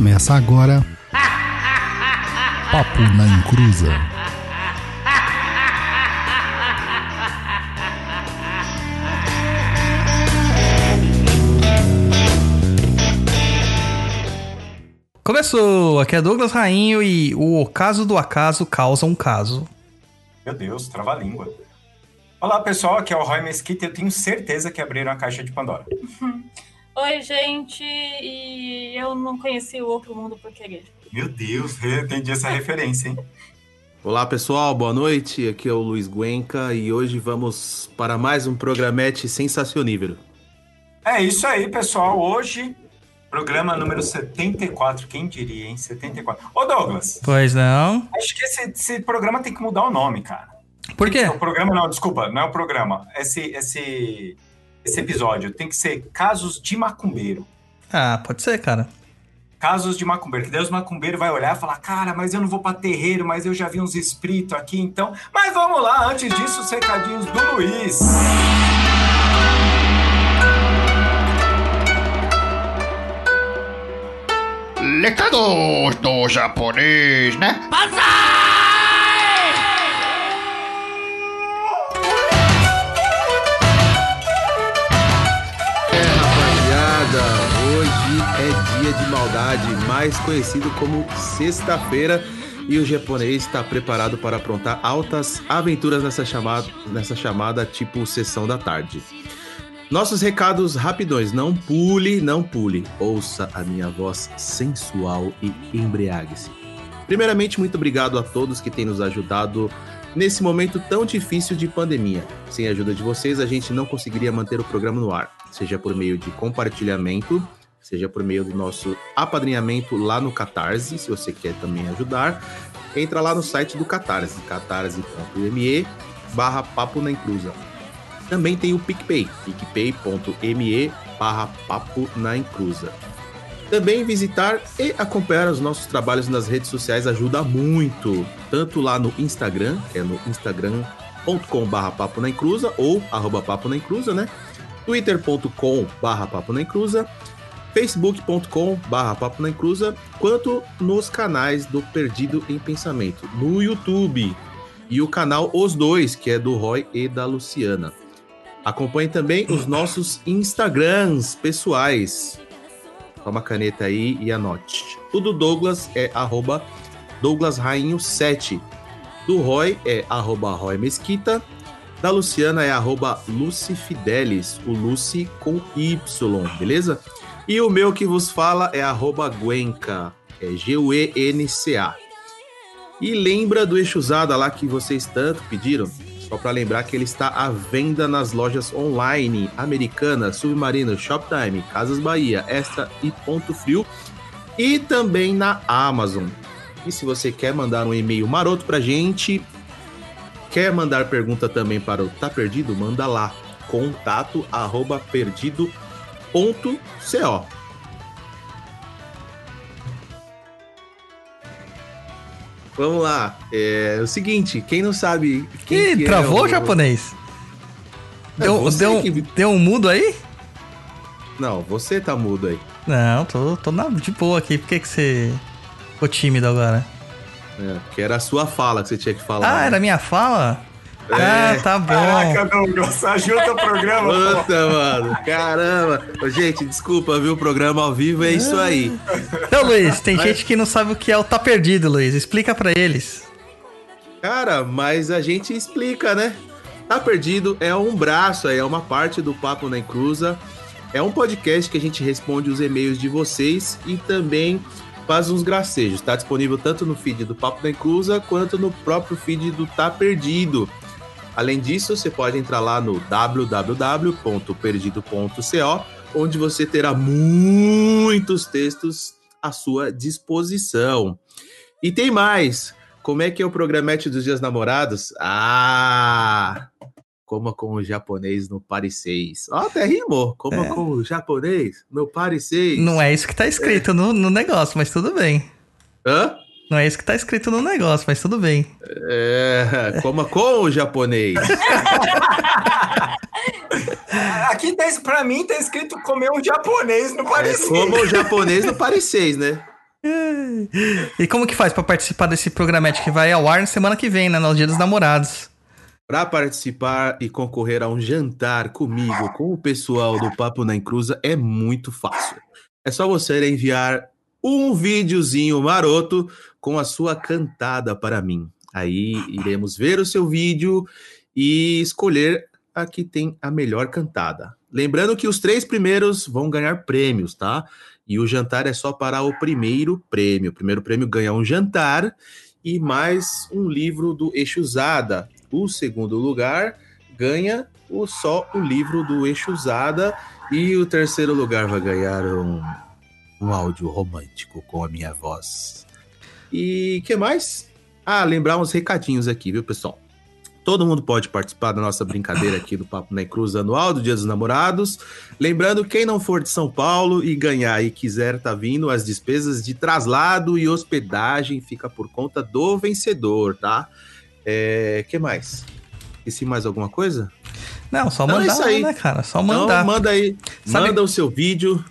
Começa agora. Papo na Encruza. Começou! Aqui é Douglas Rainho e o ocaso do acaso causa um caso. Meu Deus, trava a língua. Olá pessoal, aqui é o Roy Mesquita e eu tenho certeza que abriram a caixa de Pandora. Oi, gente, e eu não conheci o outro mundo por querer. Meu Deus, eu entendi essa referência, hein? Olá pessoal, boa noite. Aqui é o Luiz Guenca e hoje vamos para mais um programete sensacionível. É isso aí, pessoal. Hoje, programa número 74. Quem diria, hein? 74. Ô, Douglas, Pois não? acho que esse, esse programa tem que mudar o nome, cara. Por quê? O programa não, desculpa, não é o programa. Esse, esse, esse episódio tem que ser Casos de Macumbeiro. Ah, pode ser, cara. Casos de macumbeiro, que daí os macumbeiros vai olhar e falar, cara, mas eu não vou pra terreiro, mas eu já vi uns espíritos aqui, então. Mas vamos lá, antes disso, os recadinhos do Luiz. Recados do japonês, né? É, dia de maldade, mais conhecido como sexta-feira, e o japonês está preparado para aprontar altas aventuras nessa chamada, nessa chamada tipo sessão da tarde. Nossos recados rapidões, não pule, não pule. Ouça a minha voz sensual e embriague-se. Primeiramente, muito obrigado a todos que têm nos ajudado nesse momento tão difícil de pandemia. Sem a ajuda de vocês, a gente não conseguiria manter o programa no ar, seja por meio de compartilhamento, seja por meio do nosso apadrinhamento lá no Catarse, se você quer também ajudar, entra lá no site do Catarse, catarse.me barra papo na encruza. Também tem o PicPay, picpay.me barra papo na encruza. Também visitar e acompanhar os nossos trabalhos nas redes sociais ajuda muito, tanto lá no Instagram, que é no instagram.com barra papo na encruza ou arroba papo na encruza, né? twitter.com barra papo na encruza, facebook.com papo na encruza, quanto nos canais do Perdido em Pensamento, no YouTube e o canal Os Dois, que é do Roy e da Luciana. Acompanhe também os nossos Instagrams pessoais. Toma a caneta aí e anote. O do Douglas é arroba Douglas Rainho 7. Do Roy é arroba Roy Mesquita. Da Luciana é arroba Lucy Fidelis, o Lucy com Y, beleza? E o meu que vos fala é arroba Guenca, é G-U-E-N-C-A. E lembra do eixo usada lá que vocês tanto pediram? Só para lembrar que ele está à venda nas lojas online Americana, Submarino, Shoptime, Casas Bahia, Extra e Ponto Frio e também na Amazon. E se você quer mandar um e-mail maroto pra gente, quer mandar pergunta também para o Tá Perdido, manda lá contato arroba perdido ponto co. Vamos lá. É o seguinte, quem não sabe. Quem Ih, que é travou o o japonês? É Deu, você deu, que- deu um mudo aí? Não, você tá mudo aí. Não, tô, tô na, de boa aqui. Por que, que você ficou tímido agora? É, que era a sua fala que você tinha que falar. Ah, era minha fala? É. Ah, tá bom. Caraca, Douglas, ajuda o programa. Puta, mano. Caramba. Gente, desculpa, viu? O programa ao vivo é isso aí. Então, Luiz, tem gente que não sabe o que é o Tá Perdido, Luiz. Explica pra eles. Cara, mas a gente explica, né? Tá Perdido é um braço aí, é uma parte do Papo na Encruza. É um podcast que a gente responde os e-mails de vocês e também faz uns gracejos. Tá disponível tanto no feed do Papo na Encruza quanto no próprio feed do Tá Perdido. Além disso, você pode entrar lá no www.perdido.co, onde você terá muitos textos à sua disposição. E tem mais. Como é que é o programete dos dias namorados? Ah! Coma com o japonês no Paris 6. Ó, até rimou. Coma É. com o japonês no Paris 6. Não é isso que tá escrito no, no negócio, mas tudo bem. Hã? Não é isso que tá escrito no negócio, mas tudo bem. É, coma com o japonês. Aqui tá, pra mim tá escrito comer um japonês no É, Paris. coma o japonês no Paris 6, né? E como que faz pra participar desse programete que vai ao ar na semana que vem, né? No Dia dos Namorados. Para participar e concorrer a um jantar comigo, com o pessoal do Papo na Encruza, é muito fácil. É só você enviar um videozinho maroto com a sua cantada para mim. Aí iremos ver o seu vídeo e escolher a que tem a melhor cantada. Lembrando que os três primeiros vão ganhar prêmios, tá? E o jantar é só para o primeiro prêmio. O primeiro prêmio ganha um jantar e mais um livro do Exusada. O segundo lugar ganha o, só o livro do Exusada. E o terceiro lugar vai ganhar um, um áudio romântico com a minha voz. E que mais? Ah, lembrar uns recadinhos aqui, viu, pessoal? Todo mundo pode participar da nossa brincadeira aqui do Papo na Cruz anual do Dia dos Namorados. Lembrando, quem não for de São Paulo e ganhar e quiser tá vindo, as despesas de traslado e hospedagem fica por conta do vencedor, tá? É, que mais? Esqueci mais alguma coisa? Não, só Não, é mandar, isso aí. né, cara? Só Então, mandar. manda aí, Sabe- manda o seu vídeo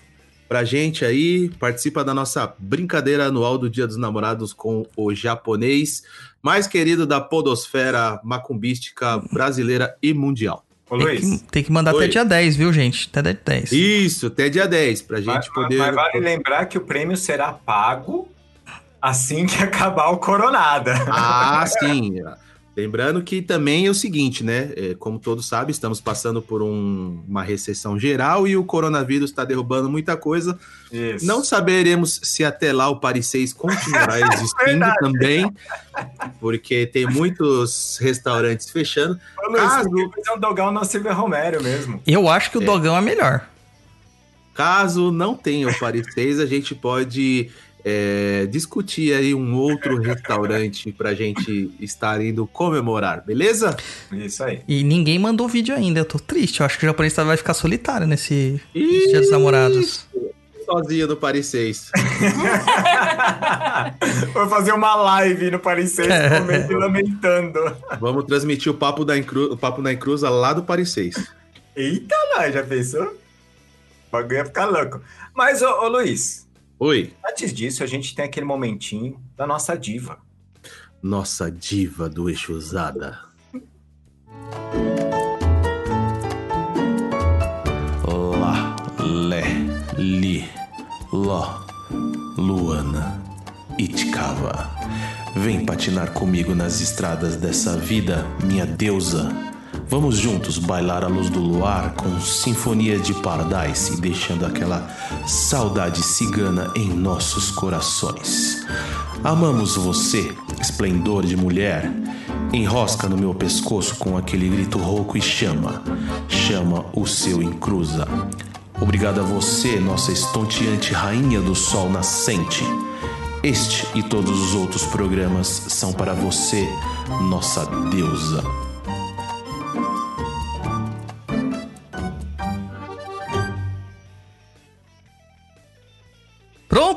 pra gente aí, participa da nossa brincadeira anual do Dia dos Namorados com o japonês mais querido da podosfera macumbística brasileira e mundial. Ô, Tem Luiz, que, tem que mandar Oi. até dia 10, viu, gente? Até dia 10. Isso, até dia 10, pra gente mas, poder... mas vale lembrar que o prêmio será pago assim que acabar o Coronada. Ah, sim. Lembrando que também é o seguinte, né? É, como todos sabem, estamos passando por um- uma recessão geral e o coronavírus está derrubando muita coisa. Isso. Não saberemos se até lá o Paris 6 continuará existindo Verdade. também, porque tem muitos restaurantes fechando. Ô, Luiz, Caso- fazer um dogão na Silvia Romero mesmo. Eu acho que o É. dogão é melhor. Caso não tenha o Paris 6, a gente pode é, discutir aí um outro restaurante para a gente estar indo comemorar, beleza? Isso aí. E ninguém mandou vídeo ainda. Eu tô triste. Eu acho que o japonês vai ficar solitário nesse Dia dos Namorados. Sozinho no Paris 6. Vou fazer uma live no Paris 6 comendo e lamentando. Vamos transmitir o Papo, da Encru... o Papo na Encruza lá do Paris 6. Eita, lá, já pensou? O bagulho ia ficar louco. Mas, ô, ô Luiz, Oi, antes disso, a gente tem aquele momentinho da nossa diva. nossa diva do Exusada. Lá, Lé, Li, Ló, Luana, Itkava. Vem patinar comigo nas estradas dessa vida, minha deusa. Vamos juntos bailar à luz do luar com sinfonia de Paradise, deixando aquela saudade cigana em nossos corações. Amamos você, esplendor de mulher. Enrosca no meu pescoço com aquele grito rouco e chama, chama o seu encruza. Obrigado a você, nossa estonteante rainha do sol nascente. Este e todos os outros programas são para você, nossa deusa.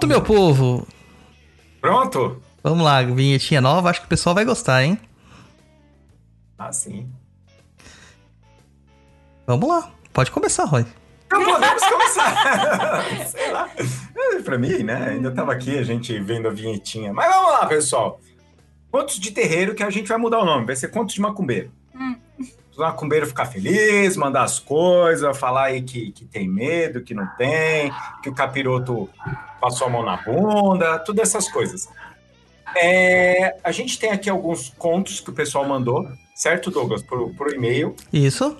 Pronto, meu povo. Pronto? Vamos lá, vinhetinha nova. Acho que o pessoal vai gostar, hein? Ah, sim. Vamos lá. Pode começar, Roy. Então podemos começar. Sei lá. É, Pra mim, né? Ainda tava aqui a gente vendo a vinhetinha. Mas vamos lá, pessoal. Contos de terreiro que a gente vai mudar o nome. Vai ser Contos de Macumbeiro. Hum. O macumbeiro ficar feliz, mandar as coisas, falar aí que, que tem medo, que não tem, que o capiroto passou a mão na bunda, todas essas coisas. É, a gente tem aqui alguns contos que o pessoal mandou, certo, Douglas? Por, por e-mail. Isso.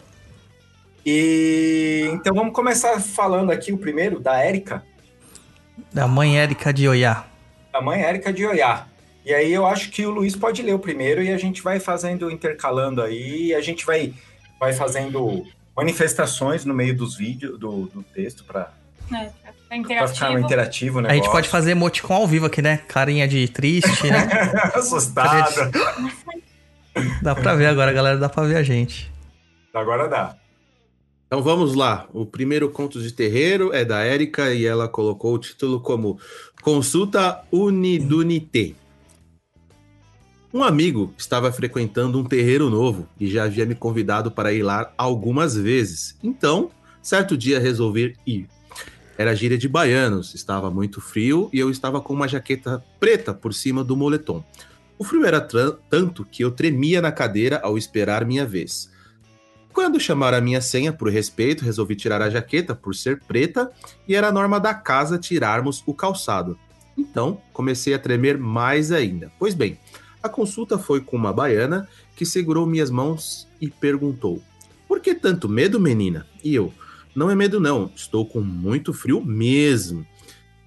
E então vamos começar falando aqui o primeiro da Érica, Da mãe Érica de Oiá. a mãe Érica de Oiá. E aí eu acho que o Luiz pode ler o primeiro e a gente vai fazendo, intercalando aí, e a gente vai, vai fazendo manifestações no meio dos vídeos, do, do texto, para É, é ficar interativo. interativo o A gente pode fazer emoticon ao vivo aqui, né? Carinha de triste, né? Assustado. Dá pra ver agora, galera. Dá pra ver a gente. Agora dá. Então vamos lá. O primeiro conto de terreiro é da Érica e ela colocou o título como Consulta Unidunité. Um amigo estava frequentando um terreiro novo e já havia me convidado para ir lá algumas vezes. Então, certo dia resolvi ir. era gíria de baianos, estava muito frio e eu estava com uma jaqueta preta por cima do moletom. O frio era tanto que eu tremia na cadeira ao esperar minha vez. Quando chamaram a minha senha, por respeito, resolvi tirar a jaqueta por ser preta e era norma da casa tirarmos o calçado. Então, comecei a tremer mais ainda. Pois bem, a consulta foi com uma baiana que segurou minhas mãos e perguntou: Por que tanto medo, menina? E eu: Não é medo, não. Estou com muito frio mesmo.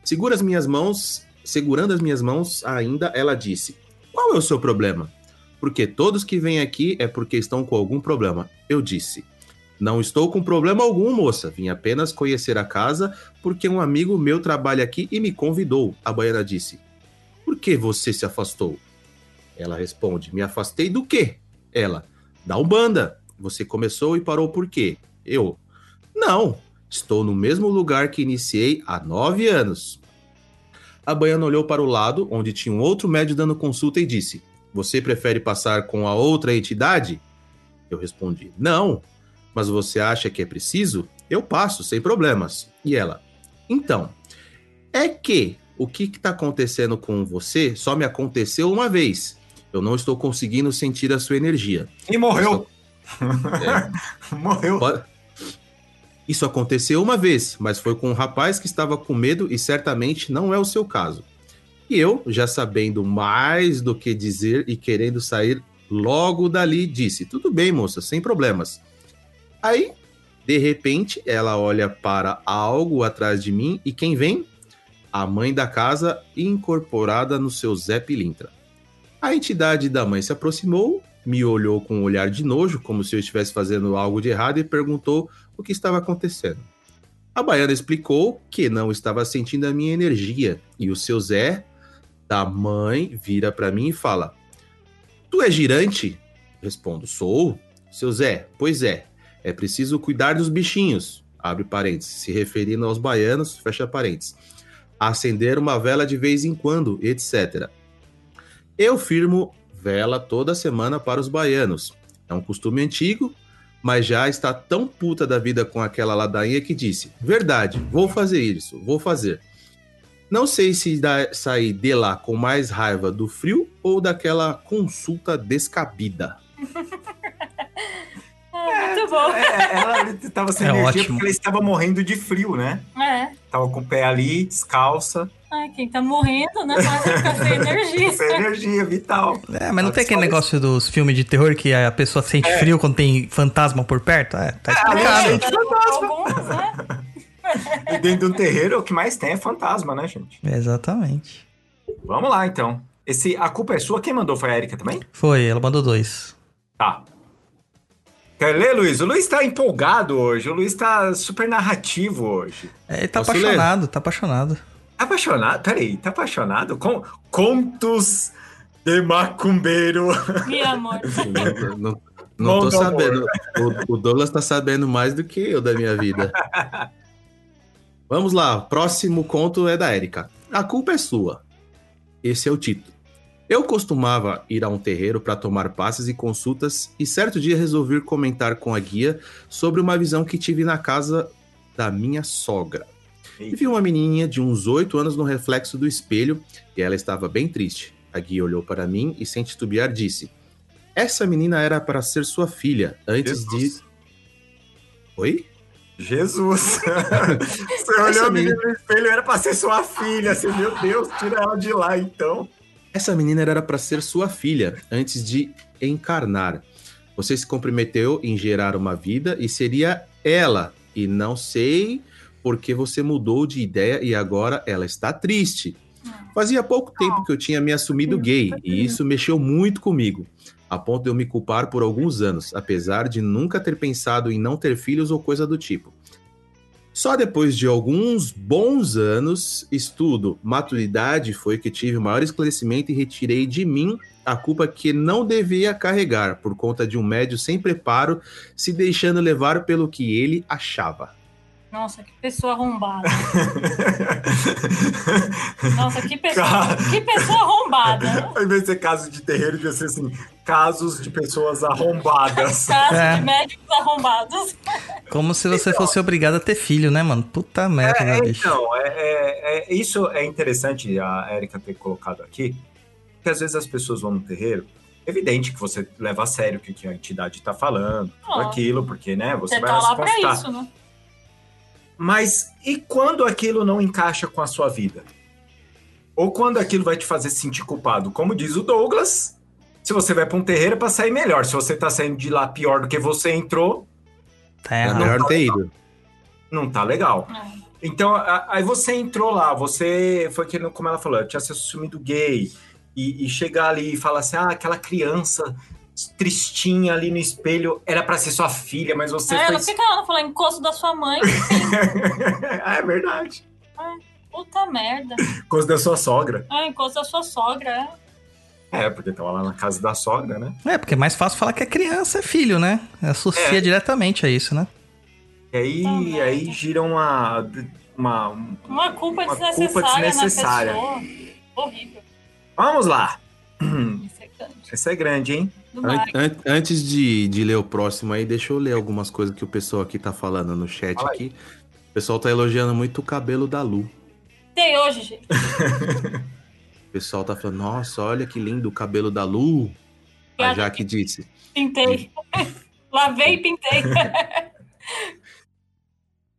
Segura as minhas mãos, segurando as minhas mãos ainda, ela disse: Qual é o seu problema? Porque todos que vêm aqui é porque estão com algum problema. Eu disse: Não estou com problema algum, moça. Vim apenas conhecer a casa porque um amigo meu trabalha aqui e me convidou. A baiana disse: Por que você se afastou? Ela responde: Me afastei do quê? Ela: Da Umbanda. Você começou e parou por quê? Eu: Não, estou no mesmo lugar que iniciei há nove anos. A baiana olhou para o lado, onde tinha um outro médico dando consulta, e disse: Você prefere passar com a outra entidade? Eu respondi: Não, mas você acha que é preciso? Eu passo, sem problemas. E ela: Então, é que o que está acontecendo com você só me aconteceu uma vez. Eu não estou conseguindo sentir a sua energia. E morreu. É, Morreu. Isso aconteceu uma vez, mas foi com um rapaz que estava com medo e certamente não é o seu caso. E eu, já sabendo mais do que dizer e querendo sair logo dali, disse: Tudo bem, moça, sem problemas. Aí, de repente, ela olha para algo atrás de mim e quem vem? A mãe da casa incorporada no seu Zé Pilintra. A entidade da mãe se aproximou, me olhou com um olhar de nojo, como se eu estivesse fazendo algo de errado, e perguntou o que estava acontecendo. A baiana explicou que não estava sentindo a minha energia, e o seu Zé, da mãe, vira para mim e fala: Tu é girante? Respondo: Sou. Seu Zé, pois é, é preciso cuidar dos bichinhos. Abre parênteses, se referindo aos baianos, fecha parênteses. Acender uma vela de vez em quando, etc. Eu firmo vela toda semana para os baianos. É um costume antigo, mas já está tão puta da vida com aquela ladainha que disse: Verdade, vou fazer isso, vou fazer. Não sei se da, sair de lá com mais raiva do frio ou daquela consulta descabida. Ah, muito bom. É, ela tava sem É energia ótimo. porque ela estava morrendo de frio, né? É. Tava com o pé ali, descalça, Ai, quem tá morrendo, né? Pode ficar sem energia. sem energia vital. É, mas não tem aquele negócio dos filmes de terror que a pessoa sente frio quando tem fantasma por perto? É, tá Ah, explicado. gente. Alguns, né? E dentro de um terreiro, o que mais tem é fantasma, né, gente? Exatamente. Vamos lá, então. Esse A Culpa é Sua, quem mandou foi a Erika também? Foi, ela mandou dois. Tá. Quer ler, Luiz? O Luiz tá empolgado hoje. O Luiz tá super narrativo hoje. É, ele tá Posso apaixonado, tá apaixonado. Apaixonado? Peraí, tá apaixonado? Com... Contos de macumbeiro. Meu amor. Não, não, não tô sabendo. O, o Douglas tá sabendo mais do que eu da minha vida. Vamos lá, próximo conto é da Érica. A culpa é sua. Esse é o título. Eu costumava ir a um terreiro para tomar passes e consultas e certo dia resolvi comentar com a guia sobre uma visão que tive na casa da minha sogra. E vi uma menininha de uns oito anos no reflexo do espelho e ela estava bem triste. A guia olhou para mim e, sem titubear, disse: Essa menina era para ser sua filha antes Jesus. de. Oi? Jesus. Você olhou menina no espelho, era pra ser sua filha. Você, meu Deus, tira ela de lá, então. Essa menina era para ser sua filha antes de encarnar. Você se comprometeu em gerar uma vida e seria ela. E não sei porque você mudou de ideia e agora ela está triste. Fazia pouco tempo que eu tinha me assumido gay e isso mexeu muito comigo, a ponto de eu me culpar por alguns anos, apesar de nunca ter pensado em não ter filhos ou coisa do tipo. Só depois de alguns bons anos, estudo, maturidade, foi que tive o maior esclarecimento e retirei de mim a culpa que não devia carregar por conta de um médio sem preparo, se deixando levar pelo que ele achava. Nossa, que pessoa arrombada. Nossa, que pessoa, que pessoa arrombada. Ao invés de ser caso de terreiro, devia ser assim, casos de pessoas arrombadas. Caso É. de médicos arrombados. Como se você fosse obrigado a ter filho, né, mano? Puta merda, É, bicho. então, é, é- é- isso é interessante a Erika ter colocado aqui, porque às vezes as pessoas vão no terreiro, é evidente que você leva a sério o que, a entidade está falando, tudo Ó. aquilo, porque, né, você, Você vai tá se lá pra isso, né? Mas e quando aquilo não encaixa com a sua vida? Ou quando aquilo vai te fazer se sentir culpado? Como diz o Douglas, se você vai para um terreiro é para sair melhor. Se você tá saindo de lá pior do que você entrou, Tá É errado. melhor não ter ido. não tá legal. É. Então, aí você entrou lá, você foi que, como ela falou, tinha se assumido gay, e, e chegar ali e falar assim: ah, aquela criança tristinha ali no espelho era para ser sua filha, mas você É, foi. não fica lá não falar encosto da sua mãe. é verdade. Puta merda. Coisa da sua sogra. Ah, encosto da sua sogra, é. É, porque tava lá na casa da sogra, né? É, porque é mais fácil falar que é criança, é filho, né? Associa É. diretamente a isso, né? E aí, aí gira uma. uma... Uma culpa Uma desnecessária, culpa desnecessária. na pessoa. Horrível. Vamos lá! Isso é grande. Esse é grande, hein? An- antes de, de ler o próximo aí, deixa eu ler algumas coisas que o pessoal aqui tá falando no chat Fala aqui. O pessoal tá elogiando muito o cabelo da Lu. Tem hoje, gente. O pessoal tá falando, nossa, olha que lindo o cabelo da Lu. A. Jaque disse. Pintei. Lavei e pintei.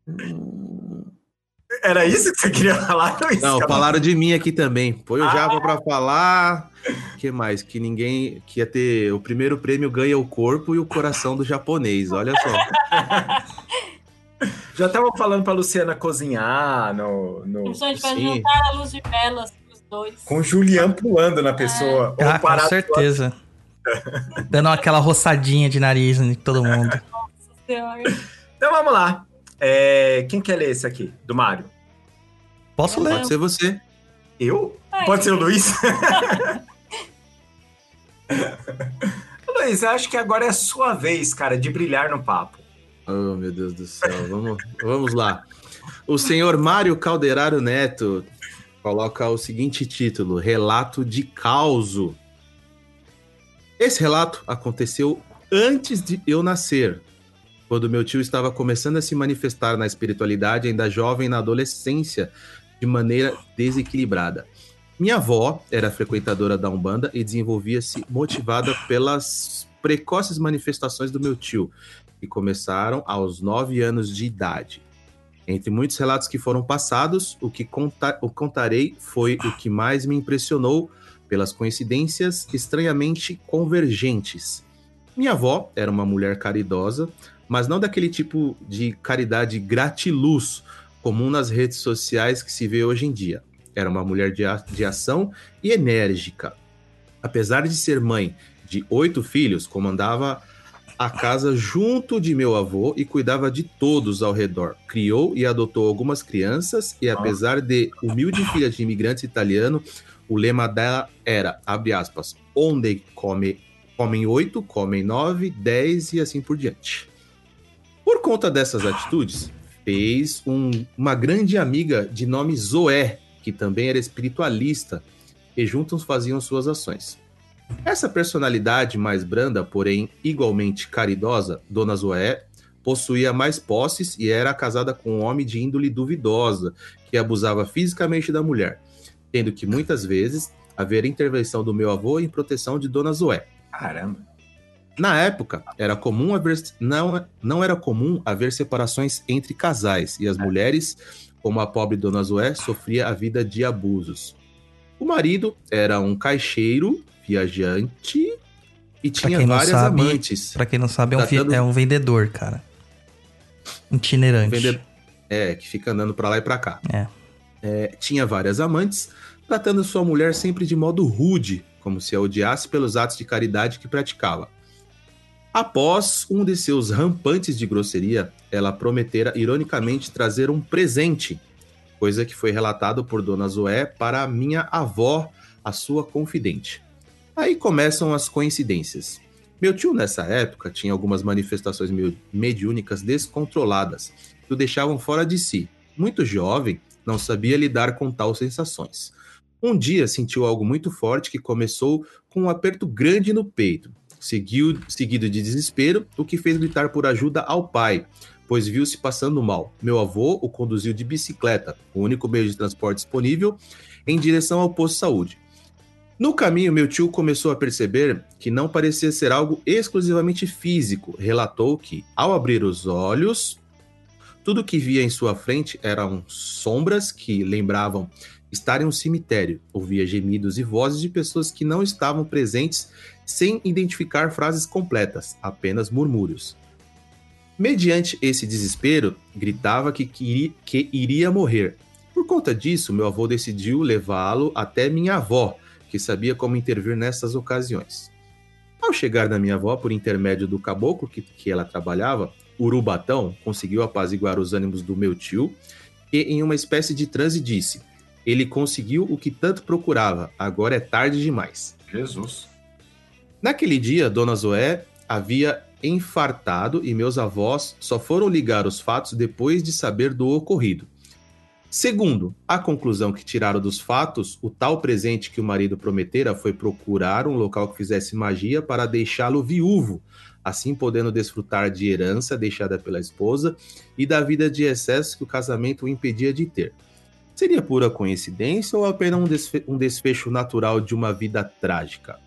Era isso que você queria falar? Não, Calma. falaram de mim aqui também. Põe o Ah. Java pra falar. que mais? Que ninguém. Que ia ter. O primeiro prêmio ganha o corpo e o coração do japonês. Olha só. Já estavam falando pra Luciana cozinhar no, no, Principalmente pra Sim. juntar a luz de velas os dois. com o Julian pulando na pessoa. ou Ah, com certeza. Dando aquela roçadinha de nariz em todo mundo. Senhora. Então vamos lá. É, quem quer ler esse aqui? Do Mário? Posso ler? Pode ser você. Eu? Ai, Pode ser o Luiz? Luiz, acho que agora é a sua vez, cara, de brilhar no papo. Oh, meu Deus do céu. Vamos, vamos lá. O senhor Mário Calderaro Neto coloca o seguinte título: Relato de Causo. Esse relato aconteceu antes de eu nascer, quando meu tio estava começando a se manifestar na espiritualidade, ainda jovem na adolescência, de maneira desequilibrada. Minha avó era frequentadora da Umbanda e desenvolvia-se motivada pelas precoces manifestações do meu tio, que começaram aos nove anos de idade. Entre muitos relatos que foram passados, o que conta- o contarei foi o que mais me impressionou pelas coincidências estranhamente convergentes. Minha avó era uma mulher caridosa, mas não daquele tipo de caridade gratiluz comum nas redes sociais que se vê hoje em dia. Era uma mulher de, a- de ação e enérgica. Apesar de ser mãe de oito filhos, comandava a casa junto de meu avô e cuidava de todos ao redor. Criou e adotou algumas crianças e apesar de humilde filha de imigrantes italiano, o lema dela era, abre aspas, onde come, comem oito, comem nove, dez e assim por diante. Por conta dessas atitudes, fez um- uma grande amiga de nome Zoé, que também era espiritualista, e juntos faziam suas ações. Essa personalidade mais branda, porém igualmente caridosa, Dona Zoé, possuía mais posses e era casada com um homem de índole duvidosa, que abusava fisicamente da mulher, tendo que muitas vezes haver intervenção do meu avô em proteção de Dona Zoé. Caramba. Na época, era comum haver, não, não era comum haver separações entre casais e as mulheres, como a pobre Dona Zoé, sofria a vida de abusos. O marido era um caixeiro, viajante e tinha várias sabe, amantes. Pra quem não sabe, é um, Tratando- é um vendedor, cara. Itinerante. Vende- É, que fica andando pra lá e pra cá. É. É, tinha várias amantes, tratando sua mulher sempre de modo rude, como se a odiasse pelos atos de caridade que praticava. Após um de seus rampantes de grosseria, ela prometera ironicamente trazer um presente, coisa que foi relatado por Dona Zoé para minha avó, a sua confidente. Aí começam as coincidências. Meu tio, nessa época, tinha algumas manifestações me- mediúnicas descontroladas que o deixavam fora de si. Muito jovem, não sabia lidar com tal sensações. Um dia sentiu algo muito forte que começou com um aperto grande no peito, seguiu, seguido de desespero, o que fez gritar por ajuda ao pai, pois viu-se passando mal. Meu avô o conduziu de bicicleta, o único meio de transporte disponível, em direção ao posto de saúde. No caminho, meu tio começou a perceber que não parecia ser algo exclusivamente físico. Relatou que, ao abrir os olhos, tudo que via em sua frente eram sombras que lembravam estar em um cemitério. Ouvia gemidos e vozes de pessoas que não estavam presentes, sem identificar frases completas, apenas murmúrios. Mediante esse desespero, gritava que, queria, que iria morrer. Por conta disso, meu avô decidiu levá-lo até minha avó, que sabia como intervir nessas ocasiões. Ao chegar na minha avó, por intermédio do caboclo que, que ela trabalhava, Urubatão conseguiu apaziguar os ânimos do meu tio e, em uma espécie de transe, disse: Ele conseguiu o que tanto procurava, agora é tarde demais. Jesus. Naquele dia, Dona Zoé havia infartado e meus avós só foram ligar os fatos depois de saber do ocorrido. Segundo, a conclusão que tiraram dos fatos, o tal presente que o marido prometera foi procurar um local que fizesse magia para deixá-lo viúvo, assim podendo desfrutar de herança deixada pela esposa e da vida de excesso que o casamento o impedia de ter. Seria pura coincidência ou apenas um, desfe um desfecho natural de uma vida trágica?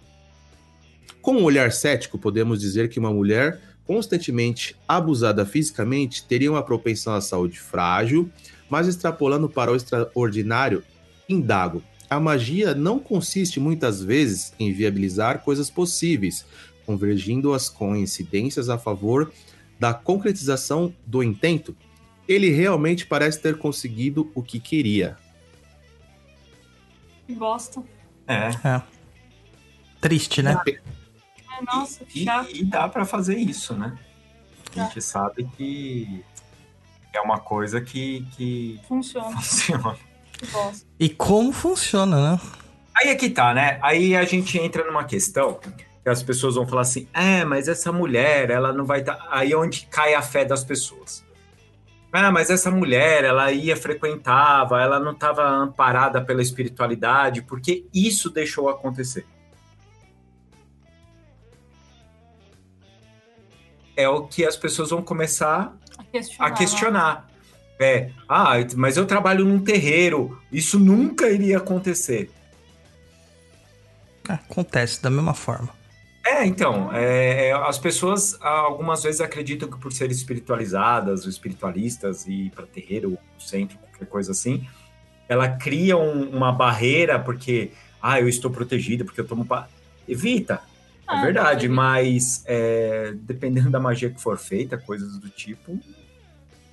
Com um olhar cético, podemos dizer que uma mulher constantemente abusada fisicamente teria uma propensão à saúde frágil, mas extrapolando para o extraordinário, indago. A magia não consiste muitas vezes em viabilizar coisas possíveis, convergindo as coincidências a favor da concretização do intento. Ele realmente parece ter conseguido o que queria. Que bosta. É. É. Triste, né? Ai, Nossa, que E, chato. e dá pra fazer isso, né? A gente sabe que é uma coisa que, que Funciona. funciona. Que bosta. E como funciona, né? Aí é que tá, né? Aí a gente entra numa questão que as pessoas vão falar assim: é, mas essa mulher, ela não vai estar. Aí é onde cai a fé das pessoas. Ah, mas essa mulher, ela ia, frequentava, ela não estava amparada pela espiritualidade, porque isso deixou acontecer. É o que as pessoas vão começar A questionar. a questionar. É, ah, mas eu trabalho num terreiro, isso nunca iria acontecer. É, Acontece da mesma forma. É, então, é, é, as pessoas ah, algumas vezes acreditam que por serem espiritualizadas ou espiritualistas e ir para terreiro, centro, qualquer coisa assim, ela cria um- uma barreira porque, ah, eu estou protegida porque eu tomo. Pa... Evita, é Ah, verdade, mas é, dependendo da magia que for feita, coisas do tipo,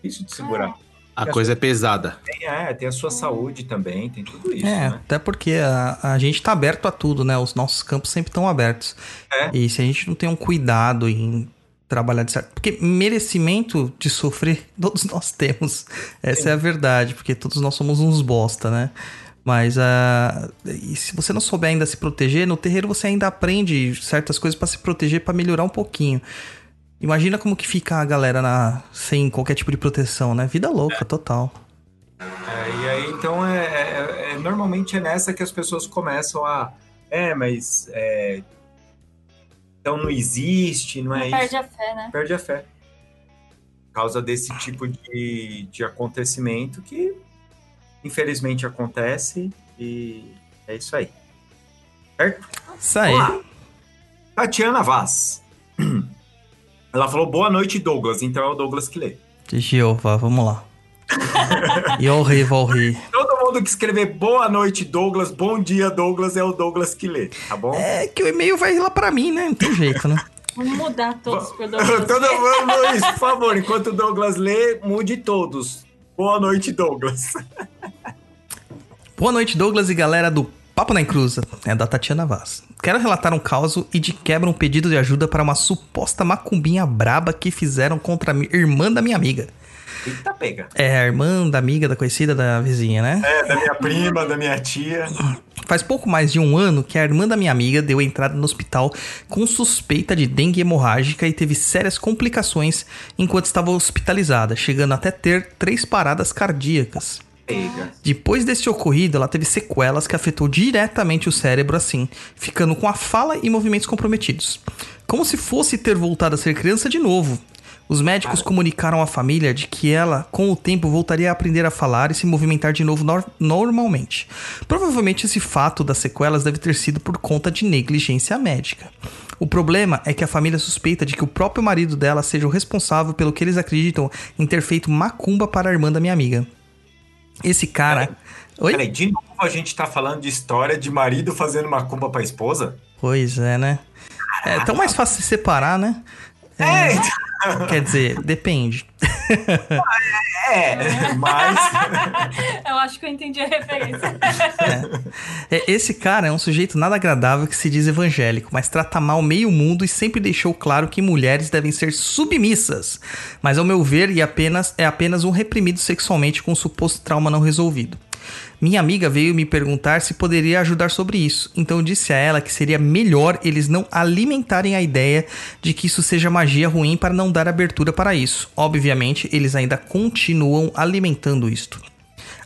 difícil de segurar. A coisa é pesada. Tem, é, tem a sua saúde também, tem tudo isso, é, né? até porque a, a gente tá aberto a tudo, né? Os nossos campos sempre estão abertos. É. E se a gente não tem um cuidado em trabalhar de certo. Porque merecimento de sofrer, todos nós temos. Essa Sim. é a verdade, porque todos nós somos uns bosta, né? Mas e se você não souber ainda se proteger, no terreiro você ainda aprende certas coisas pra se proteger, pra melhorar um pouquinho. Imagina como que fica a galera na, sem qualquer tipo de proteção, né? Vida louca, total. É, e aí, então, é, é- é- normalmente é nessa que as pessoas começam a. É, mas. é, então não existe, não é perde isso. a fé, né? Perde a fé. Por causa desse tipo de, de acontecimento que, infelizmente, acontece e é isso aí. Certo? Isso aí. Tatiana Vaz. Ela falou boa noite, Douglas. Então é o Douglas que lê. Jeová, vamos lá. e ao rei, ao rei. Todo mundo que escrever boa noite, Douglas, bom dia, Douglas, é o Douglas que lê, tá bom? É que o e-mail vai lá pra mim, né? Não tem jeito, né? Vamos mudar todos pro Douglas. Todo mundo, Luiz, por favor, enquanto o Douglas lê, mude todos. Boa noite, Douglas. Boa noite, Douglas e galera do Papo na Encruza. É da Tatiana Vaz. Quero relatar um caso e de quebra um pedido de ajuda para uma suposta macumbinha braba que fizeram contra a irmã da minha amiga. Eita, pega. É, a irmã da amiga, da conhecida da vizinha, né? É, da minha prima, da minha tia. Faz pouco mais de um ano que a irmã da minha amiga deu entrada no hospital com suspeita de dengue hemorrágica e teve sérias complicações enquanto estava hospitalizada, chegando até ter três paradas cardíacas. Depois desse ocorrido, ela teve sequelas que afetou diretamente o cérebro assim, ficando com a fala e movimentos comprometidos. Como se fosse ter voltado a ser criança de novo. Os médicos comunicaram à família de que ela, com o tempo, voltaria a aprender a falar e se movimentar de novo nor- normalmente. Provavelmente esse fato das sequelas deve ter sido por conta de negligência médica. O problema é que a família suspeita de que o próprio marido dela seja o responsável pelo que eles acreditam em ter feito macumba para a irmã da minha amiga. Esse cara. Oi? Peraí, de novo a gente tá falando de história de marido fazendo macumba pra esposa? Pois é, né? É tão mais fácil se separar, né? É, então, Quer dizer, depende. é, mas. Eu acho que eu entendi a referência. É, Esse cara é um sujeito nada agradável que se diz evangélico, mas trata mal meio mundo e sempre deixou claro que mulheres devem ser submissas. Mas ao meu ver, e apenas, é apenas um reprimido sexualmente com um suposto trauma não resolvido. Minha amiga veio me perguntar se poderia ajudar sobre isso, então disse a ela que seria melhor eles não alimentarem a ideia de que isso seja magia ruim para não dar abertura para isso. Obviamente, eles ainda continuam alimentando isto.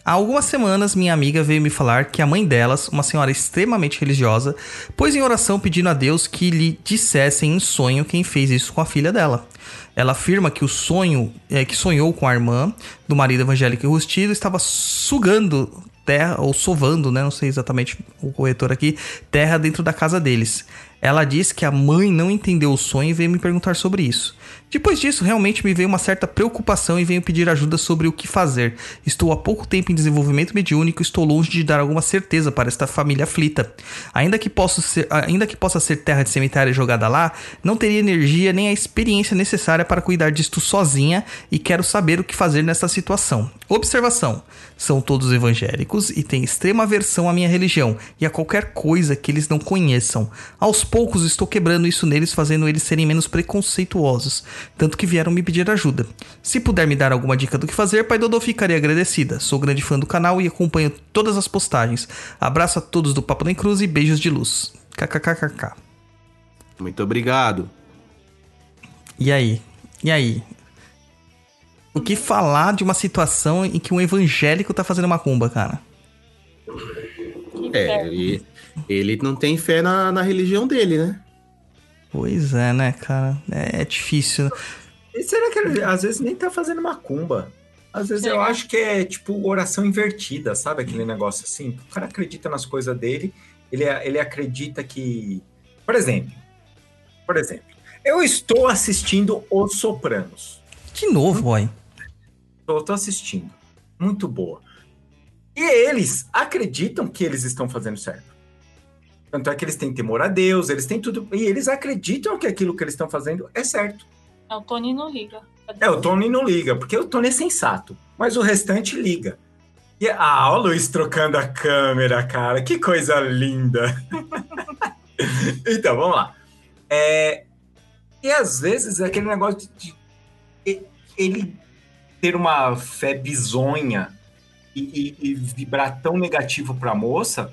Há algumas semanas, minha amiga veio me falar que a mãe delas, uma senhora extremamente religiosa, pôs em oração pedindo a Deus que lhe dissessem em sonho quem fez isso com a filha dela. Ela afirma que o sonho, é, que sonhou com a irmã do marido evangélico enrustido, estava sugando terra, ou sovando, né? Não sei exatamente o corretor aqui, terra dentro da casa deles. Ela diz que a mãe não entendeu o sonho e veio me perguntar sobre isso. Depois disso, realmente me veio uma certa preocupação e venho pedir ajuda sobre o que fazer. Estou há pouco tempo em desenvolvimento mediúnico e estou longe de dar alguma certeza para esta família aflita. Ainda que, posso ser, ainda que possa ser terra de cemitério jogada lá, não teria energia nem a experiência necessária para cuidar disto sozinha e quero saber o que fazer nessa situação. Observação: são todos evangélicos e têm extrema aversão à minha religião e a qualquer coisa que eles não conheçam. Aos poucos estou quebrando isso neles, fazendo eles serem menos preconceituosos, tanto que vieram me pedir ajuda. Se puder me dar alguma dica do que fazer, Pai Dodô ficaria agradecida. Sou grande fã do canal e acompanho todas as postagens. Abraço a todos do Papo Nem Cruz e beijos de luz. KKKKK. Muito obrigado. E aí? E aí? O que falar de uma situação em que um evangélico tá fazendo macumba, cara? É, ele, ele não tem fé na, na religião dele, né? Pois é, né, cara? É, é difícil. E será que ele às vezes nem tá fazendo macumba? Às vezes eu Será? acho que é tipo oração invertida, sabe? Aquele negócio assim. O cara acredita nas coisas dele, ele, ele acredita que. Por exemplo, por exemplo, eu estou assistindo Os Sopranos. De novo, boy. Eu tô assistindo. Muito boa. E eles acreditam que eles estão fazendo certo. Tanto é que eles têm temor a Deus, eles têm tudo. E eles acreditam que aquilo que eles estão fazendo é certo. É, o Tony não liga. É, o Tony não liga, porque o Tony é sensato. Mas o restante liga. E, ah, o Luiz trocando a câmera, cara. Que coisa linda. então, vamos lá. É, e às vezes é aquele negócio de, de ele ter uma fé bizonha e, e- e vibrar tão negativo pra moça,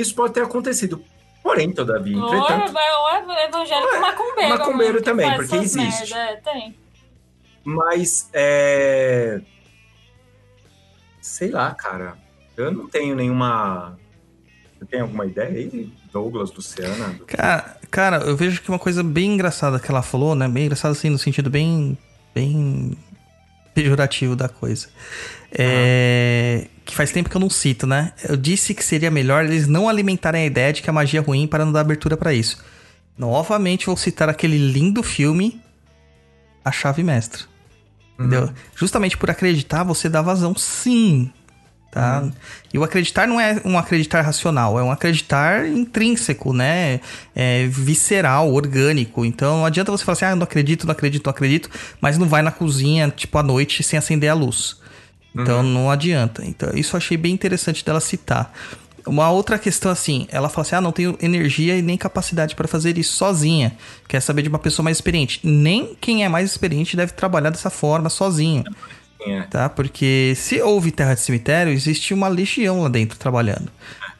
isso pode ter acontecido. Porém, todavia, Ou entretanto, é- ou é evangélico Ué, macumbeiro. macumbeiro que também, porque existe. merda, É, tem. Mas é. Sei lá, cara. Eu não tenho nenhuma. Você tem alguma ideia aí, Douglas, Luciana? Cara, cara, eu vejo que uma coisa bem engraçada que ela falou, né? Bem engraçada assim, no sentido bem. bem. Pejorativo da coisa. É. Que faz tempo que eu não cito, né? Eu disse que seria melhor eles não alimentarem a ideia de que a magia é ruim para não dar abertura para isso. Novamente vou citar aquele lindo filme A Chave Mestra. Entendeu? Justamente por acreditar, você dá vazão, sim. Tá? E o acreditar não é um acreditar racional, é um acreditar intrínseco, né? É visceral, orgânico. Então não adianta você falar assim, ah, não acredito, não acredito, não acredito, mas não vai na cozinha, tipo, à noite, sem acender a luz. Então não adianta. Então, isso eu achei bem interessante dela citar. Uma outra questão assim, ela fala assim: "Ah, não tenho energia e nem capacidade para fazer isso sozinha". Quer saber de uma pessoa mais experiente? Nem quem é mais experiente deve trabalhar dessa forma sozinho, É. tá? Porque se houve terra de cemitério, existe uma legião lá dentro trabalhando.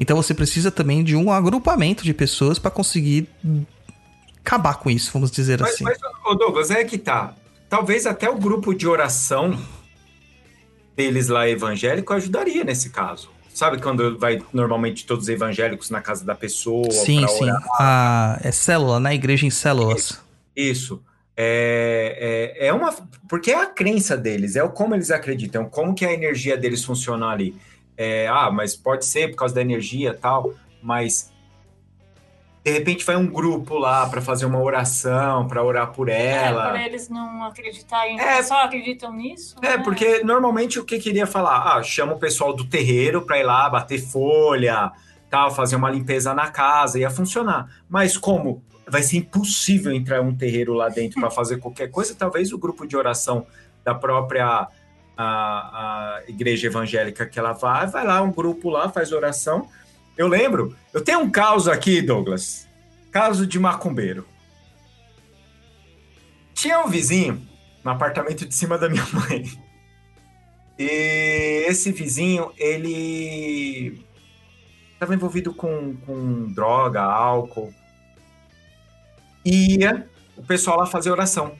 Então você precisa também de um agrupamento de pessoas para conseguir acabar com isso, vamos dizer Mas, assim. mas, Douglas, é que tá. Talvez até o grupo de oração deles lá evangélico ajudaria nesse caso. Sabe quando vai normalmente todos os evangélicos na casa da pessoa sim, sim. orar? A, é célula, né? Igreja em células. Isso. É, é, é uma. Porque é a crença deles, é o como eles acreditam, como que a energia deles funciona ali. É, ah, mas pode ser por causa da energia e tal, mas de repente vai um grupo lá para fazer uma oração, para orar por É, ela. para eles não acreditarem, É. só acreditam nisso. É, né? porque normalmente o que queria falar? Ah, chama o pessoal do terreiro para ir lá bater folha, tal, fazer uma limpeza na casa, ia funcionar. Mas como vai ser impossível entrar um terreiro lá dentro para fazer qualquer coisa, talvez o grupo de oração da própria a, a igreja evangélica que ela vai, vai lá um grupo lá, faz oração. Eu lembro, eu tenho um caso aqui, Douglas, caso de macumbeiro. Tinha um vizinho no apartamento de cima da minha mãe. E esse vizinho, ele estava envolvido com, com droga, álcool. E ia o pessoal lá fazer oração.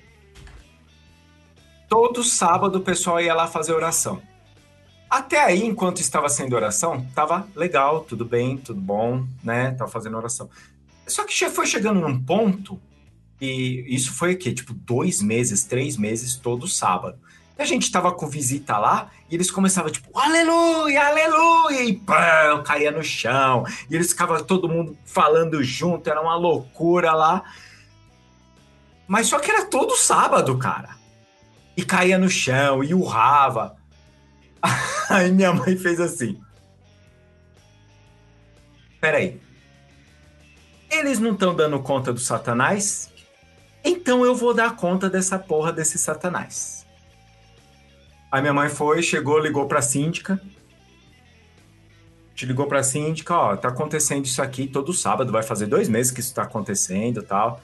Todo sábado o pessoal ia lá fazer oração. Até aí, enquanto estava sendo oração, tava legal, tudo bem, tudo bom, né? Tava fazendo oração. Só que já foi chegando num ponto, e isso foi o quê? Tipo, dois meses, três meses, todo sábado. E a gente tava com visita lá, e eles começavam, tipo, aleluia, aleluia, e pão, caía no chão. E eles ficavam todo mundo falando junto, era uma loucura lá. Mas só que era todo sábado, cara. E caía no chão, e urrava. Aí minha mãe fez assim. Peraí. Eles não estão dando conta do Satanás? Então eu vou dar conta dessa porra desse Satanás. Aí minha mãe foi, chegou, ligou pra síndica. Te ligou pra síndica, ó, tá acontecendo isso aqui todo sábado, vai fazer dois meses que isso tá acontecendo tal.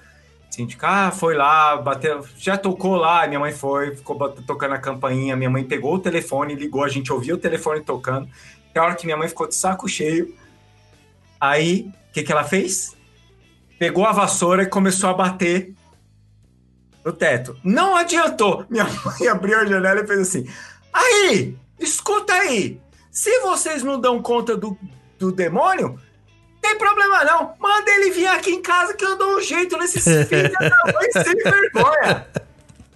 Síndica, ah, foi lá, bateu, já tocou lá, minha mãe foi, ficou tocando a campainha, minha mãe pegou o telefone, ligou, a gente ouviu o telefone tocando. Tem hora que minha mãe ficou de saco cheio. Aí, o que, que ela fez? Pegou a vassoura e começou a bater no teto. Não adiantou. Minha mãe abriu a janela e fez assim: Aí, escuta aí. Se vocês não dão conta do, do demônio, tem problema não. Manda ele vir aqui em casa que eu dou um jeito nesses filhos da mãe sem vergonha.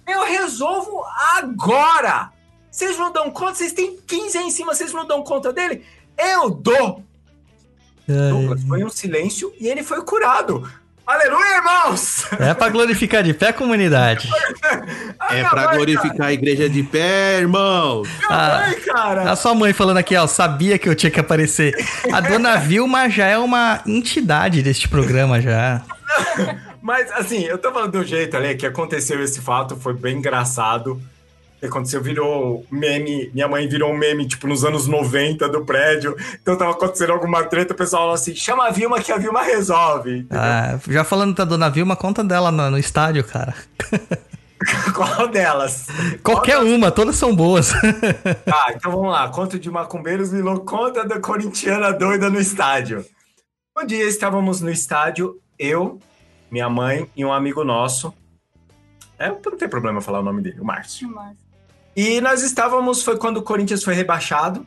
Eu resolvo agora. Vocês não dão conta, vocês têm 15 aí em cima, vocês não dão conta dele? Eu dou. Douglas, foi um silêncio e ele foi curado. Aleluia, irmãos! É pra glorificar de pé a comunidade. A É mãe, glorificar a igreja de pé, irmão. Cara, minha mãe, cara. A sua mãe falando aqui, ó, sabia que eu tinha que aparecer. A dona Vilma já é uma entidade deste programa já. Mas, assim, eu tô falando do jeito ali que aconteceu esse fato, foi bem engraçado. O que aconteceu virou meme, minha mãe virou um meme, tipo, nos anos 90 do prédio. Então tava acontecendo alguma treta, o pessoal falou assim, chama a Vilma que a Vilma resolve. Ah, já falando da dona Vilma, conta dela no, no estádio, cara. Qual delas? Qualquer uma, todas são boas. Ah, então vamos lá. Conto de macumbeiros virou conta da corintiana doida no estádio. Um dia estávamos no estádio, eu, minha mãe e um amigo nosso. É, não tem problema falar o nome dele, o Márcio. Mas- E nós estávamos, foi quando o Corinthians foi rebaixado,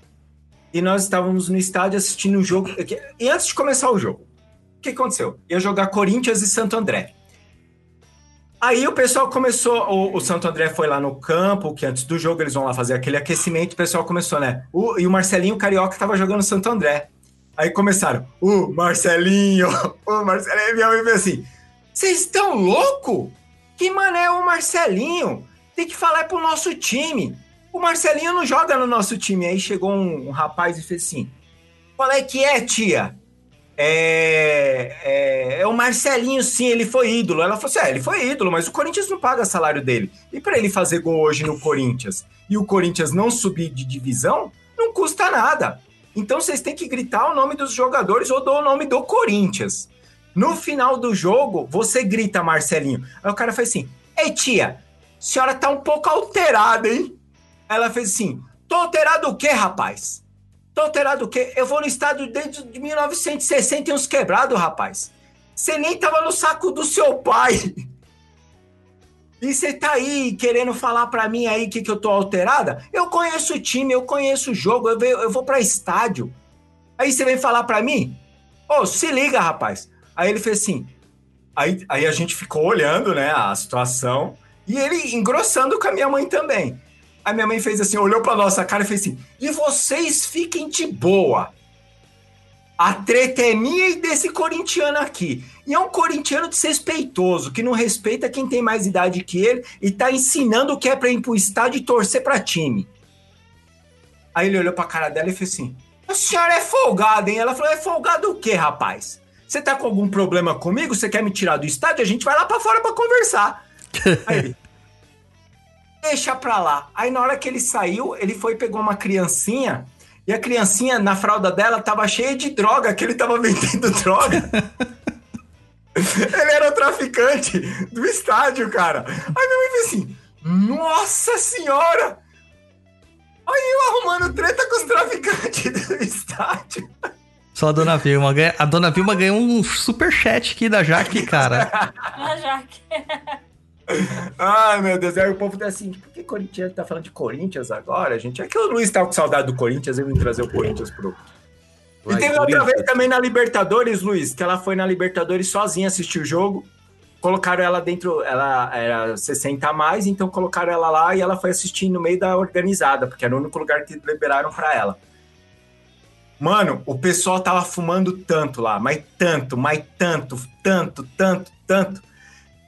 e nós estávamos no estádio assistindo o jogo. E antes de começar o jogo, o que aconteceu? Ia jogar Corinthians e Santo André. Aí o pessoal começou, o, o Santo André foi lá no campo, que antes do jogo eles vão lá fazer aquele aquecimento, o pessoal começou, né? O- e o Marcelinho Carioca tava jogando Santo André. Aí começaram, o Marcelinho, o Marcelinho, minha mãe assim, vocês estão louco? Que mané é o Marcelinho? Tem que falar pro nosso time. O Marcelinho não joga no nosso time. Aí chegou um, um rapaz e fez assim: Qual é que é, tia? É, é, é o Marcelinho, sim, ele foi ídolo. Ela falou assim: é, ele foi ídolo, mas o Corinthians não paga salário dele. E para ele fazer gol hoje no Corinthians e o Corinthians não subir de divisão, não custa nada. Então vocês têm que gritar o nome dos jogadores ou do nome do Corinthians. No final do jogo, você grita Marcelinho. Aí o cara faz assim: Ei, tia, senhora tá um pouco alterada, hein? Ela fez assim: Tô alterado o quê, rapaz? Tô alterado o quê? Eu vou no estádio desde de 1960 e uns quebrados, rapaz. Você nem tava no saco do seu pai. E você tá aí querendo falar pra mim aí que, que eu tô alterada? Eu conheço o time, eu conheço o jogo, eu, ve- eu vou pra estádio. Aí você vem falar pra mim? Ô, se liga, rapaz. Aí ele fez assim. Aí, aí a gente ficou olhando, né, a situação. E ele engrossando com a minha mãe também. Aí minha mãe fez assim, olhou pra nossa cara e fez assim: e vocês fiquem de boa. A treta é minha e desse corintiano aqui. E é um corintiano desrespeitoso, que não respeita quem tem mais idade que ele e tá ensinando o que é pra ir pro estádio e torcer pra time. Aí ele olhou pra cara dela e fez assim: A senhora é folgada, hein? Ela falou: É folgada o quê, rapaz? Você tá com algum problema comigo? Você quer me tirar do estádio? A gente vai lá pra fora pra conversar. Aí deixa pra lá. Aí na hora que ele saiu, ele foi e pegou uma criancinha. E a criancinha, na fralda dela, tava cheia de droga, que ele tava vendendo droga. ele era o traficante do estádio, cara. Aí minha mãe fez assim: Nossa senhora! Aí eu arrumando treta com os traficantes do estádio. Só a dona Vilma. A dona Vilma ganhou um super chat aqui da Jaque, cara. Ah, Jaque. Ai, meu Deus. Aí o povo tá assim, por que Corinthians tá falando de Corinthians agora, gente? É que o Luiz tá com saudade do Corinthians, eu vim trazer o Corinthians pro. E Vai, teve outra vez também na Libertadores, Luiz, que ela foi na Libertadores sozinha assistir o jogo. Colocaram ela dentro, ela era 60 a mais, então colocaram ela lá e ela foi assistir no meio da organizada, porque era o único lugar que liberaram pra ela. Mano, o pessoal tava fumando tanto lá, mas tanto, mas tanto, tanto, tanto, tanto,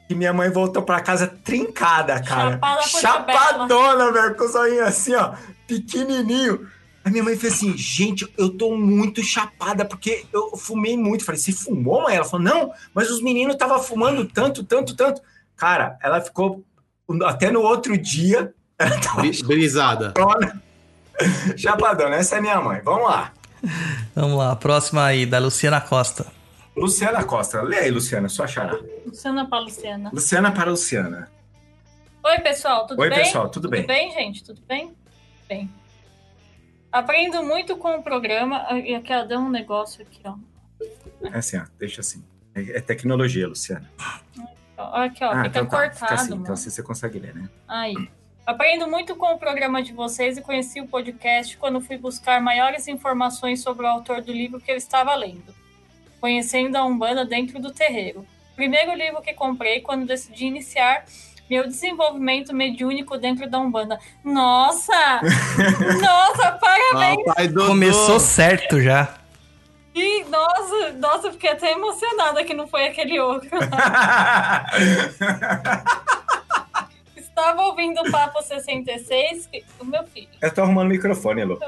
que minha mãe voltou pra casa trincada, cara. Chapada Chapadona, velho, com os olhinhos assim, ó, pequenininho. A minha mãe fez assim, gente, eu tô muito chapada, porque eu fumei muito. Falei, você fumou, mãe? Ela falou, não, mas os meninos estavam fumando tanto, tanto, tanto. Cara, ela ficou, até no outro dia, ela tava Bri- Brisada. chapadona. Chapadona, essa é minha mãe. Vamos lá. Vamos lá, próxima aí, da Luciana Costa. Luciana Costa. Lê aí, Luciana, sua xará. Luciana para Luciana. Luciana para Luciana. Oi, pessoal, tudo Oi, bem? pessoal, tudo bem? Tudo bem, gente? Tudo bem? Bem. Aprendo muito com o programa. E aqui, ó, deu um negócio aqui, ó. É assim, ó, deixa assim. É é tecnologia, Luciana. Aqui, ó, fica então tá, cortado, Fica assim, então assim você consegue ler, né? Aí. Aprendo muito com o programa de vocês e conheci o podcast quando fui buscar maiores informações sobre o autor do livro que eu estava lendo. Conhecendo a Umbanda dentro do terreiro. Primeiro livro que comprei quando decidi iniciar meu desenvolvimento mediúnico dentro da Umbanda. Nossa! Nossa, parabéns! Papai Dodô. Começou certo já. E, nossa, nossa, eu fiquei até emocionada que não foi aquele outro. Estava ouvindo o Papo 66, que... o meu filho. Eu tô arrumando o microfone, Lu.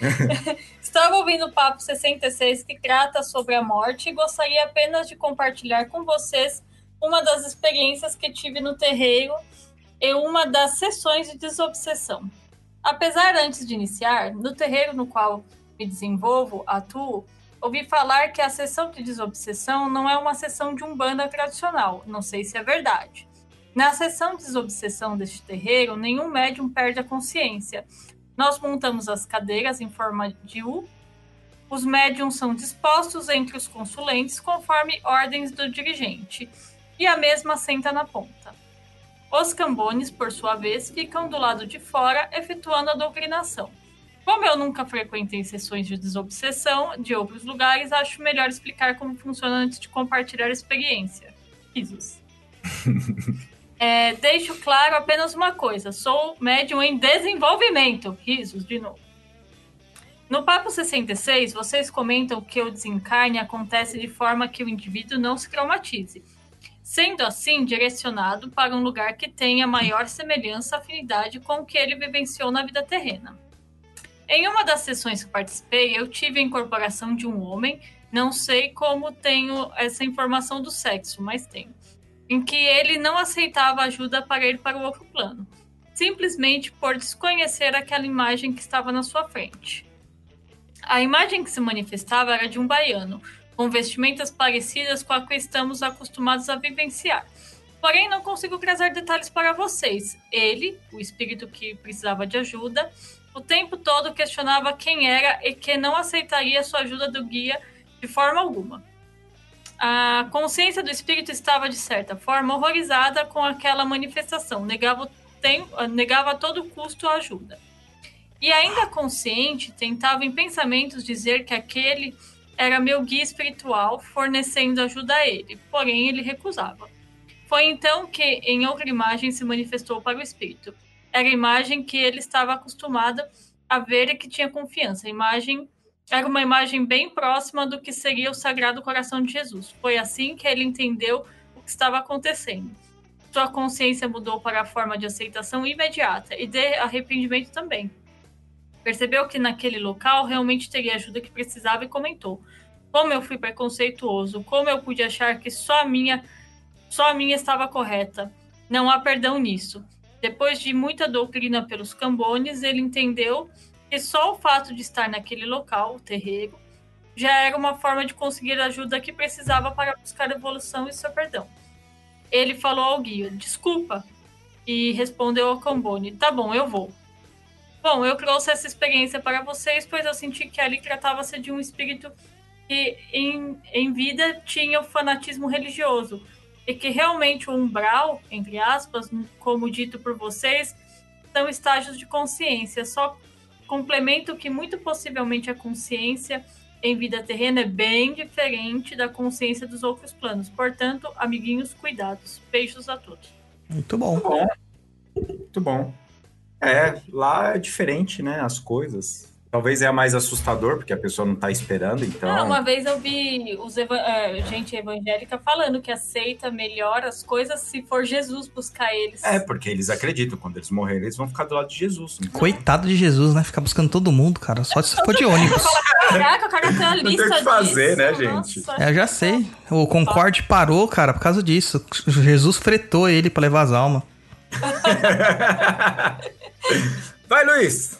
Estava ouvindo o Papo 66 que trata sobre a morte e gostaria apenas de compartilhar com vocês uma das experiências que tive no terreiro e uma das sessões de desobsessão. Apesar antes de iniciar, no terreiro no qual me desenvolvo, atuo, ouvi falar que a sessão de desobsessão não é uma sessão de umbanda tradicional, não sei se é verdade. Na sessão de desobsessão deste terreiro, nenhum médium perde a consciência, nós montamos as cadeiras em forma de U. Os médiums são dispostos entre os consulentes conforme ordens do dirigente, e a mesma senta na ponta. Os cambones, por sua vez, ficam do lado de fora, efetuando a doutrinação. Como eu nunca frequentei sessões de desobsessão de outros lugares, acho melhor explicar como funciona antes de compartilhar a experiência. Risos. É, deixo claro apenas uma coisa: sou médium em desenvolvimento. Risos de novo. No Papo 66, vocês comentam que o desencarne acontece de forma que o indivíduo não se traumatize, sendo assim direcionado para um lugar que tenha maior semelhança afinidade com o que ele vivenciou na vida terrena. Em uma das sessões que participei, eu tive a incorporação de um homem, não sei como tenho essa informação do sexo, mas tenho em que ele não aceitava ajuda para ir para o outro plano, simplesmente por desconhecer aquela imagem que estava na sua frente. A imagem que se manifestava era de um baiano, com vestimentas parecidas com a que estamos acostumados a vivenciar. Porém, não consigo trazer detalhes para vocês. Ele, o espírito que precisava de ajuda, O tempo todo questionava quem era e que não aceitaria sua ajuda do guia de forma alguma. A consciência do espírito estava, de certa forma, horrorizada com aquela manifestação, negava, tempo, negava a todo custo a ajuda. E ainda consciente, tentava em pensamentos dizer que aquele era meu guia espiritual, fornecendo ajuda a ele, porém ele recusava. Foi então que, em outra imagem, se manifestou para o espírito. Era a imagem que ele estava acostumado a ver e que tinha confiança. A imagem era uma imagem bem próxima do que seria o Sagrado Coração de Jesus. Foi assim que ele entendeu o que estava acontecendo. Sua consciência mudou para a forma de aceitação imediata e de arrependimento também. Percebeu que naquele local realmente teria ajuda que precisava e comentou: Como eu fui preconceituoso, como eu pude achar que só a minha, só a minha estava correta. Não há perdão nisso. Depois de muita doutrina pelos cambones, ele entendeu que só o fato de estar naquele local, o terreiro, já era uma forma de conseguir a ajuda que precisava para buscar evolução e seu perdão. Ele falou ao guia: Desculpa. E respondeu ao Cambone: Tá bom, eu vou. Bom, eu trouxe essa experiência para vocês, pois eu senti que ali tratava-se de um espírito que em, em vida tinha o fanatismo religioso e que realmente o umbral, entre aspas, como dito por vocês, são estágios de consciência. Só complemento que muito possivelmente a consciência em vida terrena é bem diferente da consciência dos outros planos. Portanto, amiguinhos, cuidados. Beijos a todos. Muito bom. Muito bom. Muito bom. É, lá é diferente, né? As coisas. Talvez é mais assustador, porque a pessoa não tá esperando, então. Não, uma vez eu vi os eva é, gente evangélica falando que aceita melhor as coisas se for Jesus buscar eles. É, porque eles acreditam, quando eles morrerem, eles vão ficar do lado de Jesus. Então... Coitado de Jesus, né? Ficar buscando todo mundo, cara. Só se for de ônibus. Caraca, o cara tem uma lista Não tem o que fazer, disso. né, gente? Nossa. É, eu já sei. O Concorde parou, cara, por causa disso. Jesus fretou ele pra levar as almas. Vai, Luiz!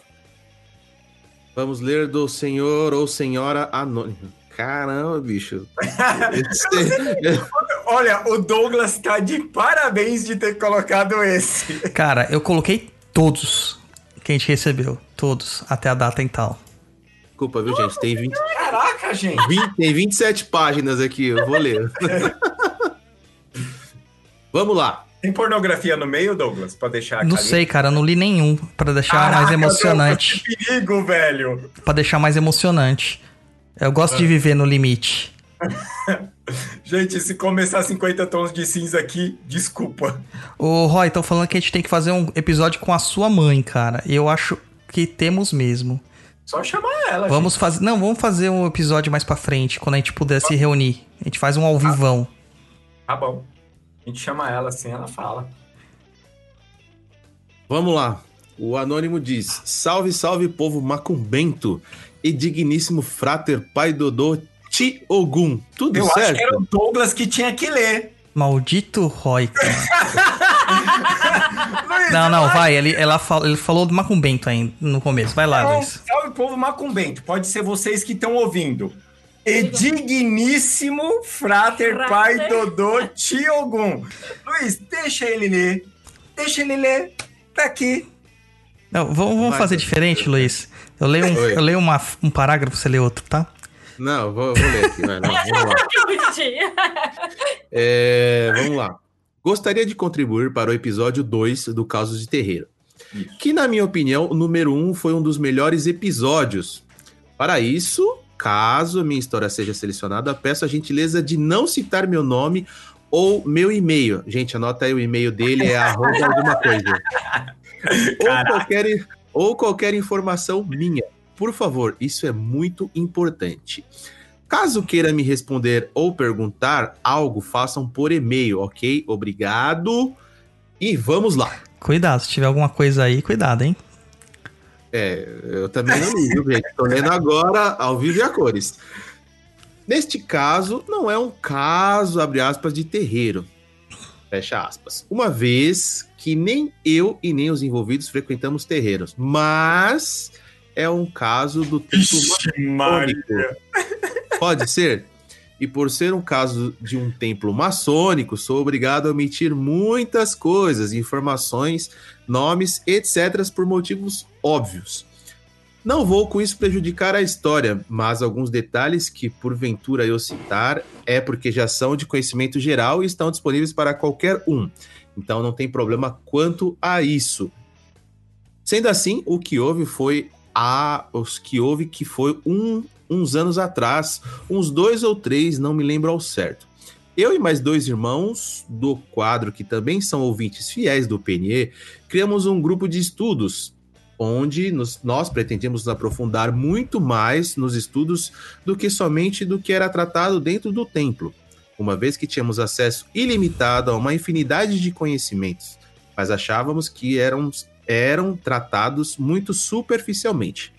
Vamos ler do senhor ou senhora anônimo. Caramba, bicho. Esse- Olha, o Douglas tá de parabéns de ter colocado esse. Cara, eu coloquei todos que a gente recebeu. Todos, até a data em tal. Desculpa, viu, gente? Tem, 20, Caraca, gente! 20 tem 27 páginas aqui, eu vou ler. Vamos lá. Tem pornografia no meio, Douglas? Pra deixar Não sei, cara, não li nenhum pra deixar Caraca, mais emocionante. que perigo, velho! Pra deixar mais emocionante. Eu gosto de viver no limite. Gente, se começar 50 tons de cinza aqui, desculpa. Ô, Roy, estão falando que a gente tem que fazer um episódio com a sua mãe, cara. Eu acho que temos mesmo. Só chamar ela, Vamos fazer. Não, vamos fazer um episódio mais pra frente, quando a gente puder se reunir. A gente faz um ao vivão. gente. Tá bom. A gente chama ela assim, ela fala. Vamos lá. O anônimo diz: Salve, salve, povo macumbento e digníssimo frater pai Dodô Ti Ogum. Tudo Eu certo? acho que era o Douglas que tinha que ler. Maldito Roy, Não, não, eu vai. Ele, ela fal- ele falou do Macumbento ainda no começo. Vai lá, Então, Luiz. salve povo macumbento. Pode ser vocês que estão ouvindo. E digníssimo frater, Frater. pai Dodô Tiogum. Luiz, deixa ele ler. Deixa ele ler. Tá aqui. Não, vamos, vamos fazer diferente, Luiz. Eu leio, um, Oi. eu leio uma- um parágrafo, você lê outro, tá? Não, vou, vou ler aqui. Vai, não, vamos lá. É, vamos lá. Gostaria de contribuir para o episódio 2 do Casos de Terreiro. Que, na minha opinião, o número 1 um foi um dos melhores episódios. Para isso, caso minha história seja selecionada, peço a gentileza de não citar meu nome ou meu e-mail. Gente, anota aí o e-mail dele, é arroba alguma coisa. Ou qualquer, ou qualquer informação minha. Por favor, isso é muito importante. Caso queira me responder ou perguntar algo, façam por e-mail, ok? Obrigado. E vamos lá. Cuidado, se tiver alguma coisa aí, cuidado, hein? É, eu também não li, viu, gente? Tô lendo agora ao vivo e a cores. Neste caso, não é um caso, abre aspas, de terreiro. Fecha aspas. Uma vez que nem eu e nem os envolvidos frequentamos terreiros, mas é um caso do tipo Ixi, Maria. Pode ser? E por ser um caso de um templo maçônico, sou obrigado a omitir muitas coisas, informações, nomes, etc., por motivos óbvios. Não vou com isso prejudicar a história, mas alguns detalhes que porventura eu citar é porque já são de conhecimento geral e estão disponíveis para qualquer um. Então não tem problema quanto a isso. Sendo assim, o que houve foi a os que houve que foi um, uns anos atrás, uns dois ou três, não me lembro ao certo. Eu e mais dois irmãos do quadro, que também são ouvintes fiéis do PNE, criamos um grupo de estudos onde nos, nós pretendíamos nos aprofundar muito mais nos estudos do que somente do que era tratado dentro do templo, uma vez que tínhamos acesso ilimitado a uma infinidade de conhecimentos, mas achávamos que eram, eram tratados muito superficialmente.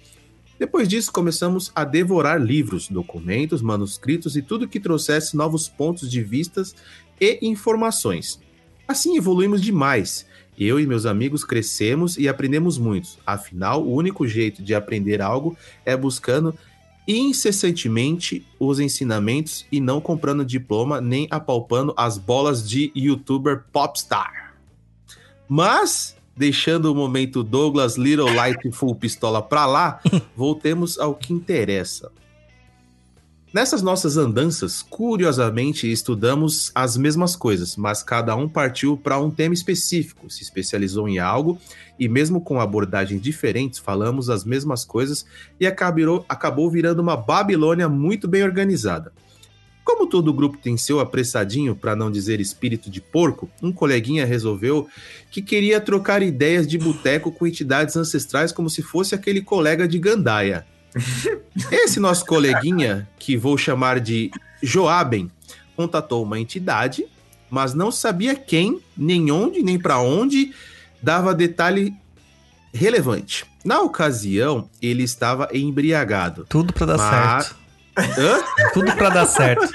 Depois disso, começamos a devorar livros, documentos, manuscritos e tudo que trouxesse novos pontos de vistas e informações. Assim evoluímos demais eu e meus amigos crescemos e aprendemos muito. Afinal, o único jeito de aprender algo é buscando incessantemente os ensinamentos e não comprando diploma nem apalpando as bolas de youtuber popstar. Mas, deixando o momento Douglas Little Light Full Pistola pra lá, voltemos ao que interessa. Nessas nossas andanças, curiosamente, estudamos as mesmas coisas, mas cada um partiu para um tema específico, se especializou em algo, e mesmo com abordagens diferentes, falamos as mesmas coisas e acabou, acabou virando uma Babilônia muito bem organizada. Como todo grupo tem seu apressadinho, para não dizer espírito de porco, um coleguinha resolveu que queria trocar ideias de boteco com entidades ancestrais como se fosse aquele colega de Gandaia. Esse nosso coleguinha, que vou chamar de Joaben, contatou uma entidade, mas não sabia quem, nem onde, nem para onde, dava detalhe relevante. Na ocasião, ele estava embriagado. Tudo para dar mas... certo. Hã? Tudo para dar certo.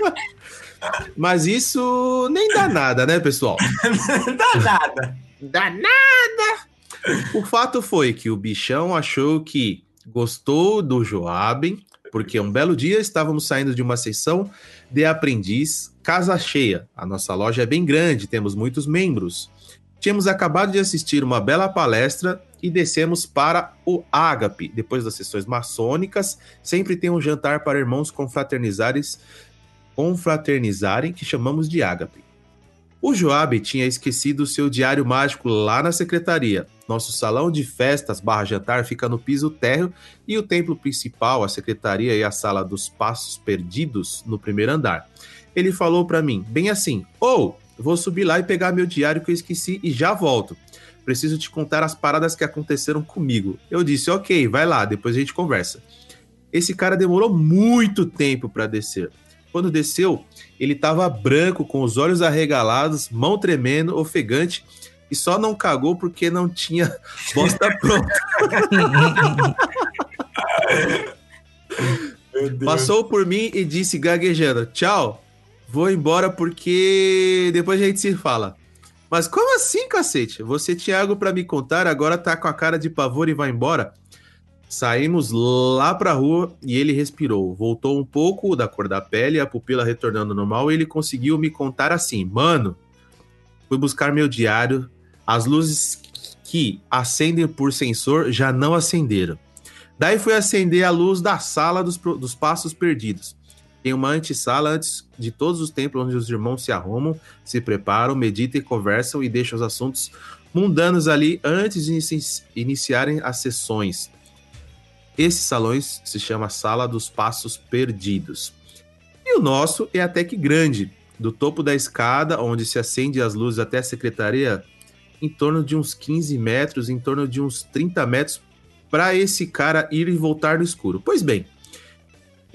Mas isso nem dá nada, né, pessoal? dá nada. Dá nada. O fato foi que o bichão achou que gostou do Joaben, porque um belo dia estávamos saindo de uma sessão de aprendiz casa cheia. A nossa loja é bem grande, temos muitos membros. Tínhamos acabado de assistir uma bela palestra e descemos para o Ágape. Depois das sessões maçônicas, sempre tem um jantar para irmãos confraternizarem, confraternizarem que chamamos de Ágape. O Joab tinha esquecido seu diário mágico lá na secretaria. Nosso salão de festas barra jantar fica no piso térreo e o templo principal, a secretaria e a sala dos passos perdidos no primeiro andar. Ele falou para mim, bem assim: Ou, oh, vou subir lá e pegar meu diário que eu esqueci e já volto. Preciso te contar as paradas que aconteceram comigo. Eu disse: Ok, vai lá, depois a gente conversa. Esse cara demorou muito tempo para descer. Quando desceu, ele estava branco, com os olhos arregalados, mão tremendo, ofegante, e só não cagou porque não tinha bosta pronta. Passou por mim e disse gaguejando: Tchau, vou embora porque depois a gente se fala. Mas como assim, cacete? Você tinha algo para me contar, agora tá com a cara de pavor e vai embora? Saímos lá pra rua e ele respirou. Voltou um pouco da cor da pele, a pupila retornando normal, e ele conseguiu me contar assim: Mano, fui buscar meu diário, as luzes que acendem por sensor já não acenderam. Daí fui acender a luz da sala dos, dos passos perdidos. Tem uma antessala antes de todos os templos onde os irmãos se arrumam, se preparam, meditam e conversam e deixam os assuntos mundanos ali antes de iniciarem as sessões. Esses salões se chama Sala dos Passos Perdidos. E o nosso é até que grande. Do topo da escada, onde se acende as luzes até a secretaria, em torno de uns 15 metros, em torno de uns 30 metros, para esse cara ir e voltar no escuro. Pois bem,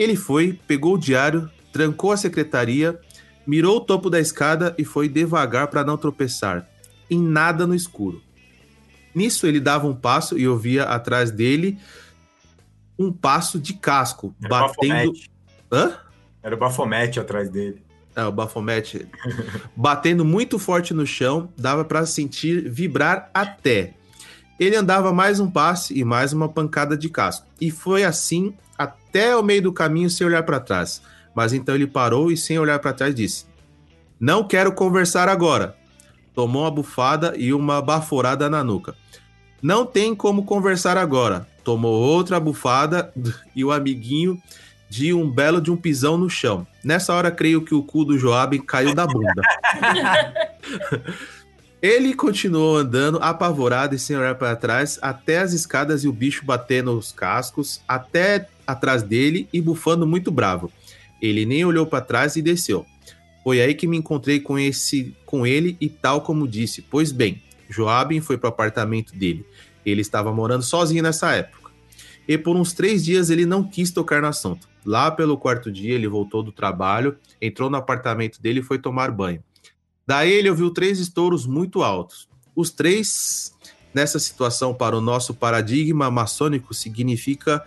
ele foi, pegou o diário, trancou a secretaria, mirou o topo da escada e foi devagar para não tropeçar. Em nada no escuro. Nisso ele dava um passo e eu via atrás dele um passo de casco, Era batendo. Bafomete. Hã? Era o Bafomete atrás dele. É, o Bafomete. batendo muito forte no chão, dava para sentir vibrar até. Ele andava mais um passe e mais uma pancada de casco. E foi assim até o meio do caminho sem olhar para trás. Mas então ele parou e, sem olhar para trás, disse: Não quero conversar agora. Tomou uma bufada e uma baforada na nuca. Não tem como conversar agora. Tomou outra bufada e o amiguinho de um belo de um pisão no chão. Nessa hora, creio que o cu do Joab caiu da bunda. Ele continuou andando, apavorado e sem olhar para trás, até as escadas e o bicho batendo os cascos, até atrás dele e bufando muito bravo. Ele nem olhou para trás e desceu. Foi aí que me encontrei com esse, com ele e tal como disse. Pois bem, Joabin foi para o apartamento dele. Ele estava morando sozinho nessa época. E por uns três dias ele não quis tocar no assunto. Lá pelo quarto dia ele voltou do trabalho, entrou no apartamento dele e foi tomar banho. Daí ele ouviu três estouros muito altos. Os três, nessa situação, para o nosso paradigma maçônico, significa.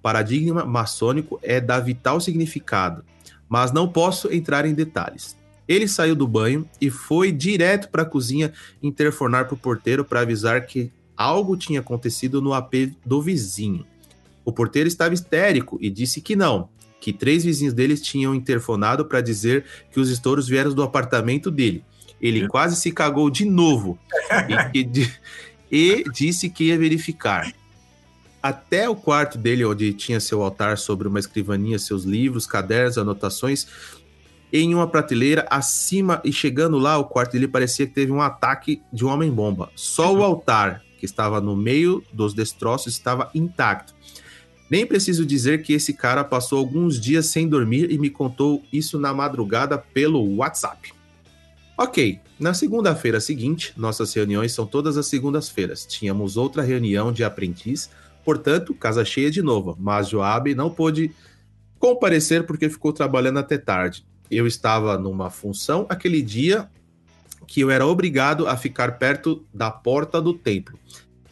Paradigma maçônico é da vital significado, mas não posso entrar em detalhes. Ele saiu do banho e foi direto para a cozinha interfonar para o porteiro para avisar que algo tinha acontecido no AP do vizinho. O porteiro estava histérico e disse que não, que três vizinhos deles tinham interfonado para dizer que os estouros vieram do apartamento dele. Ele é. quase se cagou de novo e, e, e disse que ia verificar. Até o quarto dele, onde tinha seu altar sobre uma escrivaninha, seus livros, cadernos, anotações, em uma prateleira acima e chegando lá, o quarto dele parecia que teve um ataque de um homem-bomba. Só o altar, que estava no meio dos destroços, estava intacto. Nem preciso dizer que esse cara passou alguns dias sem dormir e me contou isso na madrugada pelo WhatsApp. Ok, na segunda-feira seguinte, nossas reuniões são todas as segundas-feiras. Tínhamos outra reunião de aprendiz, portanto, casa cheia de novo, mas Joab não pôde comparecer porque ficou trabalhando até tarde. Eu estava numa função aquele dia que eu era obrigado a ficar perto da porta do templo.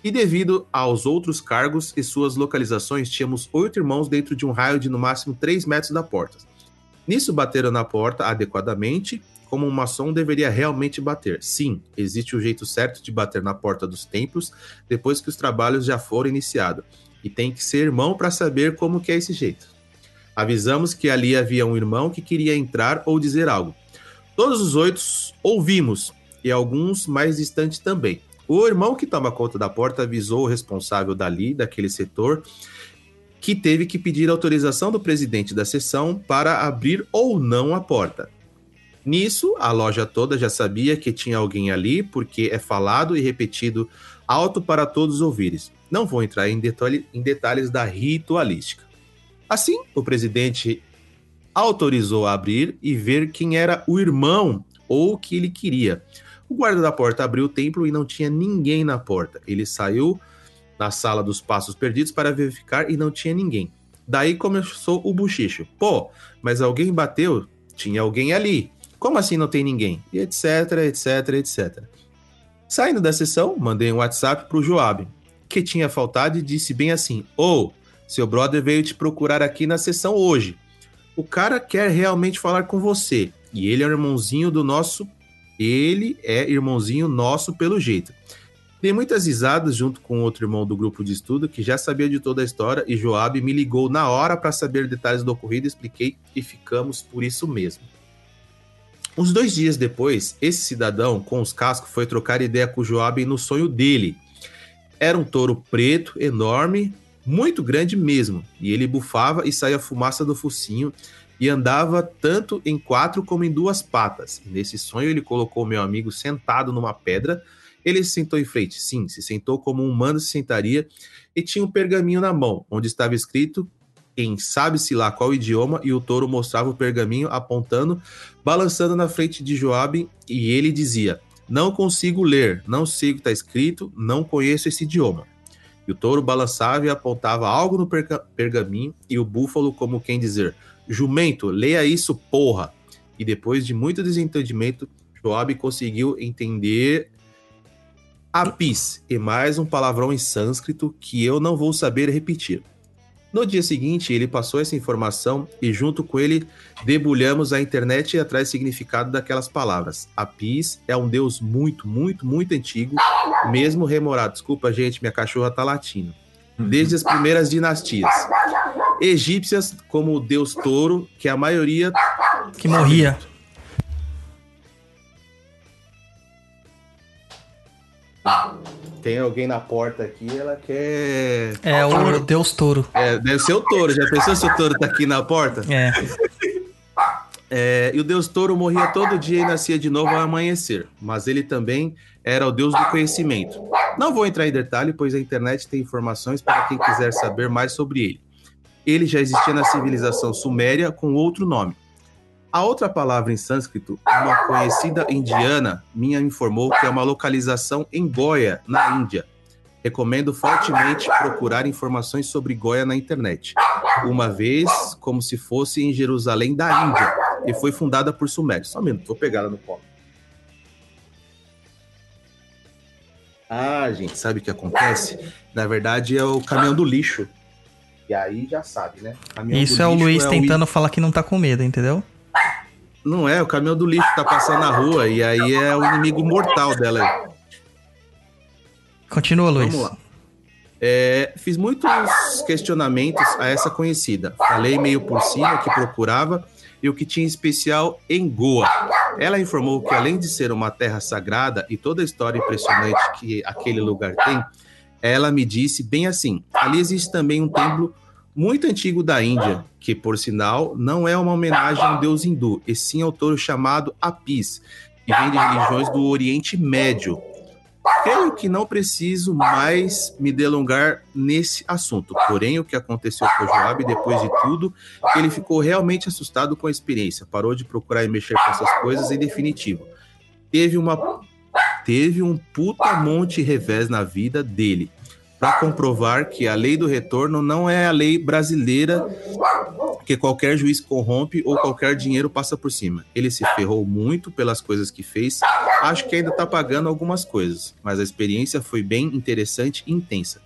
E devido aos outros cargos e suas localizações, tínhamos oito irmãos dentro de um raio de no máximo 3 metros da porta. Nisso bateram na porta adequadamente, como um maçom deveria realmente bater. Sim, existe o jeito certo de bater na porta dos templos depois que os trabalhos já foram iniciados. E tem que ser irmão para saber como que é esse jeito. Avisamos que ali havia um irmão que queria entrar ou dizer algo. Todos os oito ouvimos, e alguns mais distantes também. O irmão que toma conta da porta avisou o responsável dali, daquele setor, que teve que pedir autorização do presidente da sessão para abrir ou não a porta. Nisso, a loja toda já sabia que tinha alguém ali, porque é falado e repetido alto para todos ouvirem. Não vou entrar em, detalhe, em detalhes da ritualística. Assim, o presidente autorizou a abrir e ver quem era o irmão ou o que ele queria. O guarda da porta abriu o templo e não tinha ninguém na porta. Ele saiu na sala dos passos perdidos para verificar e não tinha ninguém. Daí começou o buchicho. Pô, mas alguém bateu? Tinha alguém ali. Como assim não tem ninguém? E etc, etc, etc. Saindo da sessão, mandei um WhatsApp pro Joab, que tinha faltado e disse bem assim: Ô, oh, seu brother veio te procurar aqui na sessão hoje. O cara quer realmente falar com você. E ele é o irmãozinho do nosso ele é irmãozinho nosso pelo jeito. Dei muitas risadas junto com outro irmão do grupo de estudo que já sabia de toda a história e Joab me ligou na hora para saber detalhes do ocorrido, expliquei e ficamos por isso mesmo. Uns dois dias depois, esse cidadão com os cascos foi trocar ideia com Joab no sonho dele. Era um touro preto, enorme, muito grande mesmo, e ele bufava e saía fumaça do focinho e andava tanto em quatro como em duas patas. nesse sonho, ele colocou meu amigo sentado numa pedra. Ele se sentou em frente, sim, se sentou como um humano se sentaria e tinha um pergaminho na mão, onde estava escrito em sabe-se lá qual idioma, e o touro mostrava o pergaminho apontando, balançando na frente de Joabe, e ele dizia: Não consigo ler, não sei o que está escrito, não conheço esse idioma. E o touro balançava e apontava algo no pergaminho, e o búfalo, como quem dizer: Jumento, leia isso, porra. E depois de muito desentendimento, Joab conseguiu entender apis e mais um palavrão em sânscrito que eu não vou saber repetir. No dia seguinte, ele passou essa informação e, junto com ele, debulhamos a internet e atrás significado daquelas palavras. Apis é um deus muito, muito, muito antigo, mesmo remorado. Desculpa, gente, minha cachorra tá latindo. Desde as primeiras dinastias egípcias como o deus touro, que a maioria que morria. tem alguém na porta aqui, ela quer. É o Deus Touro. É, deve ser o touro. Já pensou se o touro tá aqui na porta? É. É, e o deus touro morria todo dia e nascia de novo ao amanhecer, mas ele também era o deus do conhecimento. Não vou entrar em detalhe, pois a internet tem informações para quem quiser saber mais sobre ele. Ele já existia na civilização suméria com outro nome. A outra palavra em sânscrito, uma conhecida indiana, minha informou que é uma localização em Goia, na Índia. Recomendo fortemente procurar informações sobre Goia na internet. Uma vez, como se fosse em Jerusalém da Índia, e foi fundada por Sumérios. Só um minuto, vou pegar ela no colo. Ah, gente, sabe o que acontece? Na verdade, é o caminhão do lixo. E aí já sabe, né? Caminhão Isso é o Luiz tentando falar que não tá com medo, entendeu? Não é, o caminhão do lixo tá passando na rua e aí é o inimigo mortal dela. Continua, Luiz. Vamos lá. É, fiz muitos questionamentos a essa conhecida. Falei meio por cima que procurava e o que tinha especial em Goa. Ela informou que, além de ser uma terra sagrada e toda a história impressionante que aquele lugar tem, ela me disse bem assim: ali existe também um templo muito antigo da Índia, que, por sinal, não é uma homenagem ao deus hindu, e sim ao touro chamado Apis, que vem de religiões do Oriente Médio. Creio que não preciso mais me delongar nesse assunto. Porém, o que aconteceu com Joab depois de tudo, ele ficou realmente assustado com a experiência, parou de procurar e mexer com essas coisas em definitivo. Teve uma teve um puta monte revés na vida dele para comprovar que a lei do retorno não é a lei brasileira que qualquer juiz corrompe ou qualquer dinheiro passa por cima. Ele se ferrou muito pelas coisas que fez. Acho que ainda tá pagando algumas coisas, mas a experiência foi bem interessante e intensa.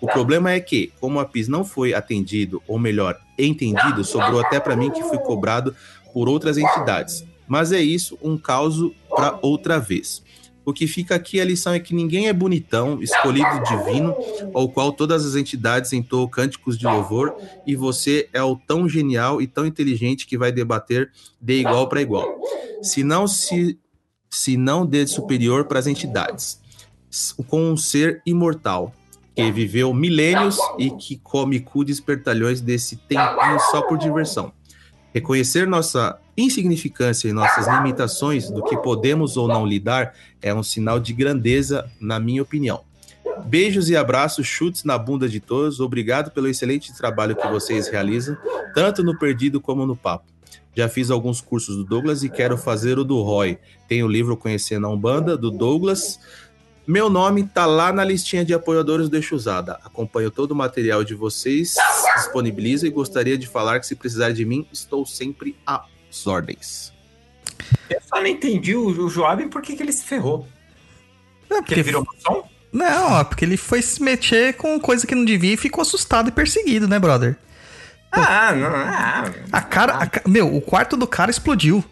O problema é que, como a PIS não foi atendido, ou melhor, entendido, sobrou até para mim que fui cobrado por outras entidades. Mas é isso, um caso para outra vez. O que fica aqui a lição é que ninguém é bonitão, escolhido divino, ao qual todas as entidades entoam cânticos de louvor, e você é o tão genial e tão inteligente que vai debater de igual para igual. Se não se se não de superior para as entidades, com um ser imortal que viveu milênios e que come cu de espertalhões desse tempinho só por diversão. Reconhecer nossa insignificância e nossas limitações do que podemos ou não lidar é um sinal de grandeza, na minha opinião. Beijos e abraços, chutes na bunda de todos. Obrigado pelo excelente trabalho que vocês realizam, tanto no Perdido como no Papo. Já fiz alguns cursos do Douglas e quero fazer o do Roy. Tem o livro Conhecendo a Umbanda, do Douglas. Meu nome tá lá na listinha de apoiadores do Exusada. Acompanho todo o material de vocês, disponibilizo e gostaria de falar que se precisar de mim, estou sempre às ordens. Eu só não entendi o, o Joab por que, que ele se ferrou. É Porque ele virou maçom? Não, é porque ele foi se meter com coisa que não devia e ficou assustado e perseguido, né, brother? Ah, não. Ah, A cara. a Meu, o quarto do cara explodiu.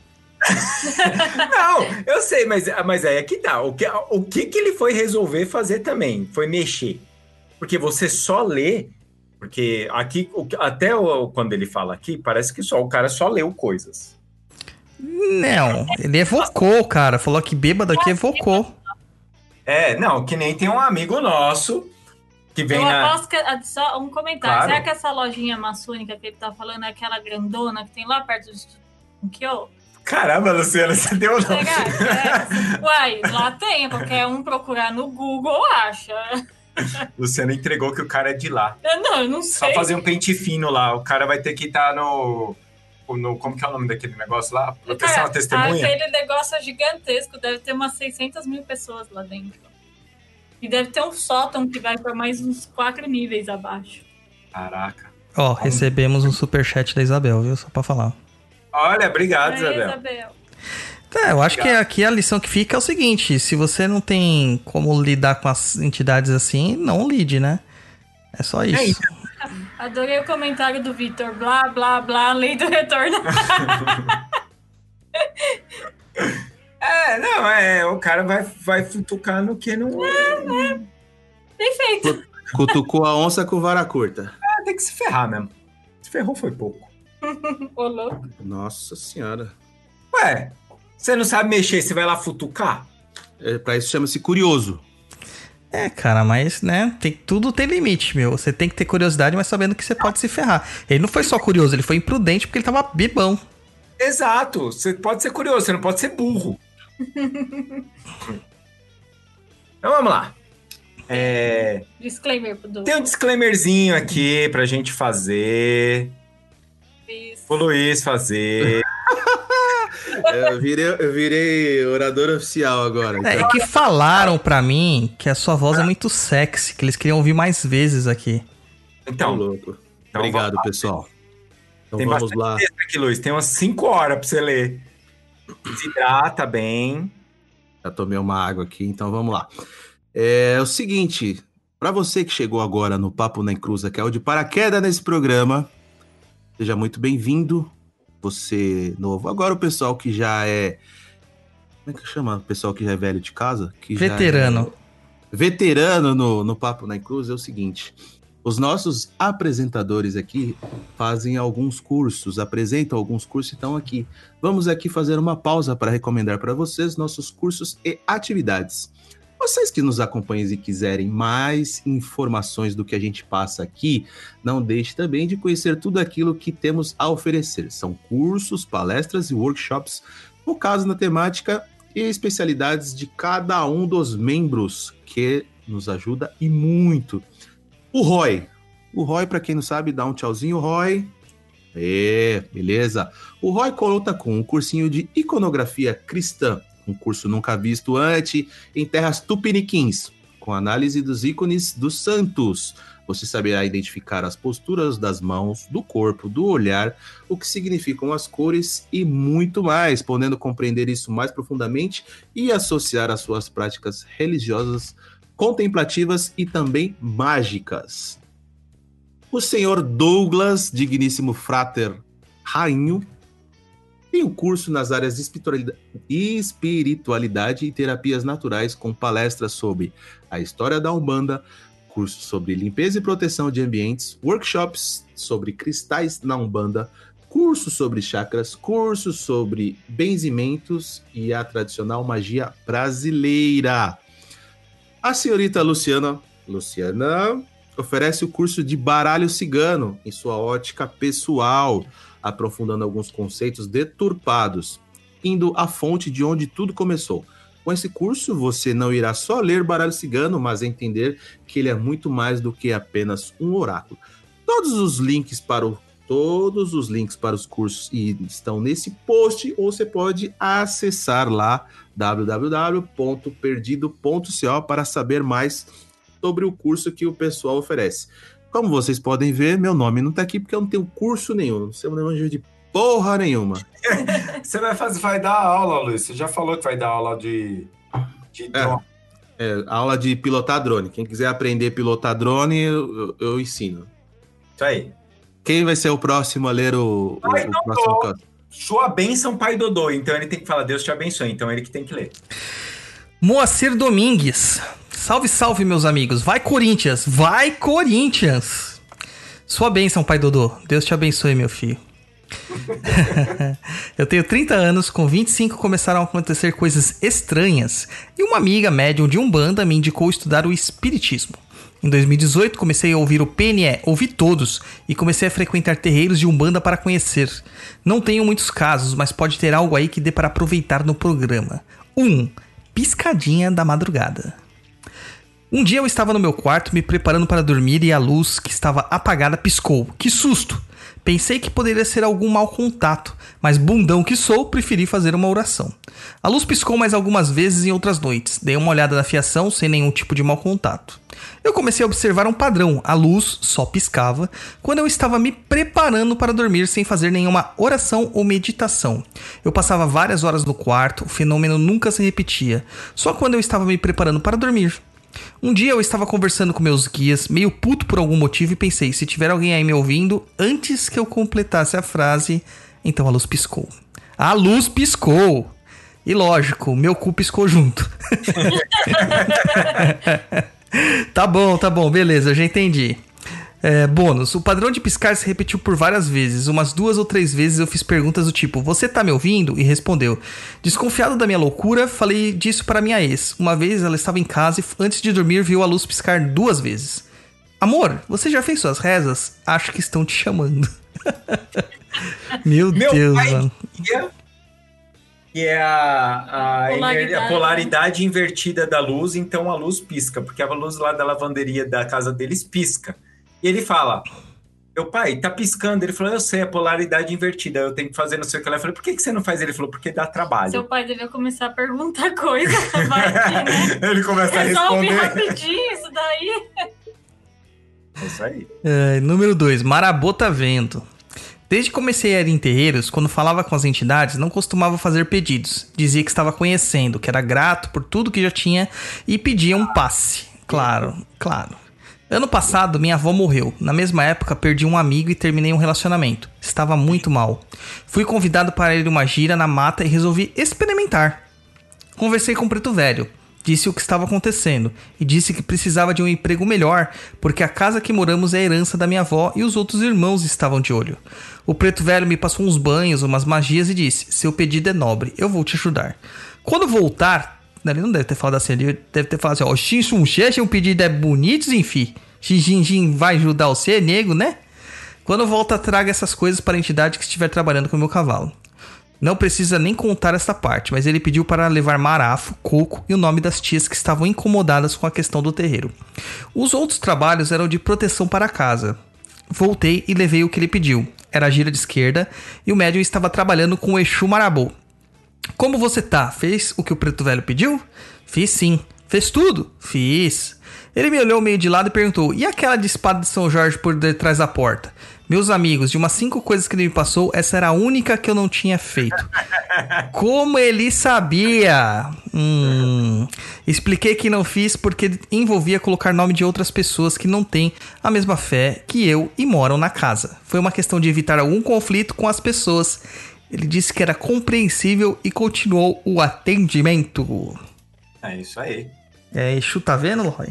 não, eu sei, mas, mas aí é que tá. O que, o que que ele foi resolver fazer também? Foi mexer. Porque você só lê. Porque aqui, até o- quando ele fala aqui, parece que só o cara só leu coisas. Não, ele evocou, cara. Falou que bêbado aqui evocou. É, não, que nem tem um amigo nosso que vem Eu na. aposto que. ah, Só um comentário. Claro. Será que essa lojinha maçônica que ele tá falando é aquela grandona que tem lá perto do Kyo? Caramba, Luciana, você deu não. É. Uai, lá tem, qualquer um procurar no Google acha. Luciana entregou que o cara é de lá. Eu não, eu não Só sei. fazer um pente fino lá. O cara vai ter que estar no, no. Como que é o nome daquele negócio lá? Proteção Cara, à testemunha? Aquele negócio é gigantesco, deve ter umas 600 mil pessoas lá dentro. E deve ter um sótão que vai para mais uns quatro níveis abaixo. Caraca. Ó, recebemos um superchat da Isabel, viu? Só pra falar. Olha, obrigado, Aí, Isabel. Isabel. É, eu acho que aqui a lição que fica é o seguinte: se você não tem como lidar com as entidades assim, não lide, né? É só isso. isso. Adorei o comentário do Vitor. Blá, blá, blá, lei do retorno. É, não, é. O cara vai, vai futucar no que não. Bem feito. Cutucou a onça com vara curta. Ah, tem que se ferrar mesmo. Se ferrou foi pouco. Ô, louco. Nossa senhora. Ué, você não sabe mexer, você vai lá futucar? É, pra isso chama-se curioso. É, cara, mas, né, tem, tudo tem limite, meu. Você tem que ter curiosidade, mas sabendo que você pode se ferrar. Ele não foi só curioso, ele foi imprudente porque ele tava bebão. Exato. Você pode ser curioso, você não pode ser burro. então vamos lá. É, Disclaimer do tem um disclaimerzinho aqui pra gente fazer. Luiz. Pro Luiz fazer. Eu virei, eu virei orador oficial agora. É, então. é que falaram pra mim que a sua voz é muito sexy, que eles queriam ouvir mais vezes aqui. Tô Então, louco. então Obrigado, pessoal. Então Tem vamos lá. texto aqui, Luiz. Tem umas 5 horas pra você ler. Se hidrata bem. Já tomei uma água aqui, então vamos lá. É o seguinte, para você que chegou agora no Papo na Encruza, que é o de paraquedas nesse programa, seja muito bem-vindo. Você novo. Agora o pessoal que já é. Como é que chama o pessoal que já é velho de casa? Que é- Veterano. veterano no, no Papo na Cruz é o seguinte: os nossos apresentadores aqui fazem alguns cursos, apresentam alguns cursos e estão aqui. Vamos aqui fazer uma pausa para recomendar para vocês nossos cursos e atividades. Vocês que nos acompanham e quiserem mais informações do que a gente passa aqui, não deixe também de conhecer tudo aquilo que temos a oferecer. São cursos, palestras e workshops focados na temática e especialidades de cada um dos membros, que nos ajuda e muito. O Roy. O Roy, para quem não sabe, dá um tchauzinho, Roy. É, beleza. O Roy conta com um cursinho de iconografia cristã, um curso nunca visto antes em terras tupiniquins, com análise dos ícones dos santos. Você saberá identificar as posturas das mãos, do corpo, do olhar, o que significam as cores e muito mais, podendo compreender isso mais profundamente e associar as suas práticas religiosas, contemplativas e também mágicas. O senhor Douglas, digníssimo frater rainho, tem o curso nas áreas de espiritualida- espiritualidade e terapias naturais com palestras sobre a história da Umbanda, curso sobre limpeza e proteção de ambientes, workshops sobre cristais na Umbanda, curso sobre chakras, curso sobre benzimentos e a tradicional magia brasileira. A senhorita Luciana, Luciana oferece o curso de baralho cigano em sua ótica pessoal, aprofundando alguns conceitos deturpados, indo à fonte de onde tudo começou. Com esse curso, você não irá só ler baralho cigano, mas entender que ele é muito mais do que apenas um oráculo. Todos os links para o todos os links para os cursos estão nesse post ou você pode acessar lá www.perdido.co para saber mais sobre o curso que o pessoal oferece. Como vocês podem ver, meu nome não tá aqui porque eu não tenho curso nenhum, não sei manjo de porra nenhuma. Você vai, fazer, vai dar aula, Luiz. Você já falou que vai dar aula de. de drone. É, aula de pilotar drone. Quem quiser aprender a pilotar drone, eu, eu- eu ensino. Isso aí. Quem vai ser o próximo a ler o, o- Ai, o não próximo caso? Sua bênção, pai Dodô. Então ele tem que falar, Deus te abençoe. Então ele que tem que ler. Moacir Domingues. Salve, salve, meus amigos. Vai, Corinthians! Vai, Corinthians! Sua bênção, pai Dodô. Deus te abençoe, meu filho. eu tenho 30 anos, com 25 começaram a acontecer coisas estranhas e uma amiga médium de Umbanda me indicou estudar o Espiritismo. Em 2018 comecei a ouvir o PNE, ouvi todos e comecei a frequentar terreiros de Umbanda para conhecer. Não tenho muitos casos, mas pode ter algo aí que dê para aproveitar no programa. 1. Um, piscadinha da madrugada. Um dia eu estava no meu quarto me preparando para dormir e a luz que estava apagada piscou. Que susto! Pensei que poderia ser algum mau contato, mas bundão que sou, preferi fazer uma oração. A luz piscou mais algumas vezes em outras noites. Dei uma olhada na fiação sem nenhum tipo de mau contato. Eu comecei a observar um padrão. A luz só piscava quando eu estava me preparando para dormir sem fazer nenhuma oração ou meditação. Eu passava várias horas no quarto, o fenômeno nunca se repetia, só quando eu estava me preparando para dormir. Um dia eu estava conversando com meus guias, meio puto por algum motivo, e pensei: se tiver alguém aí me ouvindo, antes que eu completasse a frase, então a luz piscou. A luz piscou! E lógico, meu cu piscou junto. tá bom, tá bom, beleza, já entendi. É, bônus. O padrão de piscar se repetiu por várias vezes. Umas duas ou três vezes eu fiz perguntas do tipo: Você tá me ouvindo? E respondeu. Desconfiado da minha loucura, falei disso para minha ex. Uma vez ela estava em casa e antes de dormir viu a luz piscar duas vezes. Amor, você já fez suas rezas? Acho que estão te chamando. Meu, Meu Deus, pai mano. que é a, a, Polaridade. a polaridade invertida da luz, então a luz pisca, porque a luz lá da lavanderia da casa deles pisca. E ele fala: Meu pai, tá piscando. Ele falou: Eu sei, a polaridade invertida, eu tenho que fazer não sei o que lá. Eu falei: Por que, que você não faz? Ele falou: Porque dá trabalho. Seu pai devia começar a perguntar coisa. Vai que, né? ele começa a Resolve responder. rapidinho isso daí. É isso aí. É, número 2. Marabota Vento. Desde que comecei a ir em terreiros, quando falava com as entidades, não costumava fazer pedidos. Dizia que estava conhecendo, que era grato por tudo que já tinha e pedia um passe. Claro, claro. Ano passado, minha avó morreu. Na mesma época, perdi um amigo e terminei um relacionamento. Estava muito mal. Fui convidado para ir uma gira na mata e resolvi experimentar. Conversei com o preto velho, disse o que estava acontecendo e disse que precisava de um emprego melhor, porque a casa que moramos é herança da minha avó e os outros irmãos estavam de olho. O preto velho me passou uns banhos, umas magias e disse: Seu pedido é nobre, eu vou te ajudar. Quando voltar, ele não deve ter falado assim, ele deve ter falado assim: Ó, Xinxun Xexe, o pedido é bonito, enfim. Xinxin vai ajudar você, nego, né? Quando volta, traga essas coisas para a entidade que estiver trabalhando com o meu cavalo. Não precisa nem contar essa parte, mas ele pediu para levar marafo, coco e o nome das tias que estavam incomodadas com a questão do terreiro. Os outros trabalhos eram de proteção para a casa. Voltei e levei o que ele pediu. Era a gira de esquerda e o médium estava trabalhando com o Exu Marabô. Como você tá? Fez o que o preto velho pediu? Fiz sim. Fez tudo? Fiz. Ele me olhou meio de lado e perguntou: E aquela de espada de São Jorge por detrás da porta? Meus amigos, de umas cinco coisas que ele me passou, essa era a única que eu não tinha feito. Como ele sabia? Hum. Expliquei que não fiz porque envolvia colocar nome de outras pessoas que não têm a mesma fé que eu e moram na casa. Foi uma questão de evitar algum conflito com as pessoas. Ele disse que era compreensível e continuou o atendimento. É isso aí. É, Exu tá vendo, Roy?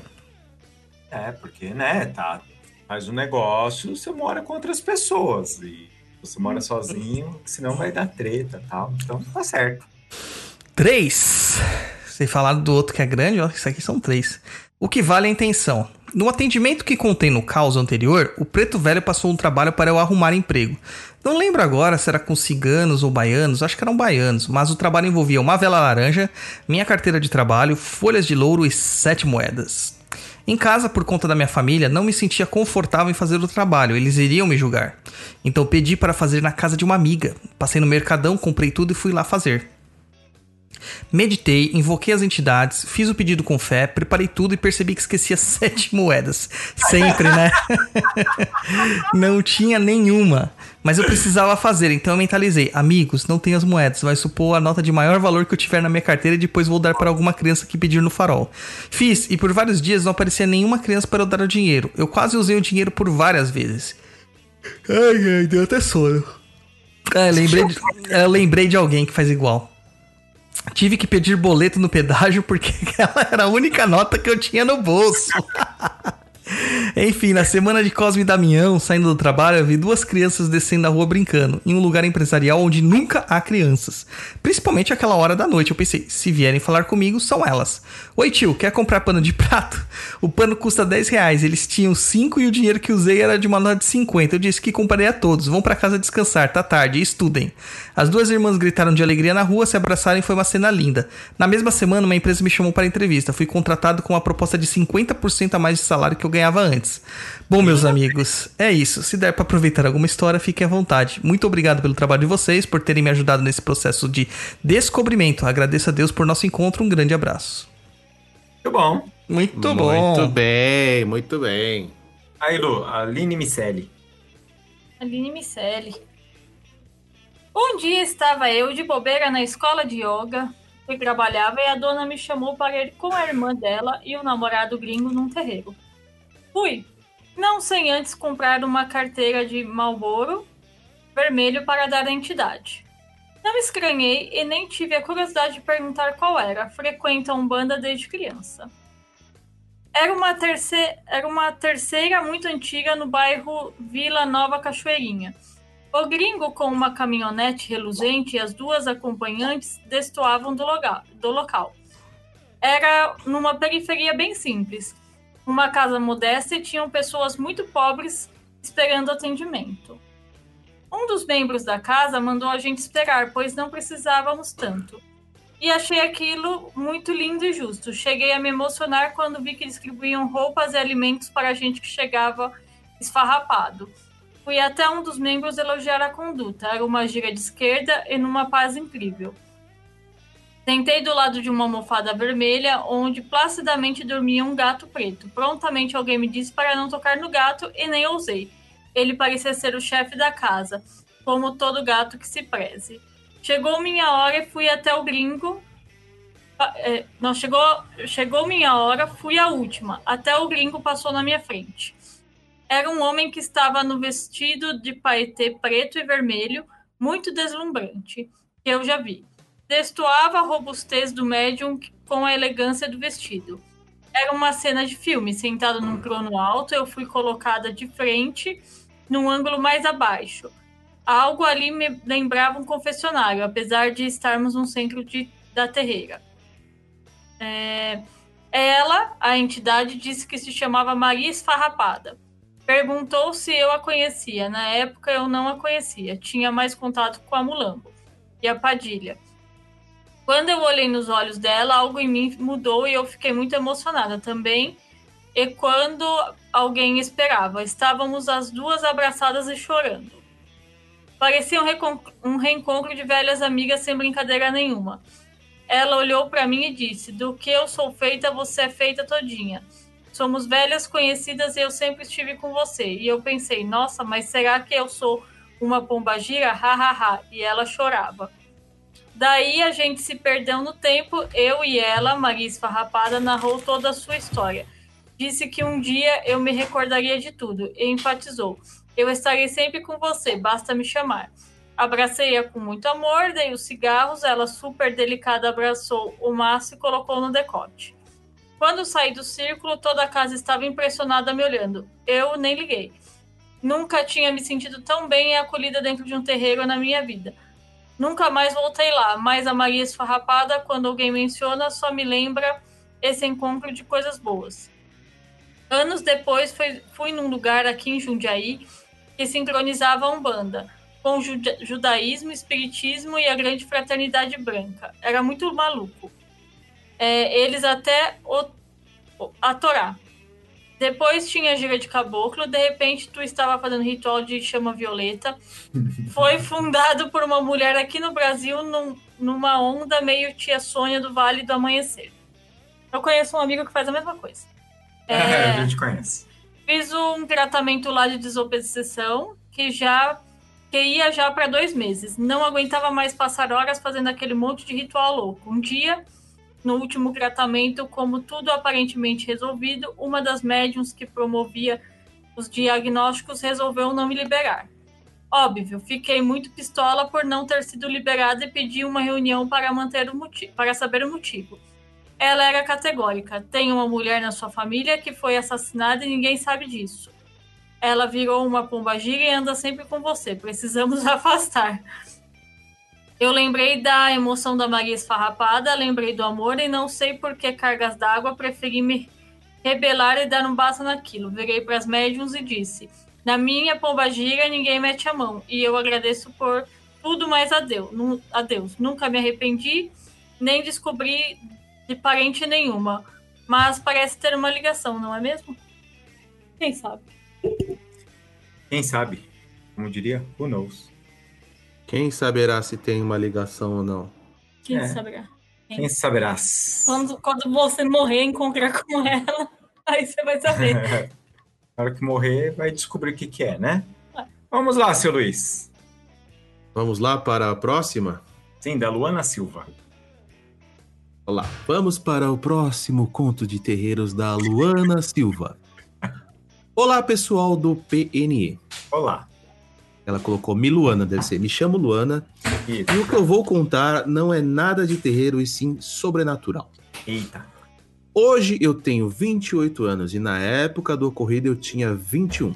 É, porque, né, tá. Faz um negócio, você mora com outras pessoas. E você mora sozinho, senão vai dar treta e tal. Então tá certo. Três. Vocês falaram do outro que é grande, ó, isso aqui são três. O que vale é a intenção. No atendimento que contém no caos anterior, o preto velho passou um trabalho para eu arrumar emprego. Não lembro agora se era com ciganos ou baianos, acho que eram baianos, mas o trabalho envolvia uma vela laranja, minha carteira de trabalho, folhas de louro e sete moedas. Em casa, por conta da minha família, não me sentia confortável em fazer o trabalho, eles iriam me julgar. Então pedi para fazer na casa de uma amiga. Passei no mercadão, comprei tudo e fui lá fazer. Meditei, invoquei as entidades, fiz o pedido com fé, preparei tudo e percebi que esquecia sete moedas. Sempre, né? não tinha nenhuma. Mas eu precisava fazer, então eu mentalizei. Amigos, não tenho as moedas, vai supor a nota de maior valor que eu tiver na minha carteira e depois vou dar para alguma criança que pedir no farol. Fiz, e por vários dias não aparecia nenhuma criança para eu dar o dinheiro. Eu quase usei o dinheiro por várias vezes. Ai, ai, deu até sono. É, lembrei de, eu lembrei de alguém que faz igual. Tive que pedir boleto no pedágio porque ela era a única nota que eu tinha no bolso. Enfim, na semana de Cosme e Damião, saindo do trabalho, eu vi duas crianças descendo a rua brincando, em um lugar empresarial onde nunca há crianças. Principalmente aquela hora da noite. Eu pensei, se vierem falar comigo, são elas. Oi tio, quer comprar pano de prato? O pano custa 10 reais, eles tinham 5 e o dinheiro que usei era de uma nota de 50. Eu disse que comprei a todos, vão para casa descansar, tá tarde, estudem. As duas irmãs gritaram de alegria na rua, se abraçaram e foi uma cena linda. Na mesma semana, uma empresa me chamou para entrevista. Fui contratado com uma proposta de 50% a mais de salário que eu ganhava antes. Bom, meus amigos, é isso. Se der para aproveitar alguma história, fiquem à vontade. Muito obrigado pelo trabalho de vocês, por terem me ajudado nesse processo de descobrimento. Agradeço a Deus por nosso encontro. Um grande abraço. Muito bom. Muito bom. Muito bem, muito bem. Aí, Lu, Aline Micelli. Aline Micelli. Um dia estava eu de bobeira na escola de yoga, que trabalhava, e a dona me chamou para ir com a irmã dela e o namorado gringo num terreiro. Fui, não sem antes comprar uma carteira de Marlboro vermelho para dar à entidade. Não estranhei e nem tive a curiosidade de perguntar qual era. Frequento a Umbanda desde criança. Era uma, terceira, era uma terceira muito antiga no bairro Vila Nova Cachoeirinha. O gringo, com uma caminhonete reluzente e as duas acompanhantes, destoavam do, loga- do local. Era numa periferia bem simples. Uma casa modesta e tinham pessoas muito pobres esperando atendimento. Um dos membros da casa mandou a gente esperar, pois não precisávamos tanto. E achei aquilo muito lindo e justo. Cheguei a me emocionar quando vi que distribuíam roupas e alimentos para a gente que chegava esfarrapado. Fui até um dos membros elogiar a conduta. Era uma gira de esquerda e numa paz incrível. Sentei do lado de uma almofada vermelha, onde placidamente dormia um gato preto. Prontamente alguém me disse para não tocar no gato e nem ousei. Ele parecia ser o chefe da casa, como todo gato que se preze. Chegou minha hora e fui até o gringo. Ah, é, não, chegou, chegou minha hora, fui a última. Até o gringo passou na minha frente. Era um homem que estava no vestido de paetê preto e vermelho, muito deslumbrante, que eu já vi. Destoava a robustez do médium com a elegância do vestido. Era uma cena de filme, sentado num trono alto, eu fui colocada de frente, num ângulo mais abaixo. Algo ali me lembrava um confessionário, apesar de estarmos no centro de, da terreira. É, ela, a entidade, disse que se chamava Maria Esfarrapada. Perguntou se eu a conhecia. Na época eu não a conhecia. Tinha mais contato com a Mulambo e a Padilha. Quando eu olhei nos olhos dela, algo em mim mudou e eu fiquei muito emocionada também. E quando alguém esperava, estávamos as duas abraçadas e chorando. Parecia um, um reencontro de velhas amigas sem brincadeira nenhuma. Ela olhou para mim e disse: Do que eu sou feita, você é feita todinha. Somos velhas conhecidas e eu sempre estive com você. E eu pensei: Nossa, mas será que eu sou uma pombagira? Ha, ha, ha. E ela chorava. Daí a gente se perdeu no tempo, eu e ela, Maria Esfarrapada, narrou toda a sua história. Disse que um dia eu me recordaria de tudo e enfatizou: Eu estarei sempre com você, basta me chamar. Abracei-a com muito amor, dei os cigarros, ela, super delicada, abraçou o maço e colocou no decote. Quando saí do círculo, toda a casa estava impressionada me olhando. Eu nem liguei. Nunca tinha me sentido tão bem acolhida dentro de um terreiro na minha vida. Nunca mais voltei lá, mas a Maria Esfarrapada, quando alguém menciona, só me lembra esse encontro de coisas boas. Anos depois, fui, fui num lugar aqui em Jundiaí que sincronizava a Umbanda, com judaísmo, espiritismo e a grande fraternidade branca. Era muito maluco. É, eles até o- a Torá. Depois tinha a gira de caboclo, de repente tu estava fazendo ritual de chama violeta. Foi fundado por uma mulher aqui no Brasil num- numa onda meio tia Sônia do Vale do Amanhecer. Eu conheço um amigo que faz a mesma coisa. É, É, a gente conhece. fiz um tratamento lá de desobsessão que já que ia já para dois meses. Não aguentava mais passar horas fazendo aquele monte de ritual louco. Um dia, no último tratamento, como tudo aparentemente resolvido, uma das médiums que promovia os diagnósticos resolveu não me liberar. Óbvio, fiquei muito pistola por não ter sido liberada e pedi uma reunião para manter o motivo, para saber o motivo. Ela era categórica. Tem uma mulher na sua família que foi assassinada e ninguém sabe disso. Ela virou uma pombagira e anda sempre com você. Precisamos afastar. Eu lembrei da emoção da Maria Esfarrapada, lembrei do amor e não sei por que cargas d'água preferi me rebelar e dar um basta naquilo. Virei para as médiums e disse: Na minha pombagira ninguém mete a mão e eu agradeço por tudo mais a Deus. Nu- a Deus. Nunca me arrependi, nem descobri de parente nenhuma. Mas parece ter uma ligação, não é mesmo? Quem sabe? Quem sabe? Como diria, who knows? Quem saberá se tem uma ligação ou não? Quem É. saberá? Quem saberás? Quando, quando você morrer, encontrar com ela, aí você vai saber. Na hora que morrer, vai descobrir o que, que é, né? Vamos lá, seu Luiz. Vamos lá para a próxima? Sim, da Luana Silva. Olá, vamos para o próximo conto de terreiros da Luana Silva. Olá, pessoal do PNE. Olá. Ela colocou me Luana, deve ser me chamo Luana. Isso. E o que eu vou contar não é nada de terreiro e sim sobrenatural. Eita. Hoje eu tenho 28 anos e na época do ocorrido eu tinha 21.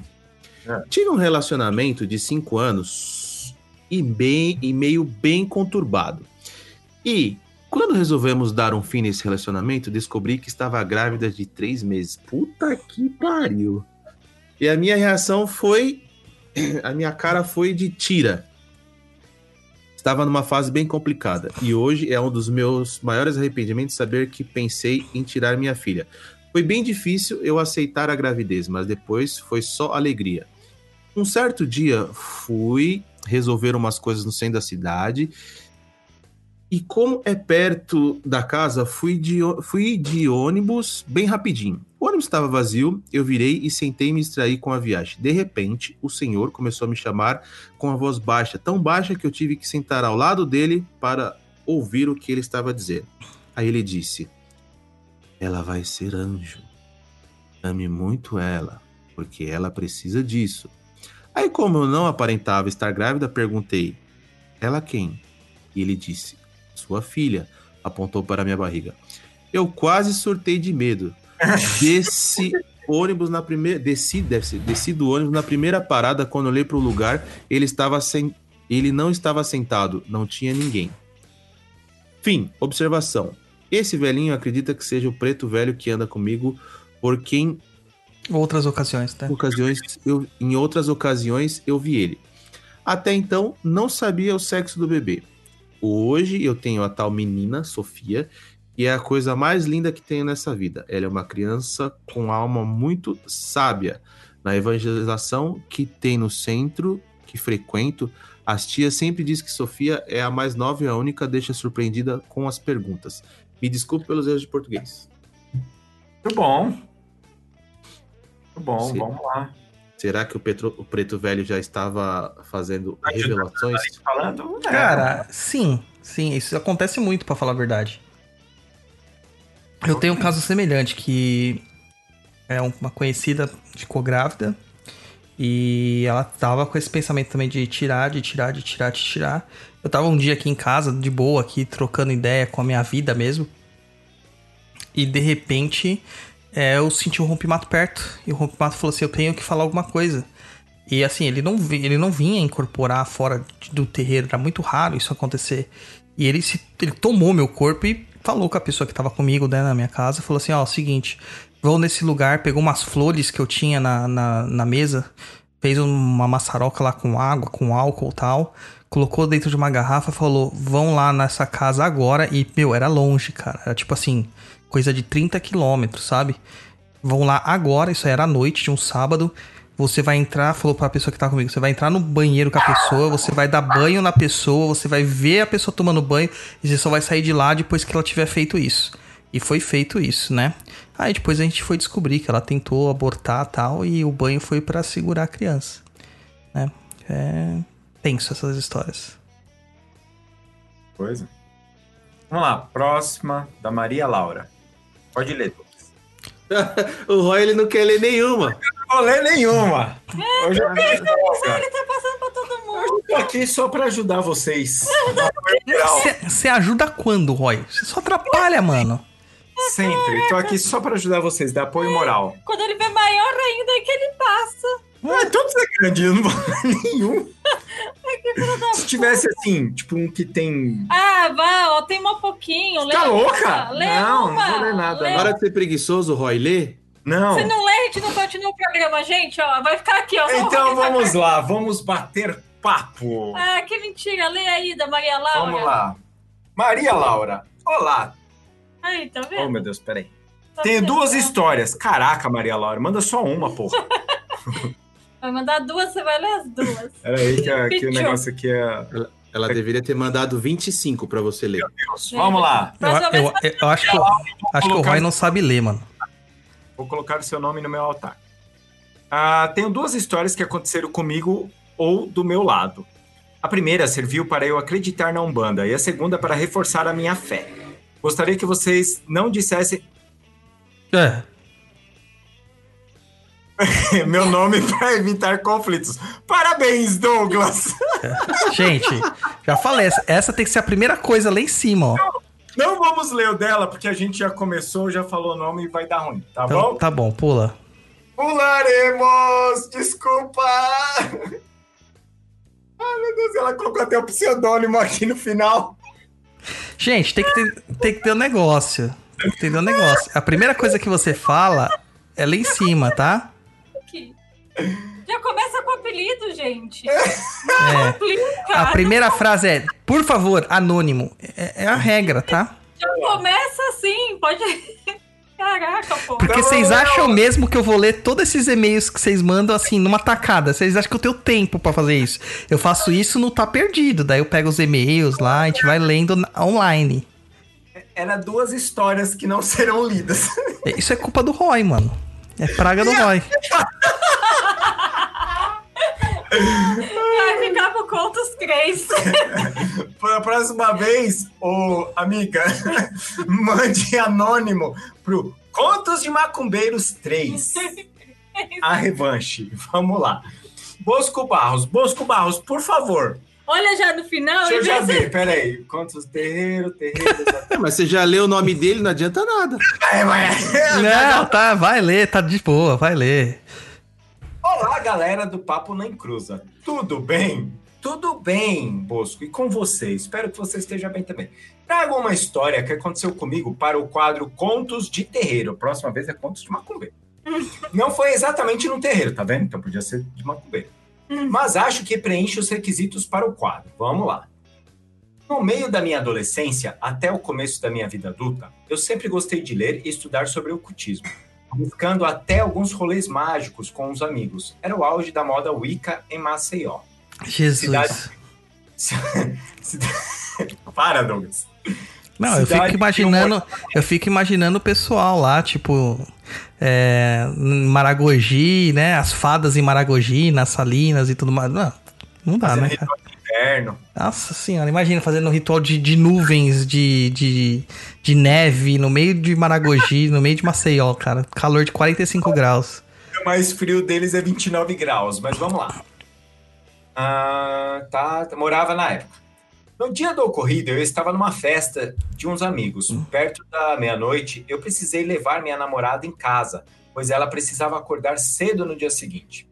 É. Tive um relacionamento de 5 anos e, bem, e meio bem conturbado. E quando resolvemos dar um fim nesse relacionamento, descobri que estava grávida de 3 meses. Puta que pariu. E a minha reação foi. A minha cara foi de tira. Estava numa fase bem complicada e hoje é um dos meus maiores arrependimentos saber que pensei em tirar minha filha. Foi bem difícil eu aceitar a gravidez, mas depois foi só alegria. Um certo dia fui resolver umas coisas no centro da cidade e como é perto da casa, fui de, fui de ônibus bem rapidinho. O ônibus estava vazio, eu virei e sentei me distrair com a viagem. De repente, o senhor começou a me chamar com a voz baixa, tão baixa que eu tive que sentar ao lado dele para ouvir o que ele estava a dizer. Aí ele disse: Ela vai ser anjo. Ame muito ela, porque ela precisa disso. Aí, como eu não aparentava estar grávida, perguntei: Ela quem? E ele disse: Sua filha. Apontou para minha barriga. Eu quase surtei de medo. Desci ônibus na primeira. Desci, ser, desci do ônibus na primeira parada. Quando olhei para o lugar, ele estava sem. Ele não estava sentado, não tinha ninguém. Fim, observação. Esse velhinho acredita que seja o preto velho que anda comigo, por quem Outras ocasiões, tá? ocasiões eu, em outras ocasiões eu vi ele. Até então não sabia o sexo do bebê. Hoje eu tenho a tal menina, Sofia, que é a coisa mais linda que tenho nessa vida. Ela é uma criança com alma muito sábia. Na evangelização que tem no centro que frequento, as tias sempre dizem que Sofia é a mais nova e a única deixa surpreendida com as perguntas. Me desculpe pelos erros de português. Muito bom. Muito bom, Sim. vamos lá. Será que o, Petro- o preto velho já estava fazendo revelações? Falando, é, Cara, sim, sim, isso acontece muito, pra falar a verdade. Eu tenho um caso semelhante que é uma conhecida ficou grávida e ela tava com esse pensamento também de tirar, de tirar, de tirar, de tirar. Eu tava um dia aqui em casa, de boa, aqui trocando ideia com a minha vida mesmo. E de repente é, eu senti um rompimato perto. E o rompimato falou assim: Eu tenho que falar alguma coisa. E assim, ele não, ele não vinha incorporar fora do terreiro, era muito raro isso acontecer. E ele, se, ele tomou meu corpo e falou com a pessoa que tava comigo né, na minha casa: falou assim: Ó, seguinte, vou nesse lugar, pegou umas flores que eu tinha na, na, na mesa, fez uma maçaroca lá com água, com álcool e tal, colocou dentro de uma garrafa falou: vão lá nessa casa agora. E, meu, era longe, cara. Era tipo assim, coisa de 30 quilômetros, sabe? Vão lá agora, isso era à noite de um sábado. Você vai entrar, falou pra pessoa que tá comigo, você vai entrar no banheiro com a pessoa, você vai dar banho na pessoa, você vai ver a pessoa tomando banho e você só vai sair de lá depois que ela tiver feito isso. E foi feito isso, né? Aí depois a gente foi descobrir que ela tentou abortar tal e o banho foi pra segurar a criança, né? É tenso essas histórias. coisa. Vamos lá, próxima da Maria Laura. Pode ler. O Roy ele não quer ler nenhuma. Não vou ler nenhuma. Hoje eu Ele tá passando pra todo mundo. tô aqui só pra ajudar vocês. Você ajuda quando, Roy? Você só atrapalha, mano. Sempre. Tô aqui só pra ajudar vocês, dar apoio moral. Quando ele vê maior ainda é que ele passa. Ah, todos é grande, eu não vou ler nenhum. Se tivesse assim, tipo um que tem. Ah, vai, ó, tem um pouquinho. Tá lê louca? uma, lê Não, não uma, vou ler nada, lê- Para de ser preguiçoso, Roy, lê. Não. Se não lê, a gente não continua o programa, gente, ó. Vai ficar aqui, ó. Então vamos lá, vamos bater papo. Ah, que mentira. Lê aí da Maria Laura. Vamos lá. Maria Laura, olá. Aí, tá Oh, vendo? meu Deus, peraí. Tá Tenho duas histórias. Caraca, Maria Laura, manda só uma, porra. Vai mandar duas, você vai ler as duas. Peraí, que, a- que o negócio aqui é. Ela deveria ter mandado 25 pra você ler. Vamos lá. Eu, vez eu- eu acho que, eu- acho que o Roy não sabe ler, mano. Vou colocar o seu nome no meu altar. Ah, tenho duas histórias que aconteceram comigo ou do meu lado. A primeira serviu para eu acreditar na Umbanda e a segunda para reforçar a minha fé. Gostaria que vocês não dissessem É. meu nome para evitar conflitos. Parabéns, Douglas! Gente, já falei, essa, tem que ser a primeira coisa lá em cima, ó. Não vamos ler o dela, porque a gente já começou, já falou o nome e vai dar ruim, tá Então, bom? tá bom, pula. Pularemos! Desculpa! Ai, meu Deus, ela colocou até o pseudônimo aqui no final. Gente, tem que ter, tem que ter um negócio. Tem que ter um negócio. A primeira coisa que você fala é lá em cima, tá? Já começa com apelido, gente. É. Complica. A primeira frase é, por favor, anônimo. É, é a regra, tá? Já começa assim, pode. Caraca, pô. Porque Não, vocês não, não. acham mesmo que eu vou ler todos esses e-mails que vocês mandam assim, numa tacada? Vocês acham que eu tenho tempo pra fazer isso? Eu faço isso no Tá Perdido. Daí eu pego os e-mails lá, a gente vai lendo online. Era duas histórias que não serão lidas. Isso é culpa do Roy, mano. É praga do Roy. Vai ficar por conta os três. Para a próxima vez, ô amiga, mande anônimo pro Contos de Macumbeiros 3. A revanche. Vamos lá. Bosco Barros. Bosco Barros, por favor. Olha já no final. Deixa eu já de- ver, peraí. Contos Terreiro, Terreiro. É, mas você já leu o nome dele, não adianta nada. É, mas- Não, tá, vai ler, tá de boa, vai ler. Olá, galera do Papo Nem Cruza. Tudo bem? Tudo bem, Bosco. E com você? Espero que você esteja bem também. Trago uma história que aconteceu comigo para o quadro Contos de Terreiro. Próxima vez é Contos de Macumbeiro. Não foi exatamente num terreiro, tá vendo? Então podia ser de macumbeiro. Mas acho que preenche os requisitos para o quadro. Vamos lá. No meio da minha adolescência, até o começo da minha vida adulta, eu sempre gostei de ler e estudar sobre ocultismo buscando até alguns rolês mágicos com os amigos. Era o auge da moda Wicca em Maceió. Jesus. Cidade- Cida- Para, Douglas. Não, eu fico imaginando, eu fico imaginando o pessoal lá, tipo, é, Maragogi, né? As fadas em Maragogi, nas salinas e tudo mais. Não, não dá, Fazendo né, cara? Inverno. Nossa senhora, imagina fazendo um ritual de, de nuvens, de, de, de neve no meio de Maragogi, no meio de Maceió, cara. Calor de 45 graus. O mais frio deles é 29 graus, mas vamos lá. Ah, tá, morava na época. No dia do ocorrido, eu estava numa festa de uns amigos. Perto da meia-noite, eu precisei levar minha namorada em casa, pois ela precisava acordar cedo no dia seguinte.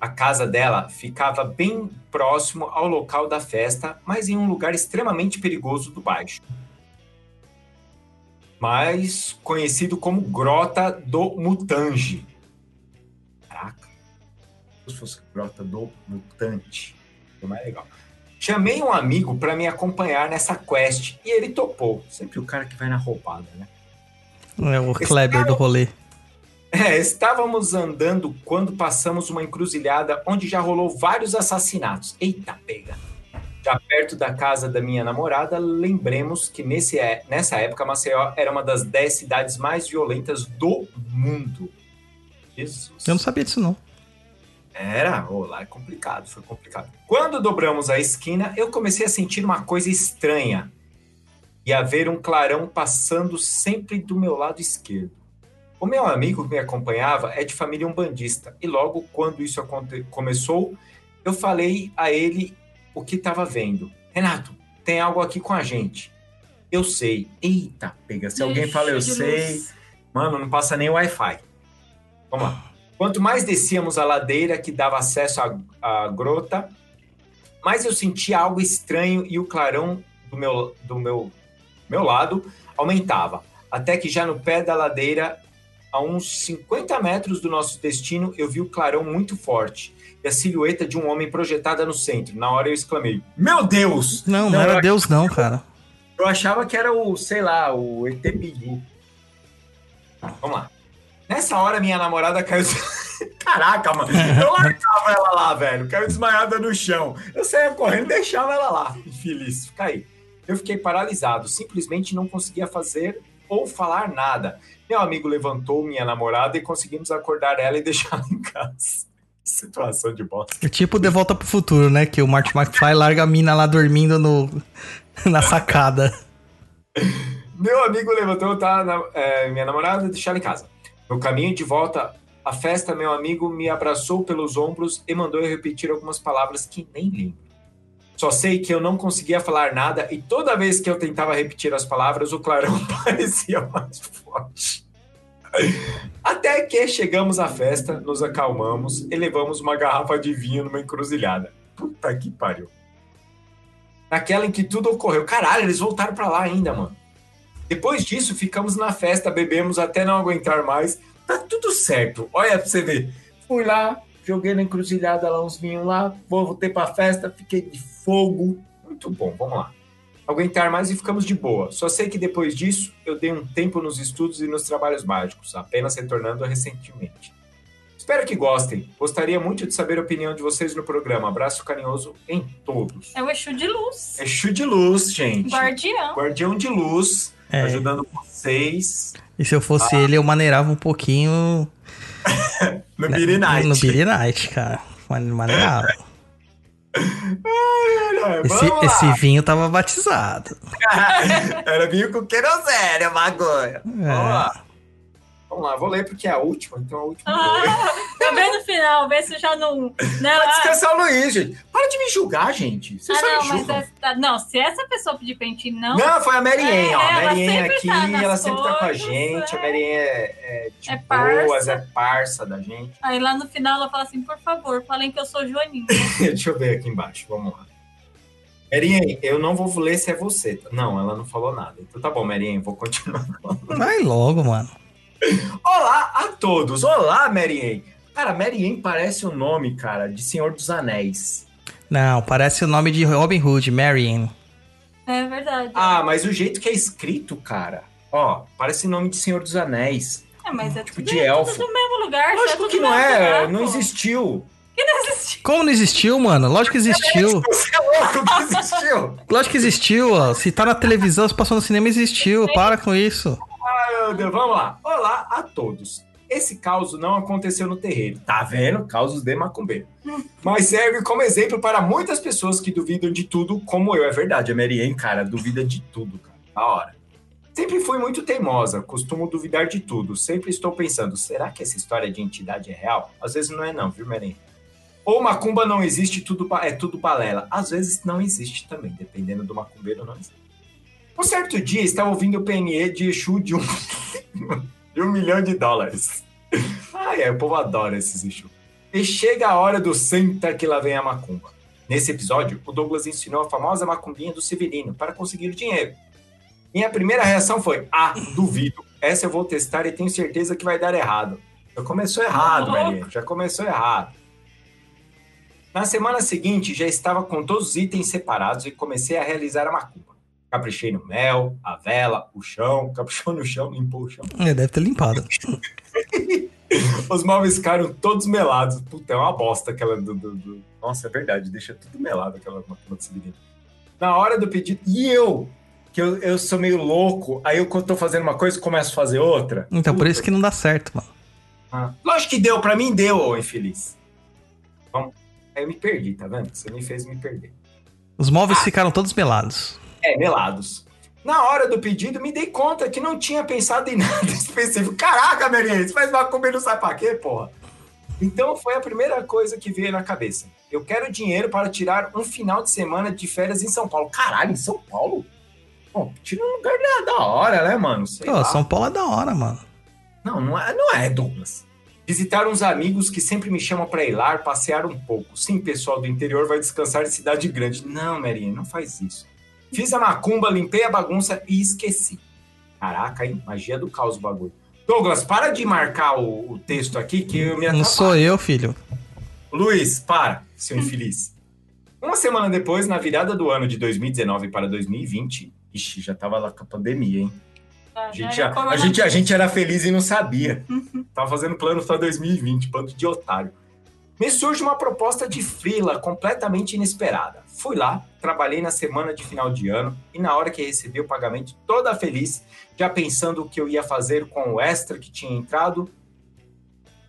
A casa dela ficava bem próximo ao local da festa, mas em um lugar extremamente perigoso do baixo. Mais conhecido como Grota do Mutange. Caraca. Se fosse Grota do Mutante. Foi mais legal. Chamei um amigo para me acompanhar nessa quest e ele topou. Sempre o cara que vai na roubada, né? É o Kleber do rolê. É, estávamos andando quando passamos uma encruzilhada onde já rolou vários assassinatos. Eita, pega! Já perto da casa da minha namorada, lembremos que nesse, é- nessa época Maceió era uma das 10 cidades mais violentas do mundo. Jesus. Eu não sabia disso, não. Era, oh, lá é complicado, foi complicado. Quando dobramos a esquina, eu comecei a sentir uma coisa estranha. E a ver um clarão passando sempre do meu lado esquerdo. O meu amigo que me acompanhava é de família umbandista, e logo quando isso começou, eu falei a ele o que estava vendo. Renato, tem algo aqui com a gente. Eu sei. Eita, pega. Se alguém Ixi, fala eu sei, luz. Mano, não passa nem Wi-Fi. Vamos lá. Quanto mais descíamos a ladeira que dava acesso à, à grota, mais eu sentia algo estranho e o clarão do meu, do meu, meu lado aumentava. Até que já no pé da ladeira, a uns 50 metros do nosso destino, eu vi o clarão muito forte e a silhueta de um homem projetada no centro. Na hora eu exclamei: Meu Deus! Não, não, Não, era eu- Deus, não, cara. Eu achava que era o, sei lá, o ET Bilu. Vamos lá. Nessa hora, minha namorada caiu. Caraca, mano. Eu largava ela lá, velho. Caiu desmaiada no chão. Eu saía correndo e deixava ela lá. Infeliz. Fica aí. Eu fiquei paralisado. Simplesmente não conseguia fazer ou falar nada. Meu amigo levantou minha namorada e conseguimos acordar ela e deixá-la em casa. Situação de bosta. É tipo De Volta pro Futuro, né? Que o Marty McFly larga a mina lá dormindo no, na sacada. Meu amigo levantou, tá? Na, é, minha namorada deixou ela em casa. No caminho de volta à festa, meu amigo me abraçou pelos ombros e mandou eu repetir algumas palavras que nem lembro. Só sei que eu não conseguia falar nada e toda vez que eu tentava repetir as palavras, o clarão parecia mais forte. Até que chegamos à festa, nos acalmamos e levamos uma garrafa de vinho numa encruzilhada. Puta que pariu. Naquela em que tudo ocorreu. Caralho, eles voltaram pra lá ainda, mano. Depois disso, ficamos na festa, bebemos até não aguentar mais. Tá tudo certo. Olha pra você ver. Fui lá, joguei na encruzilhada lá uns vinhos lá, voltei pra festa, fiquei de fogo. Muito bom, vamos lá. Aguentar mais e ficamos de boa. Só sei que depois disso, eu dei um tempo nos estudos e nos trabalhos mágicos, apenas retornando recentemente. Espero que gostem. Gostaria muito de saber a opinião de vocês no programa. Abraço carinhoso em todos. É o Exu de luz. Exu de luz, gente. Guardião. Guardião de luz, É. ajudando vocês E se eu fosse ele, eu maneirava um pouquinho no Beery Night. no Billy Night, cara. Mane- Maneirava. É, Esse, esse vinho tava batizado. Era vinho com querosene, o bagulho. Vamos É. lá. Vamos lá, vou ler porque é a última, então a última. Ah, tá bem no final, vê se já não. Não, Vai ah, descansar o Luiz, gente. Para de me julgar, gente. Vocês ah, só me não, mas julgam. essa- não, se essa pessoa pedir pra gente não. Não, foi a Mary Ann, É, ó. ela Mary Ann sempre aqui, tá ela sempre tá com a gente. A é. Mary Ann é, é de É boas, parça. é parça da gente. Aí lá no final ela fala assim: por favor, falem que eu sou Joaninha. Deixa eu ver aqui embaixo, vamos lá. Ann, eu não vou ler se é você. tá? Não, ela não falou nada. Então tá bom, Ann, vou continuar. Vai logo, mano. Olá a todos. Olá, Mary Ann. Cara, Mary Ann parece o nome, cara, de Senhor dos Anéis. Não, parece o nome de Robin Hood, Marion. É verdade. Ah, mas o jeito que é escrito, cara, ó, parece nome de Senhor dos Anéis. É, mas é tipo tudo, de é elfo. tudo do mesmo lugar. Lógico é tudo que não é, lugar, não existiu. Que não existiu. Como não existiu, mano? Lógico que existiu. Você é louco que existiu. Lógico que existiu, ó. Se tá na televisão, se passou no cinema, existiu. Para com isso. Vamos lá. Olá a todos. Esse caos não aconteceu no terreiro. Tá vendo? Causos de macumbeiro. Mas serve como exemplo para muitas pessoas que duvidam de tudo, como eu. É verdade, a Mary Ann, cara, duvida de tudo, cara. Da hora. Sempre fui muito teimosa, costumo duvidar de tudo. Sempre estou pensando, será que essa história de entidade é real? Às vezes não é não, viu, Mary Ann? Ou macumba não existe, tudo é tudo balela. Às vezes não existe também, dependendo do macumbeiro não existe. Um certo dia, estava ouvindo o PNE de Exu de um, de um milhão de dólares. Ai, é, o povo adora esses Exu. E chega a hora do senta que lá vem a macumba. Nesse episódio, o Douglas ensinou a famosa macumbinha do Severino para conseguir o dinheiro. Minha primeira reação foi, ah, duvido. Essa eu vou testar e tenho certeza que vai dar errado. Já começou errado, Maria. Já começou errado. Na semana seguinte, já estava com todos os itens separados e comecei a realizar a macumba. Caprichei no mel, a vela, o chão, caprichou no chão, limpou o chão. É, deve ter limpado. Os móveis ficaram todos melados. Puta, é uma bosta aquela do. do- do- Nossa, é verdade, deixa tudo melado aquela de Severino. Na hora do pedido. E eu? Que eu, eu sou meio louco, aí eu quando tô fazendo uma coisa, começo a fazer outra. Então, por Puta isso que não dá certo, mano. Ah, lógico que deu, pra mim deu, ô infeliz. Vamos. Aí eu me perdi, tá vendo? Você me fez me perder. Os móveis ficaram todos melados. É, melados. Na hora do pedido, me dei conta que não tinha pensado em nada específico. Caraca, Meriene, você faz macumba e não sabe pra quê, porra? Então foi a primeira coisa que veio na cabeça. Eu quero dinheiro para tirar um final de semana de férias em São Paulo. Caralho, em São Paulo? Pô, tira um lugar da- hora, né, mano? Pô. São Paulo é da hora, mano. Não, não é, não é, Douglas. Visitar uns amigos que sempre me chamam para ir lá, passear um pouco. Sim, pessoal do interior vai descansar em cidade grande. Não, Marinha, não faz isso. Fiz a macumba, limpei a bagunça e esqueci. Caraca, hein? Magia do caos o bagulho. Douglas, para de marcar o, o texto aqui que eu me Não atrapalho. sou eu, filho. Luiz, para, seu infeliz. Uma semana depois, na virada do ano de 2019 para 2020, ixi, já tava lá com a pandemia, hein? Ah, A gente, já a, gente, a gente era feliz e não sabia. Tava fazendo plano para 2020, plano de otário. Me surge uma proposta de freela completamente inesperada. Fui lá, trabalhei na semana de final de ano e na hora que recebi o pagamento, toda feliz, já pensando o que eu ia fazer com o extra que tinha entrado,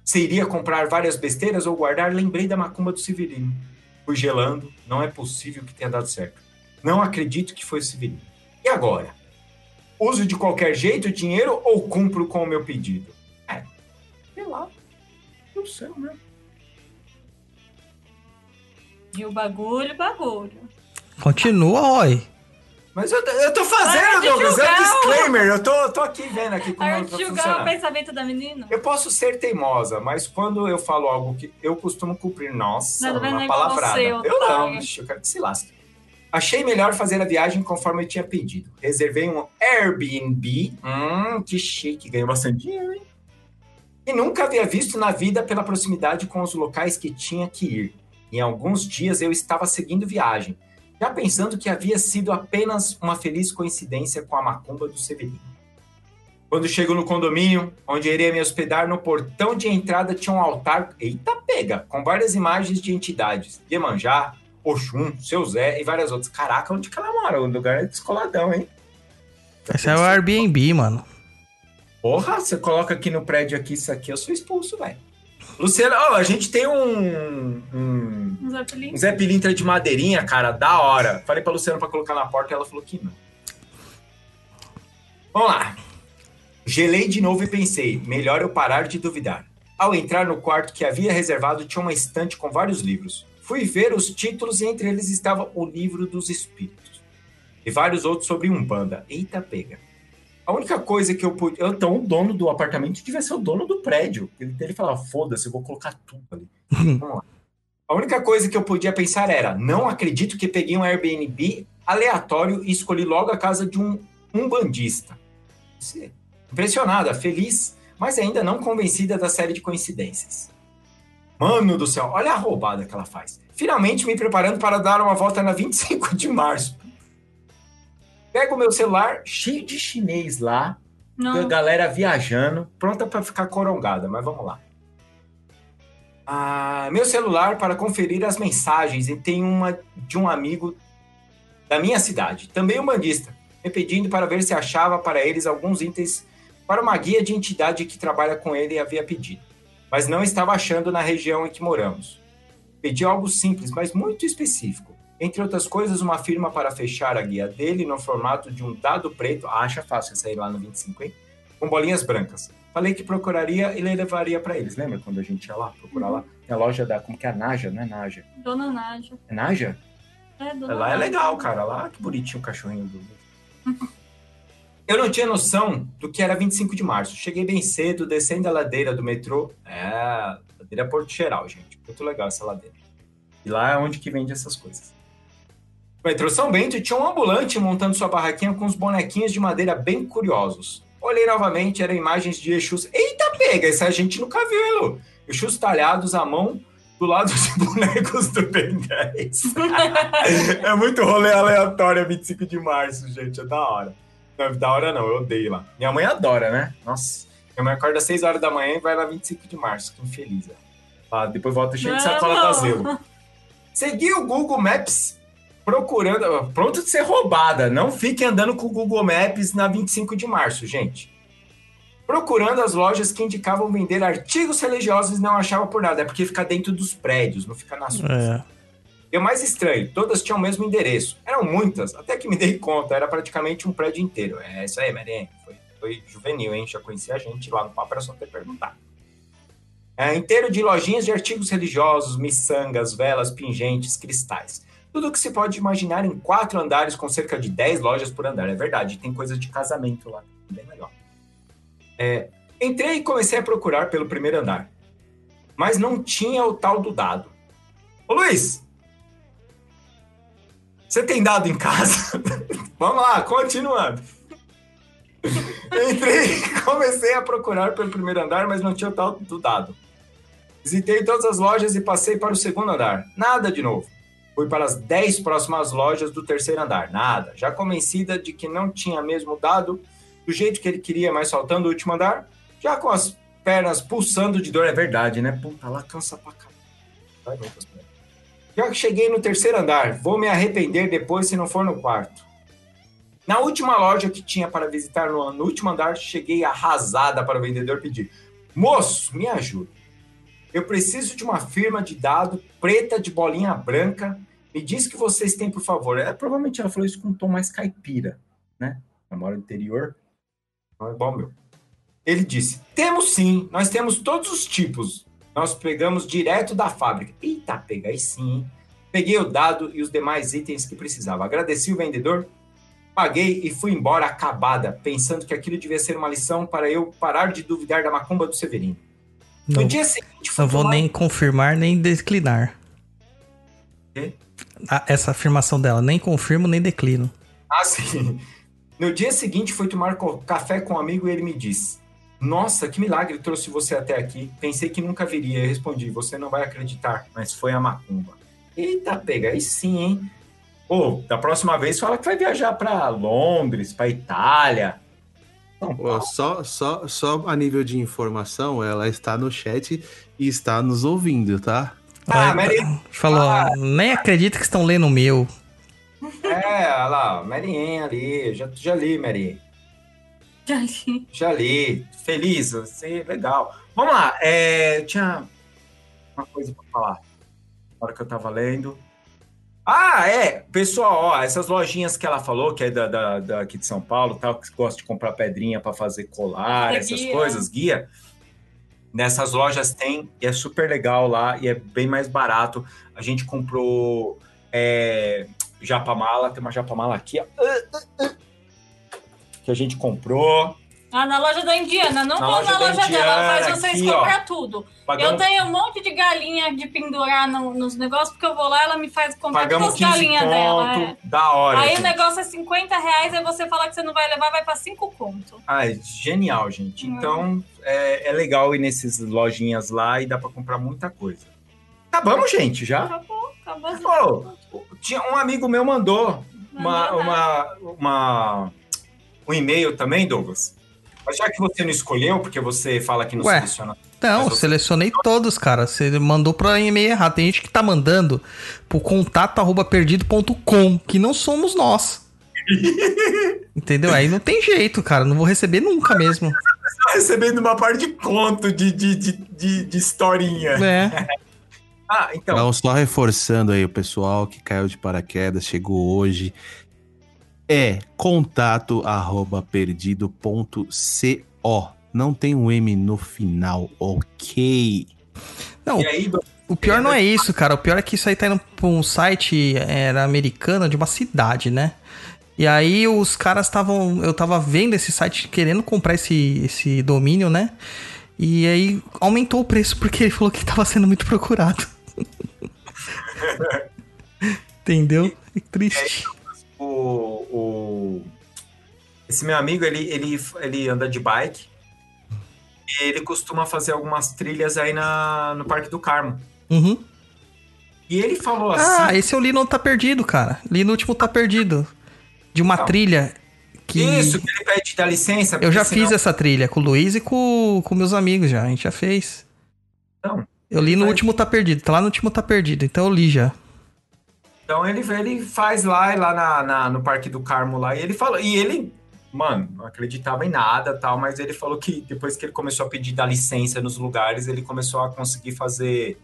se iria comprar várias besteiras ou guardar, lembrei da macumba do Severino. Fui gelando, não é possível que tenha dado certo. Não acredito que foi o Severino. E agora? Uso de qualquer jeito o dinheiro ou cumpro com o meu pedido? É, sei lá. Não sei, né? O bagulho, bagulho. Continua, oi. Mas eu, eu tô fazendo, Douglas, é um disclaimer. Eu tô, tô aqui vendo aqui como Para vai de julgar o pensamento da menina. Eu posso ser teimosa, mas quando eu falo algo que eu costumo cumprir, nossa, Nada ver uma com palavrada. você, eu não, otário. ixi, eu quero que se lasque. Achei melhor fazer a viagem conforme eu tinha pedido. Reservei um Airbnb. Hum, que chique, ganhou bastante dinheiro, hein? E nunca havia visto na vida pela proximidade com os locais que tinha que ir. Em alguns dias eu estava seguindo viagem, já pensando que havia sido apenas uma feliz coincidência com a macumba do Severino. Quando chego no condomínio, onde iria me hospedar, no portão de entrada tinha um altar, eita pega, com várias imagens de entidades. Iemanjá, Oxum, Seu Zé e várias outras. Caraca, onde que ela mora? O lugar é descoladão, hein? Esse é o Airbnb, mano. Porra, você coloca aqui no prédio aqui, isso aqui, eu sou expulso, velho. Luciano, ó, a gente tem um, um, um Zé Pilintra de madeirinha, cara, da hora. Falei pra Luciana pra colocar na porta e ela falou que não. Vamos lá. Gelei de novo e pensei, melhor eu parar de duvidar. Ao entrar no quarto que havia reservado, tinha uma estante com vários livros. Fui ver os títulos e entre eles estava o Livro dos Espíritos. E vários outros sobre Umbanda. Eita pega. A única coisa que eu eu- Então, o dono do apartamento devia ser o dono do prédio. Ele, ele falava: foda-se, eu vou colocar tudo ali. Vamos lá. A única coisa que eu podia pensar era: não acredito que peguei um Airbnb aleatório e escolhi logo a casa de um umbandista. Você- Impressionada, feliz, mas ainda não convencida da série de coincidências. Mano do céu, olha a roubada que ela faz. Finalmente me preparando para dar uma volta na 25 de março. Pego o meu celular, cheio de chinês lá, Não. galera viajando, pronta para ficar corongada, mas vamos lá. Ah, meu celular para conferir as mensagens e tem uma de um amigo da minha cidade, também um bandista, me pedindo para ver se achava para eles alguns itens para uma guia de entidade que trabalha com ele e havia pedido, mas não estava achando na região em que moramos. Pedi algo simples, mas muito específico. Entre outras coisas, uma firma para fechar a guia dele no formato de um dado preto. Ah, acha fácil sair lá no 25, hein? Com bolinhas brancas. Falei que procuraria e levaria para eles. Lembra quando a gente ia lá procurar lá? Tem a loja da. Como que é a Naja, não é Naja? Dona Nádia. É Naja? É, Dona Lá é Nádia. legal, cara. Lá que bonitinho o cachorrinho do. Eu não tinha noção do que era 25 de março. Cheguei bem cedo, descendo a ladeira do metrô. É, ladeira Porto Geral, gente. Muito legal essa ladeira. E lá é onde que vende essas coisas. Metrô São Bento tinha um ambulante montando sua barraquinha com uns bonequinhos de madeira bem curiosos. Olhei novamente, eram imagens de Exus. Eita, pega! Essa a gente nunca viu, hein, Lu? Exus talhados à mão do lado de bonecos do Ben 10. é muito rolê aleatório, 25 de março, gente. É da hora. Não, da hora não, eu odeio lá. Minha mãe adora, né? Nossa. Minha mãe acorda às 6 horas da manhã e vai lá 25 de março. Que infeliz. é. Ah, depois volta cheio de sacola da Zelo. Segui o Google Maps procurando. Pronto de ser roubada. Não fiquem andando com o Google Maps na 25 de março, gente. Procurando as lojas que indicavam vender artigos religiosos e não achava por nada. É porque fica dentro dos prédios, não fica nas ruas. É. E o mais estranho, todas tinham o mesmo endereço. Eram muitas, até que me dei conta, era praticamente um prédio inteiro. É isso aí, Mariane. Foi, foi juvenil, hein? Já conhecia a gente lá no papo, era só ter perguntado. É, inteiro de lojinhas de artigos religiosos, miçangas, velas, pingentes, cristais. Tudo que se pode imaginar em quatro andares com cerca de 10 lojas por andar. É verdade, tem coisa de casamento lá, bem legal. É, entrei e comecei a procurar pelo primeiro andar. Mas não tinha o tal do dado. Ô Luiz, você tem dado em casa? Vamos lá, continuando. Entrei e comecei a procurar pelo primeiro andar, mas não tinha o tal do dado. Visitei todas as lojas e passei para o segundo andar. Nada de novo. Fui para as 10 próximas lojas do terceiro andar. Nada. Já convencida de que não tinha mesmo dado do jeito que ele queria, mas faltando o último andar, já com as pernas pulsando de dor. É verdade, né? Puta, lá cansa pra caralho. Já que cheguei no terceiro andar, vou me arrepender depois se não for no quarto. Na última loja que tinha para visitar no, no último andar, cheguei arrasada para o vendedor pedir: Moço, me ajuda. Eu preciso de uma firma de dado preta de bolinha branca. Me diz que vocês têm, por favor. É, provavelmente ela falou isso com um tom mais caipira, né? Ela mora interior. Não é igual o meu. Ele disse: Temos sim, nós temos todos os tipos. Nós pegamos direto da fábrica. Eita, pega aí sim. hein? Peguei o dado e os demais itens que precisava. Agradeci o vendedor, paguei e fui embora acabada, pensando que aquilo devia ser uma lição para eu parar de duvidar da macumba do Severino. Não, No dia seguinte, não vou tomar- nem confirmar nem declinar. Quê? Essa afirmação dela, nem confirmo nem declino. Ah, sim. No dia seguinte, fui tomar café com um amigo e ele me disse: Nossa, que milagre trouxe você até aqui. Pensei que nunca viria. Eu respondi: Você não vai acreditar, mas foi a macumba. Eita, pega, aí sim, hein? Pô, da próxima vez fala que vai viajar para Londres, para Itália. Paulo. só, só, só a nível de informação, ela está no chat e está nos ouvindo, tá? Ah, Mary- Falou, nem acredito que estão lendo o meu. É, olha lá, Mary Ann ali. Já, já li, Mary. Já li. Feliz, assim, legal. Vamos lá, é, eu tinha uma coisa para falar. Na hora que eu tava lendo. Ah, é! Pessoal, ó, essas lojinhas que ela falou, que é da, da, da- aqui de São Paulo, tal, que gosta de comprar pedrinha para fazer colar, É essas guia. coisas, guia. Nessas lojas tem, e é super legal lá, e é bem mais barato. A gente comprou é, japamala, tem uma japamala aqui, ó. Que a gente comprou. Ah, na loja da Indiana. Não Na vou loja na loja dela, ela faz Indiana, vocês aqui, ó. comprar tudo. Pagamos Eu tenho um monte de galinha de pendurar no- nos negócios, porque eu vou lá ela me faz comprar Pagamos todas as 15 galinhas dela. conto, é. da hora. Aí gente. o negócio é 50 reais, aí você falar que você não vai levar, vai pra 5 conto. Ah, é genial, gente. Hum. Então, é, é legal ir nesses lojinhas lá e dá pra comprar muita coisa. Acabamos, gente, já? Acabou, acabou. Pô, tinha um amigo meu mandou uma, uma, uma- um e-mail também, Douglas. Mas já que você não escolheu, porque você fala que não Ué. seleciona. Não, você- selecionei todos, cara. Você mandou pra e-mail errado. Tem gente que tá mandando pro contato arroba perdido.com, que não somos nós. Entendeu? Aí não tem jeito, cara. Não vou receber nunca mesmo. Tá recebendo uma parte de conto de, de, de, de, de historinha. É. Ah, então. Então, só reforçando aí o pessoal que caiu de paraquedas, chegou hoje. É contato arroba perdido.co. Não tem um M no final, ok? Não, E aí, o pior não é isso, cara. O pior é que isso aí tá indo pra um site era americano de uma cidade, né? E aí os caras estavam. Eu tava vendo esse site querendo comprar esse, esse domínio, né? E aí aumentou o preço porque ele falou que tava sendo muito procurado. Entendeu? Que triste. O, o- esse meu amigo ele, ele, ele anda de bike e ele costuma fazer algumas trilhas aí na, no Parque do Carmo. Uhum. E ele falou Ah, assim: esse é o Lino Tá Perdido, cara. Lino Último Tá Perdido. De uma Não. trilha que. isso, que ele pede dar licença. Eu já senão- fiz essa trilha com o Luiz e com, com meus amigos já. A gente já fez. Então, Eu li no Mas- último Tá Perdido. Tá lá no último Tá Perdido. Então eu li já. Então ele, ele faz lá, lá na, na- no Parque do Carmo lá, e ele falou, e ele, mano, não acreditava em nada tal, mas ele falou que depois que ele começou a pedir da licença nos lugares, ele começou a conseguir fazer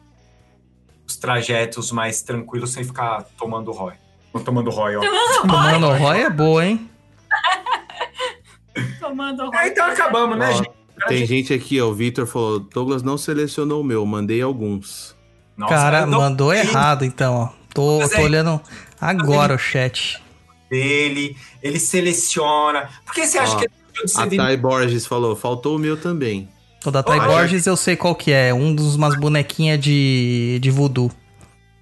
os trajetos mais tranquilos sem ficar tomando ROI. Ou tomando ROI, ó. Mano, o Roy é boa, hein? Tomando É, então acabamos, né, Ó, gente? Tem gente aqui, ó. O Victor falou: Douglas não selecionou o meu, mandei alguns. Nossa, cara, mandou errado, então, ó. Tô, Mas tô é- olhando agora o chat. Dele, ele seleciona. Por que você acha Ó, que ele deixou de ser A? Thay Borges falou: faltou o meu também. O da Thay Borges eu sei qual que é. Um dos umas bonequinhas de, de voodoo.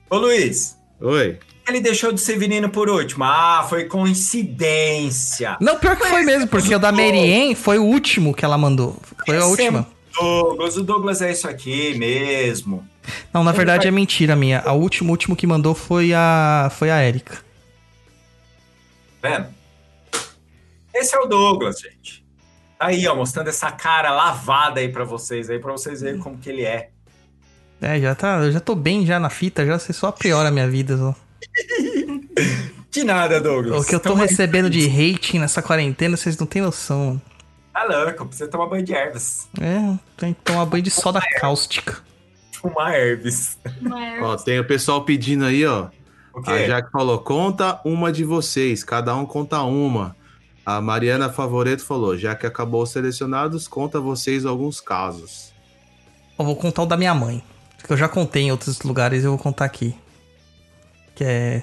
Ô, Luiz, Oi. ele deixou de ser Severino por último. Ah, foi coincidência. Não, pior que foi mesmo, porque o da Marianne foi o último que ela mandou. Foi a é última. Douglas, o Douglas é isso aqui mesmo. Não, na Ele verdade vai- é mentira minha. A última, o último que mandou foi a foi a Erika. Tá vendo? Esse é o Douglas, gente. Tá aí, ó, mostrando essa cara lavada aí pra vocês aí, pra vocês verem como que ele é. É, já tá, eu já tô bem já na fita, já você só piora a minha vida. Só. De nada, Douglas. O que eu tô Toma- recebendo de hating nessa quarentena, vocês não têm noção. Tá louco, precisa tomar banho de ervas. É, tem que tomar banho de soda cáustica. Fumar ervas. Mas- Ó, tem o pessoal pedindo aí, ó. A Jaque falou: conta uma de vocês, cada um conta uma. A Mariana Favoreto falou: já que acabou os selecionados, conta vocês alguns casos. Eu vou contar o da minha mãe. Que eu já contei em outros lugares, eu vou contar aqui. Que é.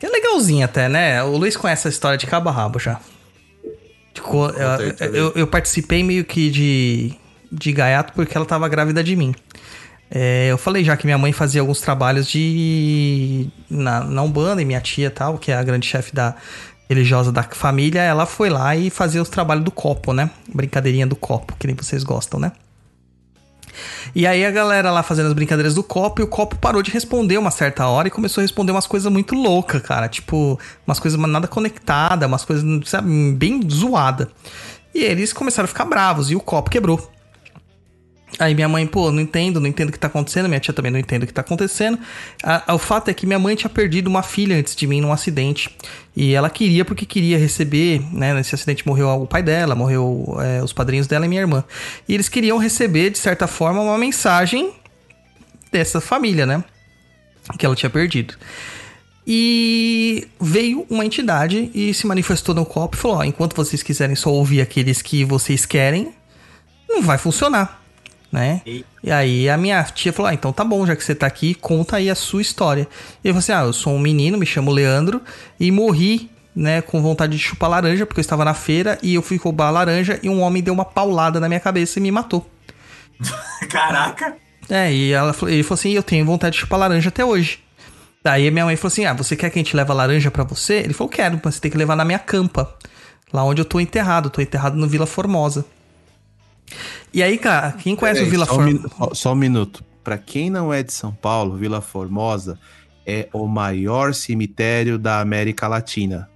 Que é legalzinha até, né? O Luiz conhece a história de cabo a rabo já. Tipo, eu, eu, eu participei meio que de, de gaiato porque ela tava grávida de mim. É, eu falei já que minha mãe fazia alguns trabalhos de. Na, na Umbanda e minha tia tal, que é a grande chefe da religiosa da família, ela foi lá e fazia os trabalhos do copo, né? Brincadeirinha do copo, que nem vocês gostam, né? E aí a galera lá fazendo as brincadeiras do copo e o copo parou de responder uma certa hora e começou a responder umas coisas muito loucas, cara. Tipo, umas coisas nada conectadas, umas coisas, sabe, bem zoada. E eles começaram a ficar bravos e o copo quebrou. Aí minha mãe, pô, não entendo, não entendo o que tá acontecendo. Minha tia também não entende o que tá acontecendo. o fato é que minha mãe tinha perdido uma filha antes de mim num acidente. E ela queria porque queria receber, né? Nesse acidente morreu o pai dela, morreu é, os padrinhos dela e minha irmã. E eles queriam receber, de certa forma, uma mensagem dessa família, né? Que ela tinha perdido. E veio uma entidade e se manifestou no copo e falou: ó, enquanto vocês quiserem só ouvir aqueles que vocês querem, não vai funcionar né? E... e... aí a minha tia falou: ah, então tá bom, já que você tá aqui, conta aí a sua história. E eu falei assim: ah, eu sou um menino, me chamo Leandro, e morri, né, com vontade de chupar laranja, porque eu estava na feira e eu fui roubar a laranja e um homem deu uma paulada na minha cabeça e me matou. Caraca! É, e ela, ele falou assim: eu tenho vontade de chupar laranja até hoje. Daí minha mãe falou assim: ah, você quer que a gente leve a laranja para você? Ele falou: quero, mas você tem que levar na minha campa. Lá onde eu tô enterrado, tô enterrado no Vila Formosa. E aí, cara, quem conhece Peraí, o Vila Formosa? Um, só um minuto. Para quem não é de São Paulo, Vila Formosa é o maior cemitério da América Latina.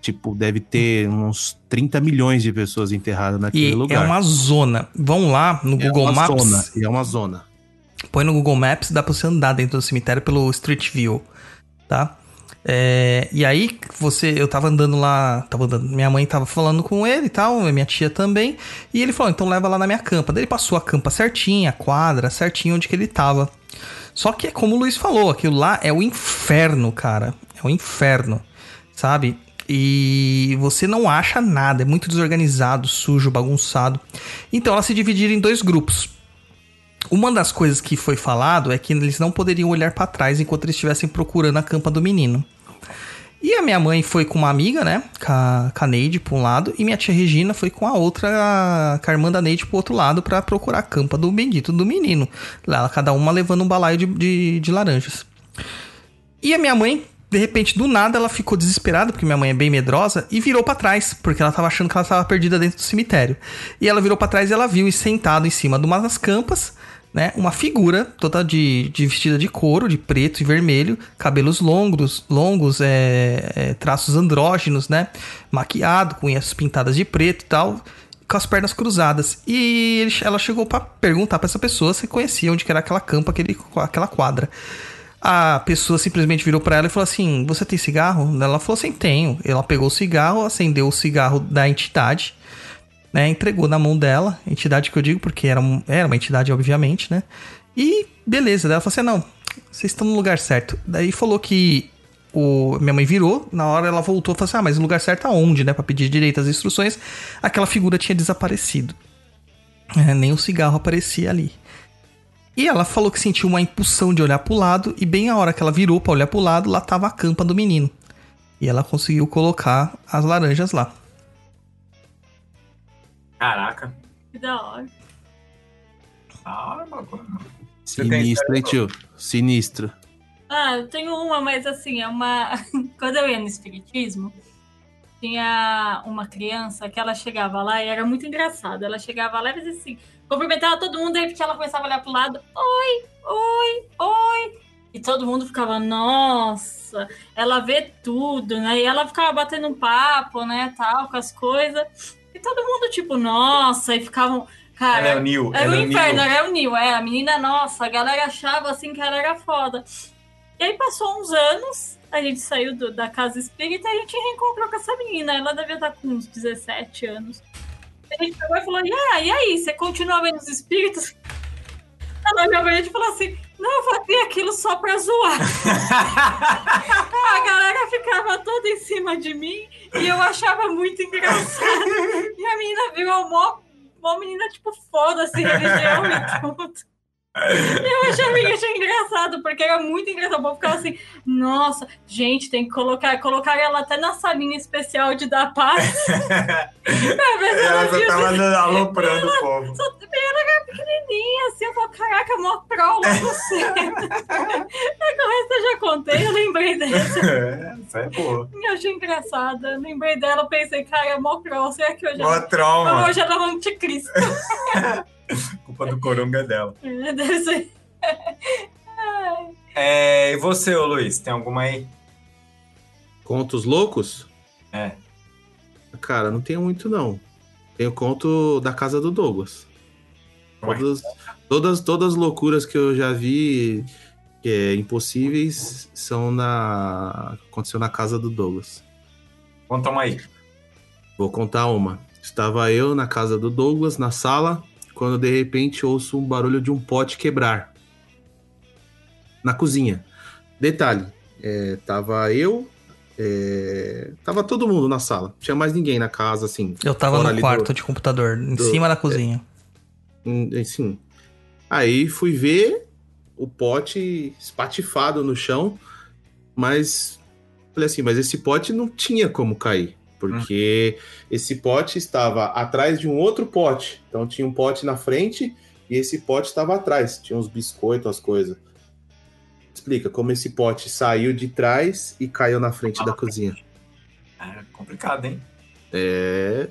Tipo, deve ter uns 30 milhões de pessoas enterradas naquele e lugar. É uma zona. Vão lá no é Google Maps. Zona, é uma zona. Põe no Google Maps, dá pra você andar dentro do cemitério pelo Street View, tá? É, e aí, você, eu tava andando lá, tava andando, minha mãe tava falando com ele e tal, minha tia também, e ele falou, então leva lá na minha campa. Daí ele passou a campa certinha, a quadra, certinho onde que ele tava. Só que, como o Luiz falou, aquilo lá é o inferno, cara. É o inferno, sabe? E você não acha nada, é muito desorganizado, sujo, bagunçado. Então ela se dividiram em dois grupos. Uma das coisas que foi falado é que eles não poderiam olhar para trás enquanto eles estivessem procurando a campa do menino. E a minha mãe foi com uma amiga, né? Com a, com a Neide pra um lado. E minha tia Regina foi com a outra, com a irmã da Neide pro outro lado para procurar a campa do bendito do menino. Lá, cada uma levando um balaio de, de, de laranjas. E a minha mãe, de repente, do nada, ela ficou desesperada, porque minha mãe é bem medrosa, e virou para trás, porque ela tava achando que ela tava perdida dentro do cemitério. E ela virou para trás e ela viu e sentado em cima de uma das campas né, uma figura toda de, de, vestida de couro, de preto e vermelho, cabelos longos, longos, é, é, traços andrógenos, né, maquiado, com unhas pintadas de preto e tal, com as pernas cruzadas. E ele, ela chegou para perguntar para essa pessoa se conhecia onde era aquela campa, aquele, aquela quadra. A pessoa simplesmente virou para ela e falou assim: Você tem cigarro? Ela falou assim: Tenho. Ela pegou o cigarro, acendeu o cigarro da entidade né, entregou na mão dela, entidade que eu digo, porque era, um, era uma entidade, obviamente, né? E beleza, ela falou assim: não, vocês estão no lugar certo. Daí falou que o, minha mãe virou, na hora ela voltou e falou assim: ah, mas no lugar certo aonde, né? Pra pedir direito às instruções, aquela figura tinha desaparecido. É, nem o cigarro aparecia ali. E ela falou que sentiu uma impulsão de olhar pro lado, e bem a hora que ela virou para olhar pro lado, lá tava a campa do menino. E ela conseguiu colocar as laranjas lá. Caraca. Que da hora. Ah, Sinistro, hein, tio? Sinistro. Ah, eu tenho uma, mas assim, é uma. Quando eu ia no Espiritismo, tinha uma criança que ela chegava lá e era muito engraçado. Ela chegava lá e dizia assim, cumprimentava todo mundo, e ela começava a olhar pro lado, oi, oi, oi. E todo mundo ficava, nossa, ela vê tudo, né? E ela ficava batendo um papo, né, tal, com as coisas. E todo mundo, tipo, nossa, e ficavam. Cara, ela é o Neil. Era o é inferno, era o Neil, é. A menina, nossa, a galera achava assim que ela era foda. E aí passou uns anos, a gente saiu do, da casa espírita e a gente reencontrou com essa menina. Ela devia estar com uns 17 anos. A gente pegou e falou: ah, e aí, você continua vendo os espíritos? Ela pra gente e falou assim: não, eu fazia aquilo só pra zoar. a galera ficava toda em cima de mim e eu achava muito engraçado. E a menina virou mó, mó menina, tipo, foda-se, religião e tudo. Eu achava isso engraçado, porque era muito engraçado. O povo ficava assim, nossa, gente, tem que colocar, colocar ela até na salinha especial de dar paz. Se ela Ela só viu tava aloprando o povo. Só ela era pequenininha, assim, eu falo, caraca, mó pro lá você. É que o resto eu já contei, eu lembrei dessa. É, Isso é boa. Eu achei engraçada. Lembrei dela, pensei, cara, é mó pro, será que eu já... Mó trauma. Hoje ela é um anticristo. Culpa do coronga dela. É, Deve ser. É, e você, ô Luiz, tem alguma aí? Contos loucos? É. Cara, não tenho muito, não. Tem o conto da casa do Douglas. Ué. Todas, todas, todas as loucuras que eu já vi que é, impossíveis são na. aconteceu na casa do Douglas. Conta uma aí. Vou contar uma. Estava eu na casa do Douglas, na sala, quando de repente ouço um barulho de um pote quebrar. Na cozinha. Detalhe, é, tava eu, é, tava todo mundo na sala. Não tinha mais ninguém na casa, assim. Eu tava no quarto do- de computador, em do- cima da cozinha. Hum, Assim. Aí fui ver o pote espatifado no chão, mas falei assim, mas esse pote não tinha como cair, porque esse pote estava atrás de um outro pote. Então tinha um pote na frente e esse pote estava atrás, tinha uns biscoitos, as coisas. Explica como esse pote saiu de trás e caiu na frente da cozinha. É complicado, hein? É.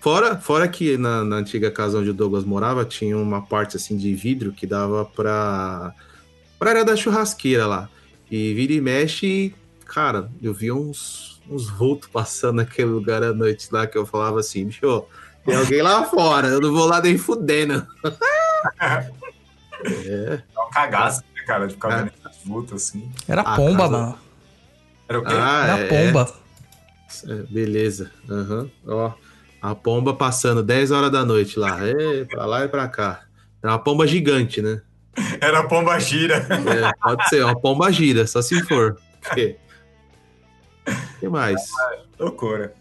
Fora, fora que na, na antiga casa onde o Douglas morava, tinha uma parte assim de vidro que dava pra. pra área da churrasqueira lá. E vira e mexe, cara, eu vi uns, uns vultos passando naquele lugar à noite lá que eu falava assim, bicho, tem alguém lá fora, eu não vou lá nem fudendo. é. É uma cagaça, né, cara? De ficar É. vendo esses vultos assim. Era A pomba, casa- mano. Era o quê? Ah, Era é. pomba. É, beleza. Aham. Ó, a pomba passando 10 horas da noite lá. É, pra lá e pra cá. É uma pomba gigante, né? Era a pomba gira. É, pode ser, uma pomba gira, só se for. O que mais? Loucura.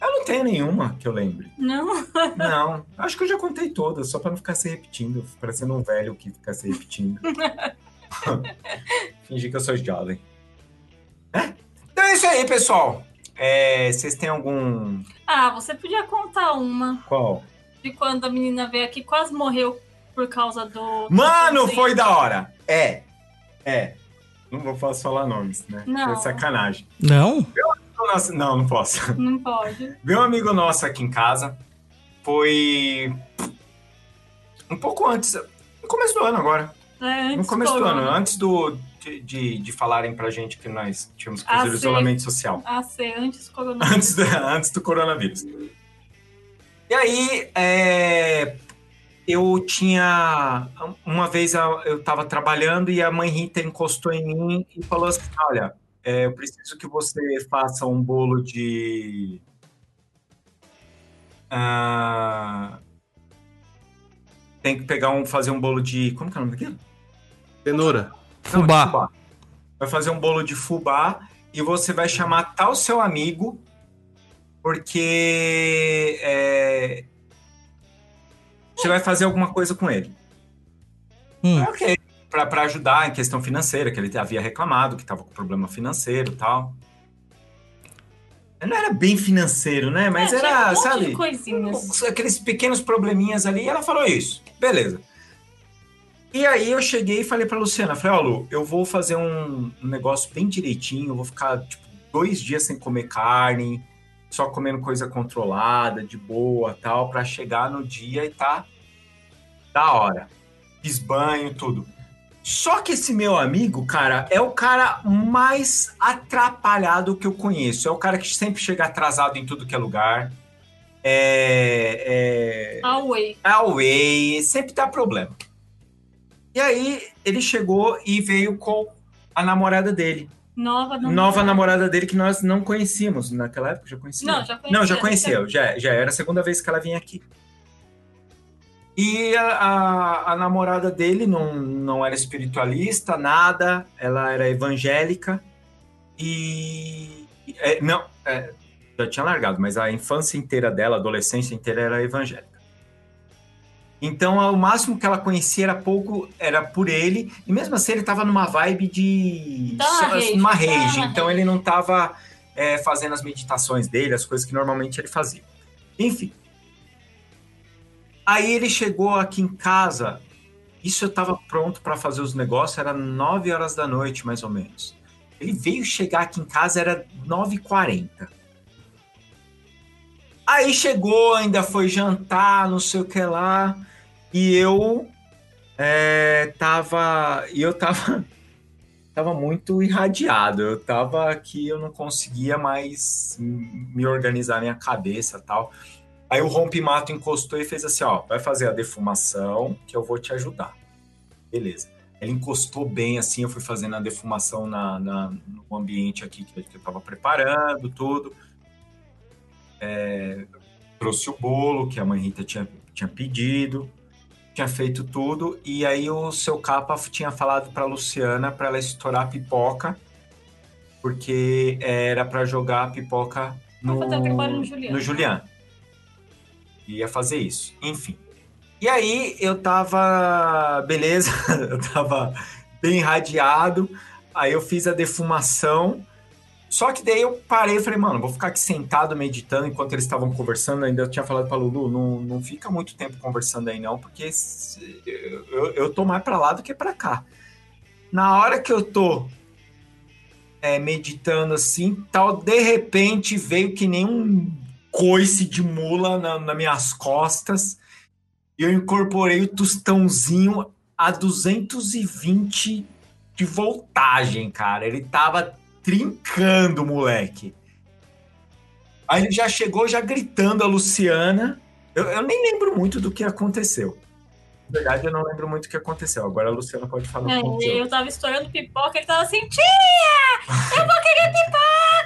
Eu não tenho nenhuma que eu lembre. Não, Não, acho que eu já contei todas, só pra não ficar se repetindo, parecendo um velho que fica se repetindo. Fingir que eu sou jovem. É? Então é isso aí, pessoal. É, vocês têm algum. Ah, você podia contar uma Qual? de quando a menina veio aqui e quase morreu por causa do. Mano, do- foi da hora! É. É. Não vou posso falar nomes, né? Não. É sacanagem. Não? Nossa, não, não posso. Não pode. Veio um amigo nosso aqui em casa. Foi. Um pouco antes. No começo do ano agora. É, antes No começo do ano, antes do, de, de, de falarem pra gente que nós tínhamos que fazer o isolamento social. Ah, sei, antes do coronavírus. Antes, da- antes do coronavírus. E aí, é, eu tinha. Uma vez eu tava trabalhando e a mãe Rita encostou em mim e falou assim: Olha, é, eu preciso que você faça um bolo de. ah, tem que pegar um, fazer um bolo de. Como que é o nome daquilo? Cenoura. Não, de Fubá. Vai fazer um bolo de fubá e você vai chamar tal seu amigo, porque é, você vai fazer alguma coisa com ele. Hum. É ok. Pra, pra ajudar em questão financeira, que ele havia reclamado que tava com problema financeiro e tal. Não era bem financeiro, né? Mas É, era, um sabe? aqueles pequenos probleminhas ali, e ela falou isso. Beleza. E aí eu cheguei e falei pra Luciana, falei, ó, Lu, eu vou fazer um, um negócio bem direitinho, eu vou ficar, tipo, dois dias sem comer carne, só comendo coisa controlada, de boa, tal, pra chegar no dia e tá da hora. Fiz banho, tudo. Só que esse meu amigo, cara, é o cara mais atrapalhado que eu conheço. É o cara que sempre chega atrasado em tudo que é lugar. É, é, Away. away, sempre dá problema. E aí ele chegou e veio com a namorada dele. Nova namorada. Nova namorada dele que nós não conhecíamos. Naquela época já conhecia. Não, já conhecia. Não, já conhecia. Já, já era a segunda vez que ela vinha aqui. E a, a, a namorada dele não, não era espiritualista, nada. Ela era evangélica. E. é, não, é, já tinha largado, mas a infância inteira dela, a adolescência inteira era evangélica. Então, o máximo que ela conhecia era pouco, era por ele. E mesmo assim, ele tava numa vibe de. Tá na rage, numa tá rage. na Então, ele não tava é, fazendo as meditações dele, as coisas que normalmente ele fazia. Enfim. Aí ele chegou aqui em casa. Isso eu tava pronto para fazer os negócios, era 9 horas da noite, mais ou menos. Ele veio chegar aqui em casa, era 9h40. Aí chegou, ainda foi jantar, não sei o que lá. E eu é, tava. Eu tava. Tava muito irradiado. Eu tava aqui, eu não conseguia mais me organizar minha cabeça tal. Aí o rompimato encostou e fez assim: ó, vai fazer a defumação que eu vou te ajudar. Beleza. Ele encostou bem assim, eu fui fazendo a defumação na, na- no ambiente aqui que, que eu tava preparando, tudo. É, trouxe o bolo que a mãe Rita tinha, tinha pedido, tinha feito tudo, e aí o seu capa tinha falado pra Luciana para ela estourar a pipoca, porque era para jogar a pipoca no, no Juliano. no Juliano. Ia fazer isso. Enfim. E aí eu tava. Beleza, eu tava bem irradiado. Aí eu fiz a defumação. Só que daí eu parei e falei, mano, vou ficar aqui sentado meditando enquanto eles estavam conversando. Ainda eu tinha falado pra Lulu, não, não fica muito tempo conversando aí não, porque eu, eu tô mais pra lá do que pra cá. Na hora que eu tô é, meditando assim, tal, de repente veio que nem um coice de mula na, nas minhas costas. E eu incorporei o tostãozinho a 220 de voltagem, cara. Ele tava trincando, moleque. Aí ele já chegou já gritando a Luciana. Eu, eu nem lembro muito do que aconteceu. Na verdade, eu não lembro muito o que aconteceu. Agora a Luciana pode falar É, eu tava estourando pipoca, ele tava assim, tia! Eu vou querer pipoca!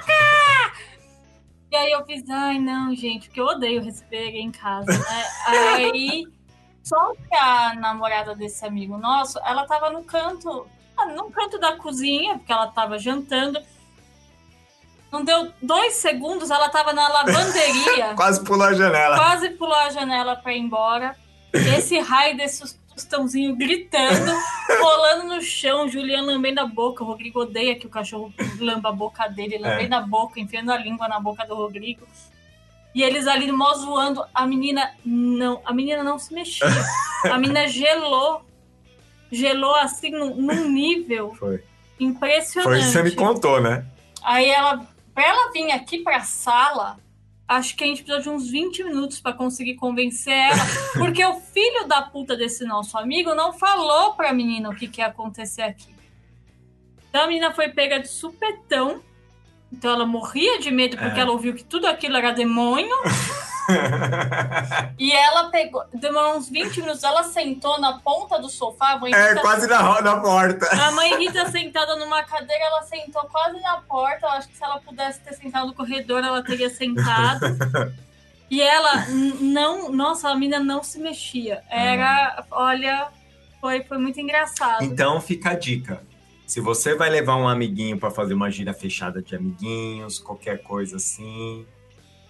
E aí eu fiz, ai não, gente, porque eu odeio receber em casa, né? Aí, só que a namorada desse amigo nosso, ela tava no canto, ah, no canto da cozinha, porque ela tava jantando. Não deu dois segundos, ela tava na lavanderia. Quase pulou a janela. quase pulou a janela pra ir embora. Esse raio desse tostãozinho gritando, rolando no chão, Juliano lambendo a boca. O Rodrigo odeia que o cachorro lamba a boca dele, lambendo a boca, enfiando a língua na boca do Rodrigo. E eles ali mó zoando. A menina não, a menina não se mexia. A menina gelou. Gelou assim num, num nível Foi. impressionante. Foi isso que você me contou, né? Aí ela, pra ela vir aqui pra sala, acho que a gente precisou de uns 20 minutos pra conseguir convencer ela, porque o filho da puta desse nosso amigo não falou pra menina o que, que ia acontecer aqui. Então a menina foi pega de supetão. Então ela morria de medo porque É. ela ouviu que tudo aquilo era demônio. E ela pegou, demorou uns 20 minutos, ela sentou na ponta do sofá, a mãe É, Rita- quase na, na porta. a mãe Rita sentada numa cadeira, ela sentou quase na porta. Eu acho que se ela pudesse ter sentado no corredor, ela teria sentado. E ela não. Nossa, a menina não se mexia. Era. Olha, foi, foi muito engraçado. Então fica a dica. Se você vai levar um amiguinho pra fazer uma gira fechada de amiguinhos, qualquer coisa assim,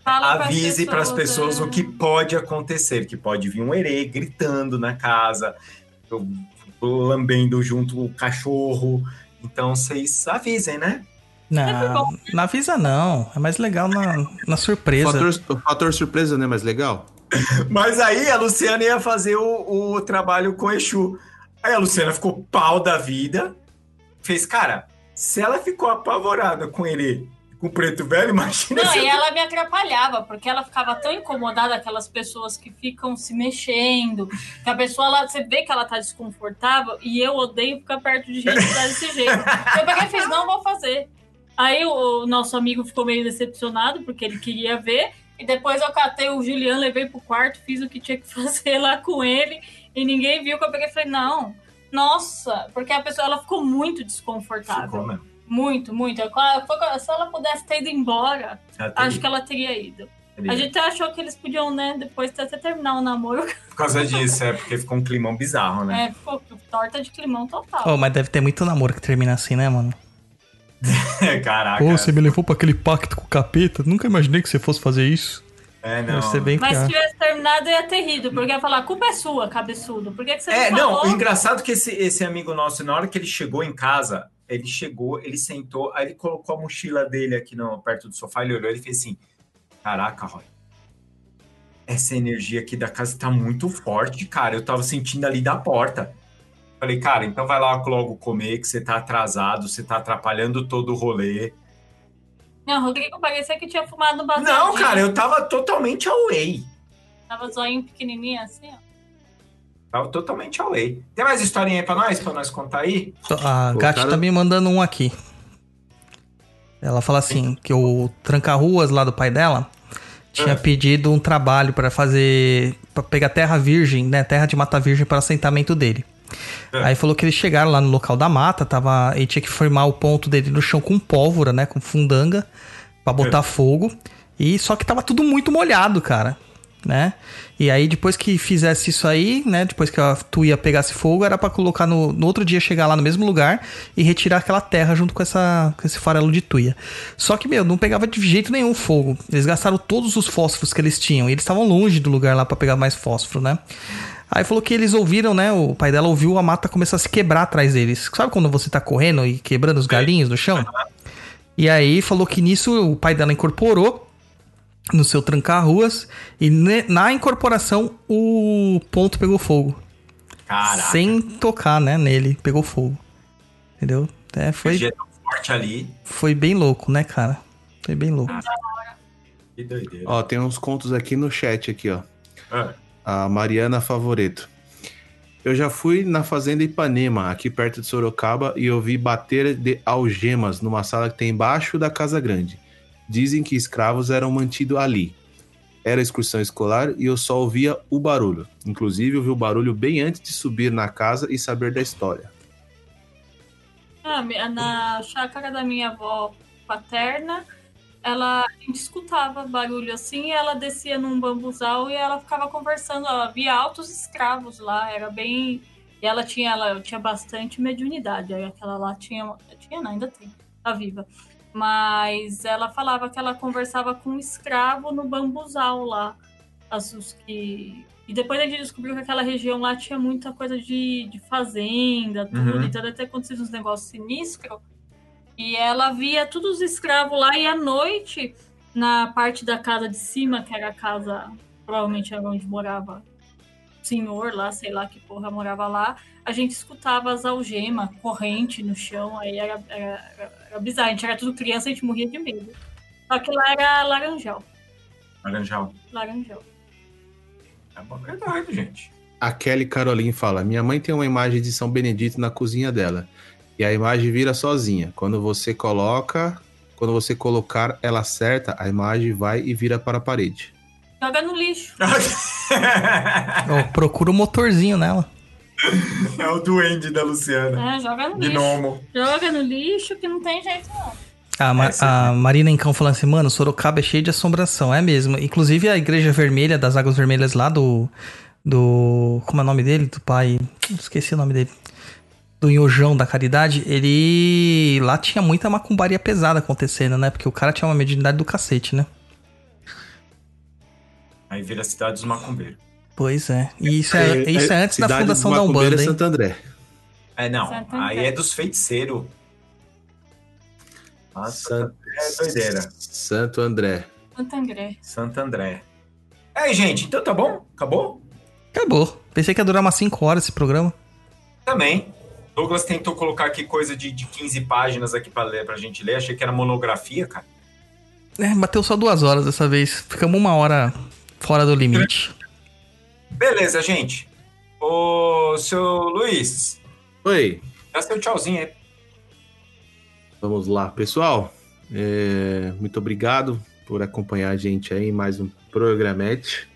Fala avise para as pessoas é. o que pode acontecer, que pode vir um herê gritando na casa, lambendo junto o cachorro. Então vocês avisem, né? Não, não avisa não. É mais legal na, na surpresa. fator, o fator surpresa não é mais legal? Mas aí a Luciana ia fazer o, o trabalho com o Exu. Aí a Luciana ficou pau da vida. Fez, cara, se ela ficou apavorada com ele, com o preto velho, imagina Não, e eu- ela me atrapalhava, porque ela ficava tão incomodada, aquelas pessoas que ficam se mexendo, que a pessoa, ela, você vê que ela tá desconfortável, e eu odeio ficar perto de gente que tá desse jeito. Eu peguei e fiz, não vou fazer. Aí o, o nosso amigo ficou meio decepcionado, porque ele queria ver, e depois eu catei o Juliano, levei pro quarto, fiz o que tinha que fazer lá com ele, e ninguém viu que eu peguei e falei, não, nossa, porque a pessoa, ela ficou muito desconfortável. Ficou mesmo. Muito, muito. Se ela pudesse ter ido embora, Acho que ela teria ido. teria. A gente achou que eles podiam, né, depois até terminar o namoro. Por causa disso, é porque ficou um climão bizarro, né? É, ficou torta de climão total. Oh, mas deve ter muito namoro que termina assim, né, mano? Caraca. Pô, você me levou pra aquele pacto com o capeta? Nunca imaginei que você fosse fazer isso. É, não. Deve ser bem Mas se tivesse terminado, ia ter rido, porque ia falar, a culpa é sua, cabeçudo. Por que, que você É, não não, o engraçado é que esse, esse amigo nosso, na hora que ele chegou em casa, ele chegou, ele sentou, aí ele colocou a mochila dele aqui no, perto do sofá, ele olhou e fez assim: Caraca, Roy, essa energia aqui da casa tá muito forte, cara. Eu tava sentindo ali da porta. Falei, cara, então vai lá logo comer, que você tá atrasado, você tá atrapalhando todo o rolê. Não, Rodrigo parecia que tinha fumado um baseadinho. Não, cara, eu tava totalmente away. Tava zoinho pequenininho assim, ó. Tava totalmente away. Tem mais historinha aí pra nós, pra nós contar aí? A Pô, Gatti cara- tá me mandando um aqui. Ela fala assim, que o tranca-ruas lá do pai dela tinha É. pedido um trabalho pra fazer... pra pegar terra virgem, né? Terra de mata virgem para assentamento dele. É. Aí falou que eles chegaram lá no local da mata, tava, ele tinha que formar o ponto dele no chão com pólvora, né? Com fundanga, pra botar fogo. E só que tava tudo muito molhado, cara. Né? E aí, depois que fizesse isso aí, né? Depois que a tuia pegasse fogo, era pra colocar no, no outro dia chegar lá no mesmo lugar e retirar aquela terra junto com, essa, com esse farelo de tuia. Só que, meu, não pegava de jeito nenhum fogo. Eles gastaram todos os fósforos que eles tinham. E eles estavam longe do lugar lá pra pegar mais fósforo, né? Aí falou que eles ouviram, né? O pai dela ouviu a mata começar a se quebrar atrás deles. Sabe quando você tá correndo e quebrando os galinhos no chão? E aí falou que nisso o pai dela incorporou no seu trancar-ruas e ne- na incorporação o ponto pegou fogo. Caraca. Sem tocar, né, nele, pegou fogo. Entendeu? É, foi, forte ali. foi bem louco, né, cara? Foi bem louco. Que doideira. Ó, tem uns contos aqui no chat aqui, ó. Ah, A Mariana Favoreto. Eu já fui na fazenda Ipanema, aqui perto de Sorocaba, e ouvi bater de algemas numa sala que tem embaixo da Casa Grande. Dizem que escravos eram mantidos ali. Era excursão escolar e eu só ouvia o barulho. Inclusive, ouvi o barulho bem antes de subir na casa e saber da história. Ah, na chácara da minha avó paterna, ela, a gente escutava barulho assim, ela descia num bambuzal e ela ficava conversando. Ela via altos escravos lá, era bem. E ela tinha, ela tinha bastante mediunidade. Aquela lá tinha. Tinha, não, ainda tem, tá viva. Mas ela falava que ela conversava com um escravo no bambuzal lá. As, os que. E depois a gente descobriu que aquela região lá tinha muita coisa de, de fazenda, tudo. Uhum. Então ter acontecido uns negócios sinistros. E ela via todos os escravos lá, e à noite, na parte da casa de cima, que era a casa, provavelmente era onde morava o senhor lá, sei lá que porra morava lá, a gente escutava as algemas, corrente no chão, aí era, era, era, era bizarro. A gente era tudo criança, a gente morria de medo. Só que lá era laranjal. Laranjal. Laranjal. É bom, é doido, gente. A Kelly Caroline fala: Minha mãe tem uma imagem de São Benedito na cozinha dela. E a imagem vira sozinha. Quando você coloca. Quando você colocar ela certa, a imagem vai e vira para a parede. Joga no lixo. Procura o motorzinho nela. é o duende da Luciana. É, joga no lixo. Gnomo. Joga no lixo que não tem jeito não. A, Ma- Essa, a Marina Encão falando assim, mano, Sorocaba é cheio de assombração. É mesmo. Inclusive a Igreja Vermelha, das Águas Vermelhas lá do. Do. Como é o nome dele? Do pai. Esqueci o nome dele. Do Inhojão da Caridade. Ele. Lá tinha muita macumbaria pesada acontecendo, né? Porque o cara tinha uma mediunidade do cacete, né? Aí vira a cidade dos macumbeiros. Pois é. E isso é, isso é antes da fundação da Macumbeiro Umbanda, é hein? Santo André. É, não. Santo Aí André. é dos feiticeiros. Nossa, San- é doideira. Santo André. Santo André. Santo André. É, gente, então tá bom? Acabou? Acabou. Pensei que ia durar umas 5 horas esse programa. Também. Douglas tentou colocar aqui coisa de, de 15 páginas aqui pra, ler, pra gente ler. Achei que era monografia, cara. É, bateu só duas horas dessa vez. Ficamos uma hora fora do limite. Beleza, gente. Ô, seu Luiz, Oi, dá seu tchauzinho aí. vamos lá, pessoal. É, muito obrigado por acompanhar a gente aí em mais um programete.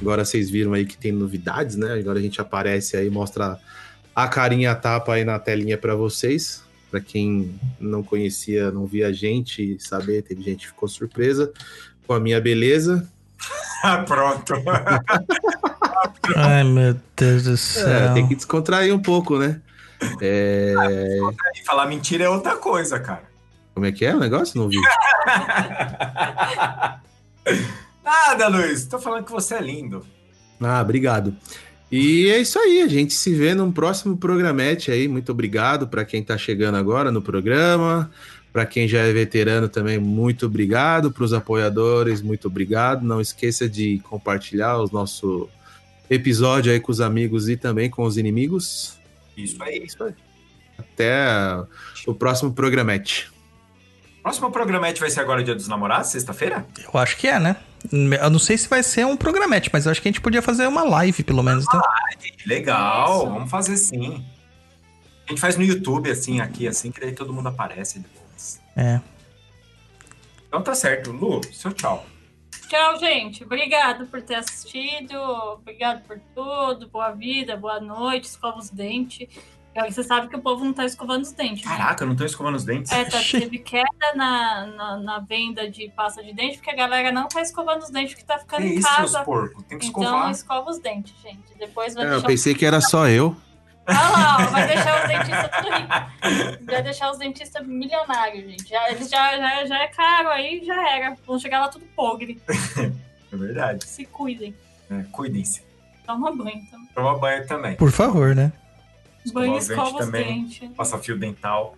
Agora vocês viram aí que tem novidades, né? Agora a gente aparece aí, mostra a carinha a tapa aí na telinha para vocês. Para quem não conhecia, não via a gente saber, teve gente que ficou surpresa com a minha beleza. Pronto. Ai, meu Deus do céu. É, tem que descontrair um pouco, né? É, falar mentira é outra coisa, cara. como é que é o negócio? Não vi. Nada, Luiz. Tô falando que você é lindo. Ah, obrigado. E é isso aí, a gente se vê num próximo programete aí. Muito obrigado para quem tá chegando agora no programa. Para quem já é veterano também, muito obrigado. Para os apoiadores, muito obrigado. Não esqueça de compartilhar o nosso episódio aí com os amigos e também com os inimigos. Isso aí. Isso aí. Até o próximo programete. Próximo programete vai ser agora dia dos namorados, sexta-feira? Eu acho que é, né? Eu não sei se vai ser um programete, mas eu acho que a gente podia fazer uma live, pelo menos. Então. Legal, Isso. vamos fazer sim. A gente faz no YouTube, assim, aqui, assim, que daí todo mundo aparece depois. É. Então tá certo. Lu, seu tchau. Tchau, gente. Obrigado por ter assistido. Obrigado por tudo. Boa vida, boa noite. Escova os dentes. Você sabe que o povo não tá escovando os dentes. né? Caraca, eu não tô escovando os dentes. É, tá, teve queda na, na, na venda de pasta de dente, porque a galera não tá escovando os dentes, porque tá Que ficando em isso, casa. porcos? Tem que Então escovar. escova os dentes, gente. Depois vai É, eu pensei que era só eu. Olha lá, ó, vai deixar os dentistas tudo rico. Vai deixar os dentistas milionários, gente. Já, eles já, já, já é caro aí, já era. Vão chegar lá tudo podre. É verdade. Se cuidem. É, Cuidem-se. Toma banho. Toma Toma banho também. Por favor, né? banho e escova os também. dentes. Passa fio dental.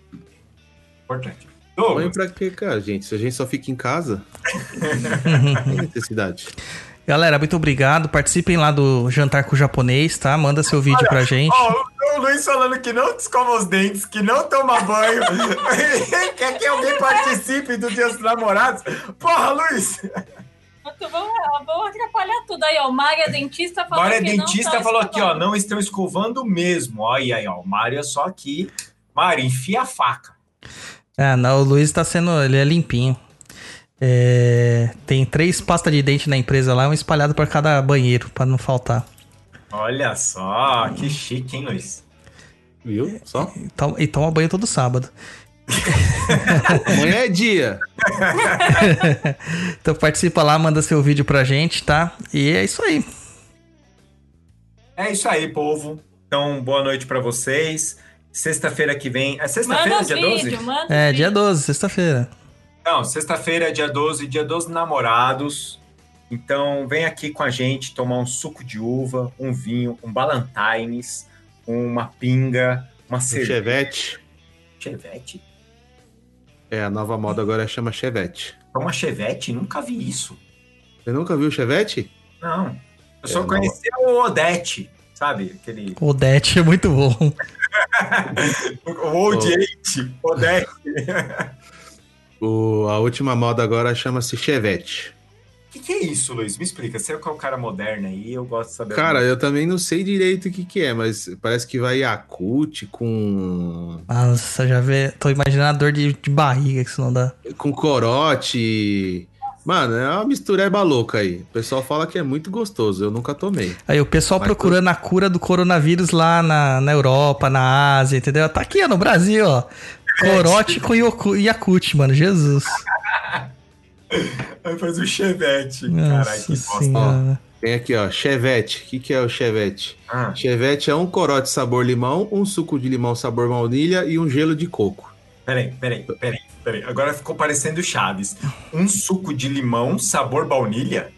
Importante. Douglas, Banho pra quê, cara, gente? Se a gente só fica em casa, não tem necessidade. Galera, muito obrigado. Participem lá do Jantar com o Japonês, tá? Manda seu vídeo pra gente. Ó, o Luiz falando que não escova os dentes, que não toma banho. Quer que alguém participe do Dia dos Namorados? Porra, Luiz! Muito bom, vamos atrapalhar tudo. Aí, ó, o Mário é dentista falou Mário é que não dentista tá falou aqui, ó, escovando. não estão escovando mesmo. Ó, aí, aí, ó, o Mário é só aqui. Mário, enfia a faca. Ah, não, o Luiz tá sendo. Ele é limpinho. É, tem três pastas de dente na empresa lá, um espalhado por cada banheiro, pra não faltar. Olha só, que chique, hein, Luiz? Viu? Só? E toma, e toma banho todo sábado. Amanhã é dia. Então participa lá, manda seu vídeo pra gente, tá? E é isso aí. É isso aí, povo. Então, boa noite pra vocês. Sexta-feira que vem. É sexta-feira, dia 12? vídeos, manda É, os dia vídeos. 12, sexta-feira. Não, sexta-feira, dia 12, dia 12 namorados. Então, vem aqui com a gente tomar um suco de uva, um vinho, um Ballantines, uma pinga, uma Um cerveja. Chevette. Chevette? É, a nova moda agora chama Chevette. Uma Chevette? Nunca vi isso. Você nunca viu Chevette? Não. Eu só É, conheci o Odete, sabe? Aquele. O Det é muito bom. O Old Eight, Odete. O, a última moda agora chama-se Chevette. O que, que é isso, Luiz? Me explica. Você é o cara moderno aí, eu gosto de saber. Cara, eu também não sei direito o que, que é, mas parece que vai Yakult com. Nossa, já vê. Tô imaginando a dor de, de barriga que isso não dá. com corote. Mano, é uma mistureba louca aí. O pessoal fala que é muito gostoso, eu nunca tomei. Aí o pessoal Mas procurando a cura do coronavírus lá na, na Europa, na Ásia, entendeu? Tá aqui, ó, no Brasil, ó. Corote com Yakut, mano. Jesus. Aí faz o Chevette. Caralho, que bosta. Tem aqui, ó, Chevette. O que, que é o Chevette? Ah, Chevette é um corote sabor limão, um suco de limão sabor baunilha e um gelo de coco. peraí, peraí, peraí, peraí. Agora ficou parecendo Chaves. Um suco de limão, sabor baunilha?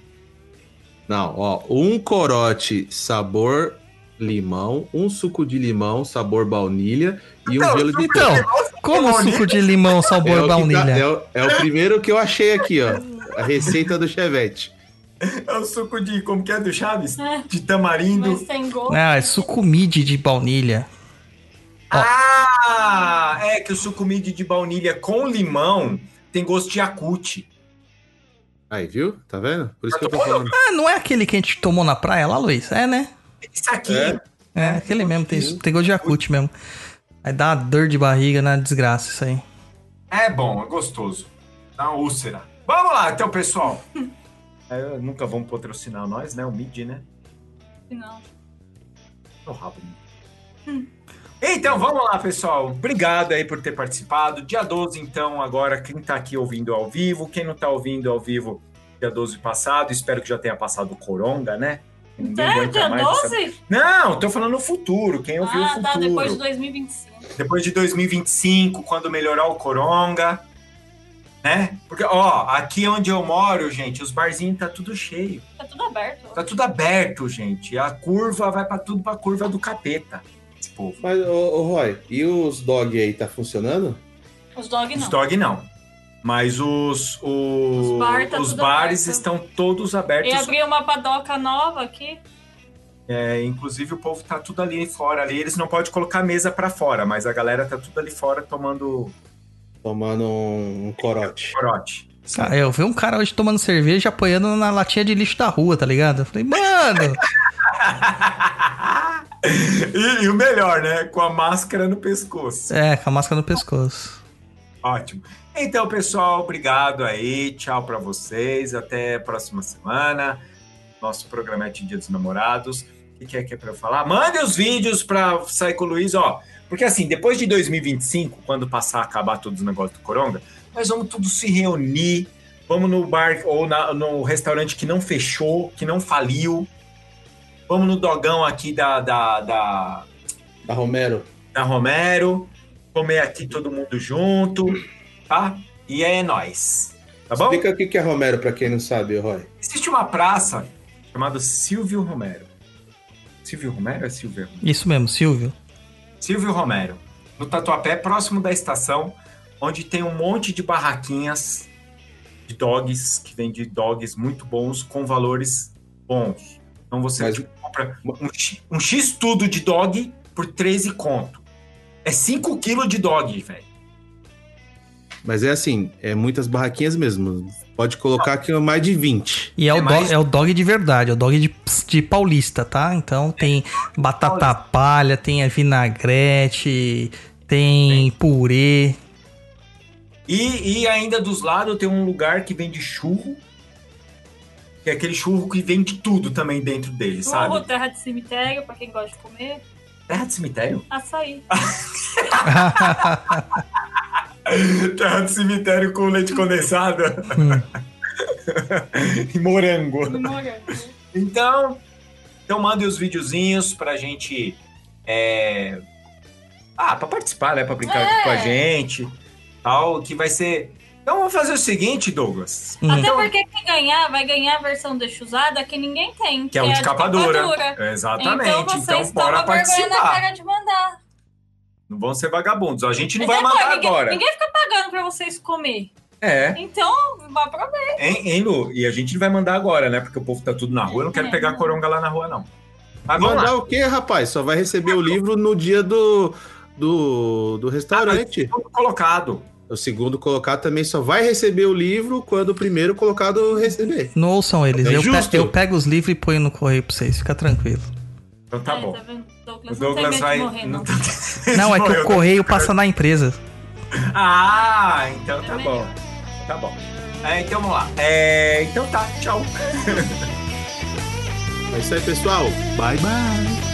Não, ó, um corote sabor limão, um suco de limão sabor baunilha e um Não, gelo de Então, como suco de limão É sabor o, que tá- baunilha? é, o, é o primeiro que eu achei aqui, ó. A receita do Chevette. É o suco de. Como que é do Chaves? É. De tamarindo. Mas sem gosto. Ah, é sucumide de baunilha. Ah! É que o sucumide de baunilha com limão tem gosto de Yakut. Aí, viu? Tá vendo? Por isso que eu tô falando. Ah, não é aquele que a gente tomou na praia lá, Luiz? É, né? Isso aqui. É. É, aquele mesmo, tem, tem gosto de Yakut mesmo. Aí dá uma dor de barriga na desgraça isso aí. É bom, é gostoso. Dá uma úlcera. Vamos lá, então, pessoal. É, nunca vamos patrocinar nós, né? O Mid, né? Não. No rabo. Então, vamos lá, pessoal. Obrigado aí por ter participado. Dia 12, então, agora, quem tá aqui ouvindo ao vivo, quem não tá ouvindo ao vivo, dia 12 passado, espero que já tenha passado o Coronga, né? Ninguém É, aguenta dia mais essa- 12? Não, tô falando no futuro, quem ouviu o Ah, futuro. tá, depois de 2025. Depois de 2025, quando melhorar o Coronga. Né? Porque, ó, aqui onde eu moro, gente, os barzinhos tá tudo cheio. Tá tudo aberto. Tá tudo aberto, gente. A curva vai pra tudo pra curva do capeta. Esse povo. Mas, ô, ô, Roy, e os dog aí, tá funcionando? Os dog Os não. dog não. Mas os, os, Os bar tá os bares aberto. estão todos abertos. E abrir uma padoca nova aqui. É, inclusive o povo tá tudo ali fora ali. Eles não podem colocar mesa pra fora, mas a galera tá tudo ali fora tomando Tomando um, um corote. corote. Ah, eu vi um cara hoje tomando cerveja apoiando na latinha de lixo da rua, tá ligado? Eu falei, mano, e, e o melhor, né? Com a máscara no pescoço. é, com a máscara no pescoço. Ótimo. Então, pessoal, obrigado aí. Tchau pra vocês. Até a próxima semana. Nosso programa é de Dia dos Namorados. O que é que é pra eu falar? Mande os vídeos pra sair com o Luiz, ó. Porque assim, depois de 2025, quando passar a acabar todos os negócios do Coronga, nós vamos tudo se reunir. Vamos no bar ou na- no restaurante que não fechou, que não faliu. Vamos no dogão aqui da, da, da, Da Romero. da Romero, comer aqui todo mundo junto, tá? E é nóis. Tá bom? Explica o que é Romero pra quem não sabe, Roy. Existe uma praça chamada Silvio Romero. Silvio Romero é Silvio? Romero? Isso mesmo, Silvio. Silvio Romero, no Tatuapé, próximo da estação, onde tem um monte de barraquinhas de dogs, que vende dogs muito bons, com valores bons. Então você Mas- tipo, compra um, X- um X tudo de dog por 13 conto. É 5 quilos de dog, velho. Mas é assim, é muitas barraquinhas mesmo. Pode colocar que é mais de 20. E é, É o, mais- dog, é o dog de verdade, é o dog de, de paulista, tá? Então tem batata Paulista. palha, tem a vinagrete, tem purê. E, e ainda dos lados tem um lugar que vende churro, que é aquele churro que vende tudo também dentro dele, Churro, sabe? terra de cemitério, pra quem gosta de comer. Terra de cemitério? Açaí. Terra de cemitério com leite condensado Hum. e morango. e morango. Então, então mandem os videozinhos pra gente. É... Ah, pra participar, né? Pra brincar aqui com a gente. Tal, que vai ser. Então vamos fazer o seguinte, Douglas. Hum. Até porque quem ganhar, vai ganhar a versão deixusada que ninguém tem. Que é um a de capa dura. dura. Exatamente. Então Então, vocês bora tomam vergonha na participar. cara de mandar. Não vão ser vagabundos. A gente não Mas vai depois, mandar ninguém, agora. Ninguém fica pagando pra vocês comer. É. Então, aproveita. Hein, hein, Lu? E a gente não vai mandar agora, né? Porque o povo tá tudo na rua. Eu não quero É. pegar coronga lá na rua, não. Mas Mandar lá. o quê, rapaz? Só vai receber o livro no dia do, do, do restaurante. Tudo colocado. O segundo colocado também só vai receber o livro quando o primeiro colocado receber. Não ouçam eles, É eu, pe- justo. eu pego os livros e ponho no correio pra vocês, fica tranquilo. Então tá É, bom. Vendo? O Douglas, Douglas não tem vai. medo de morrer, não. Não, é que o correio passa na empresa. Ah, então tá É bom. melhor. Tá bom. É, então vamos lá. É, então tá, tchau. É isso aí, pessoal. Bye, bye.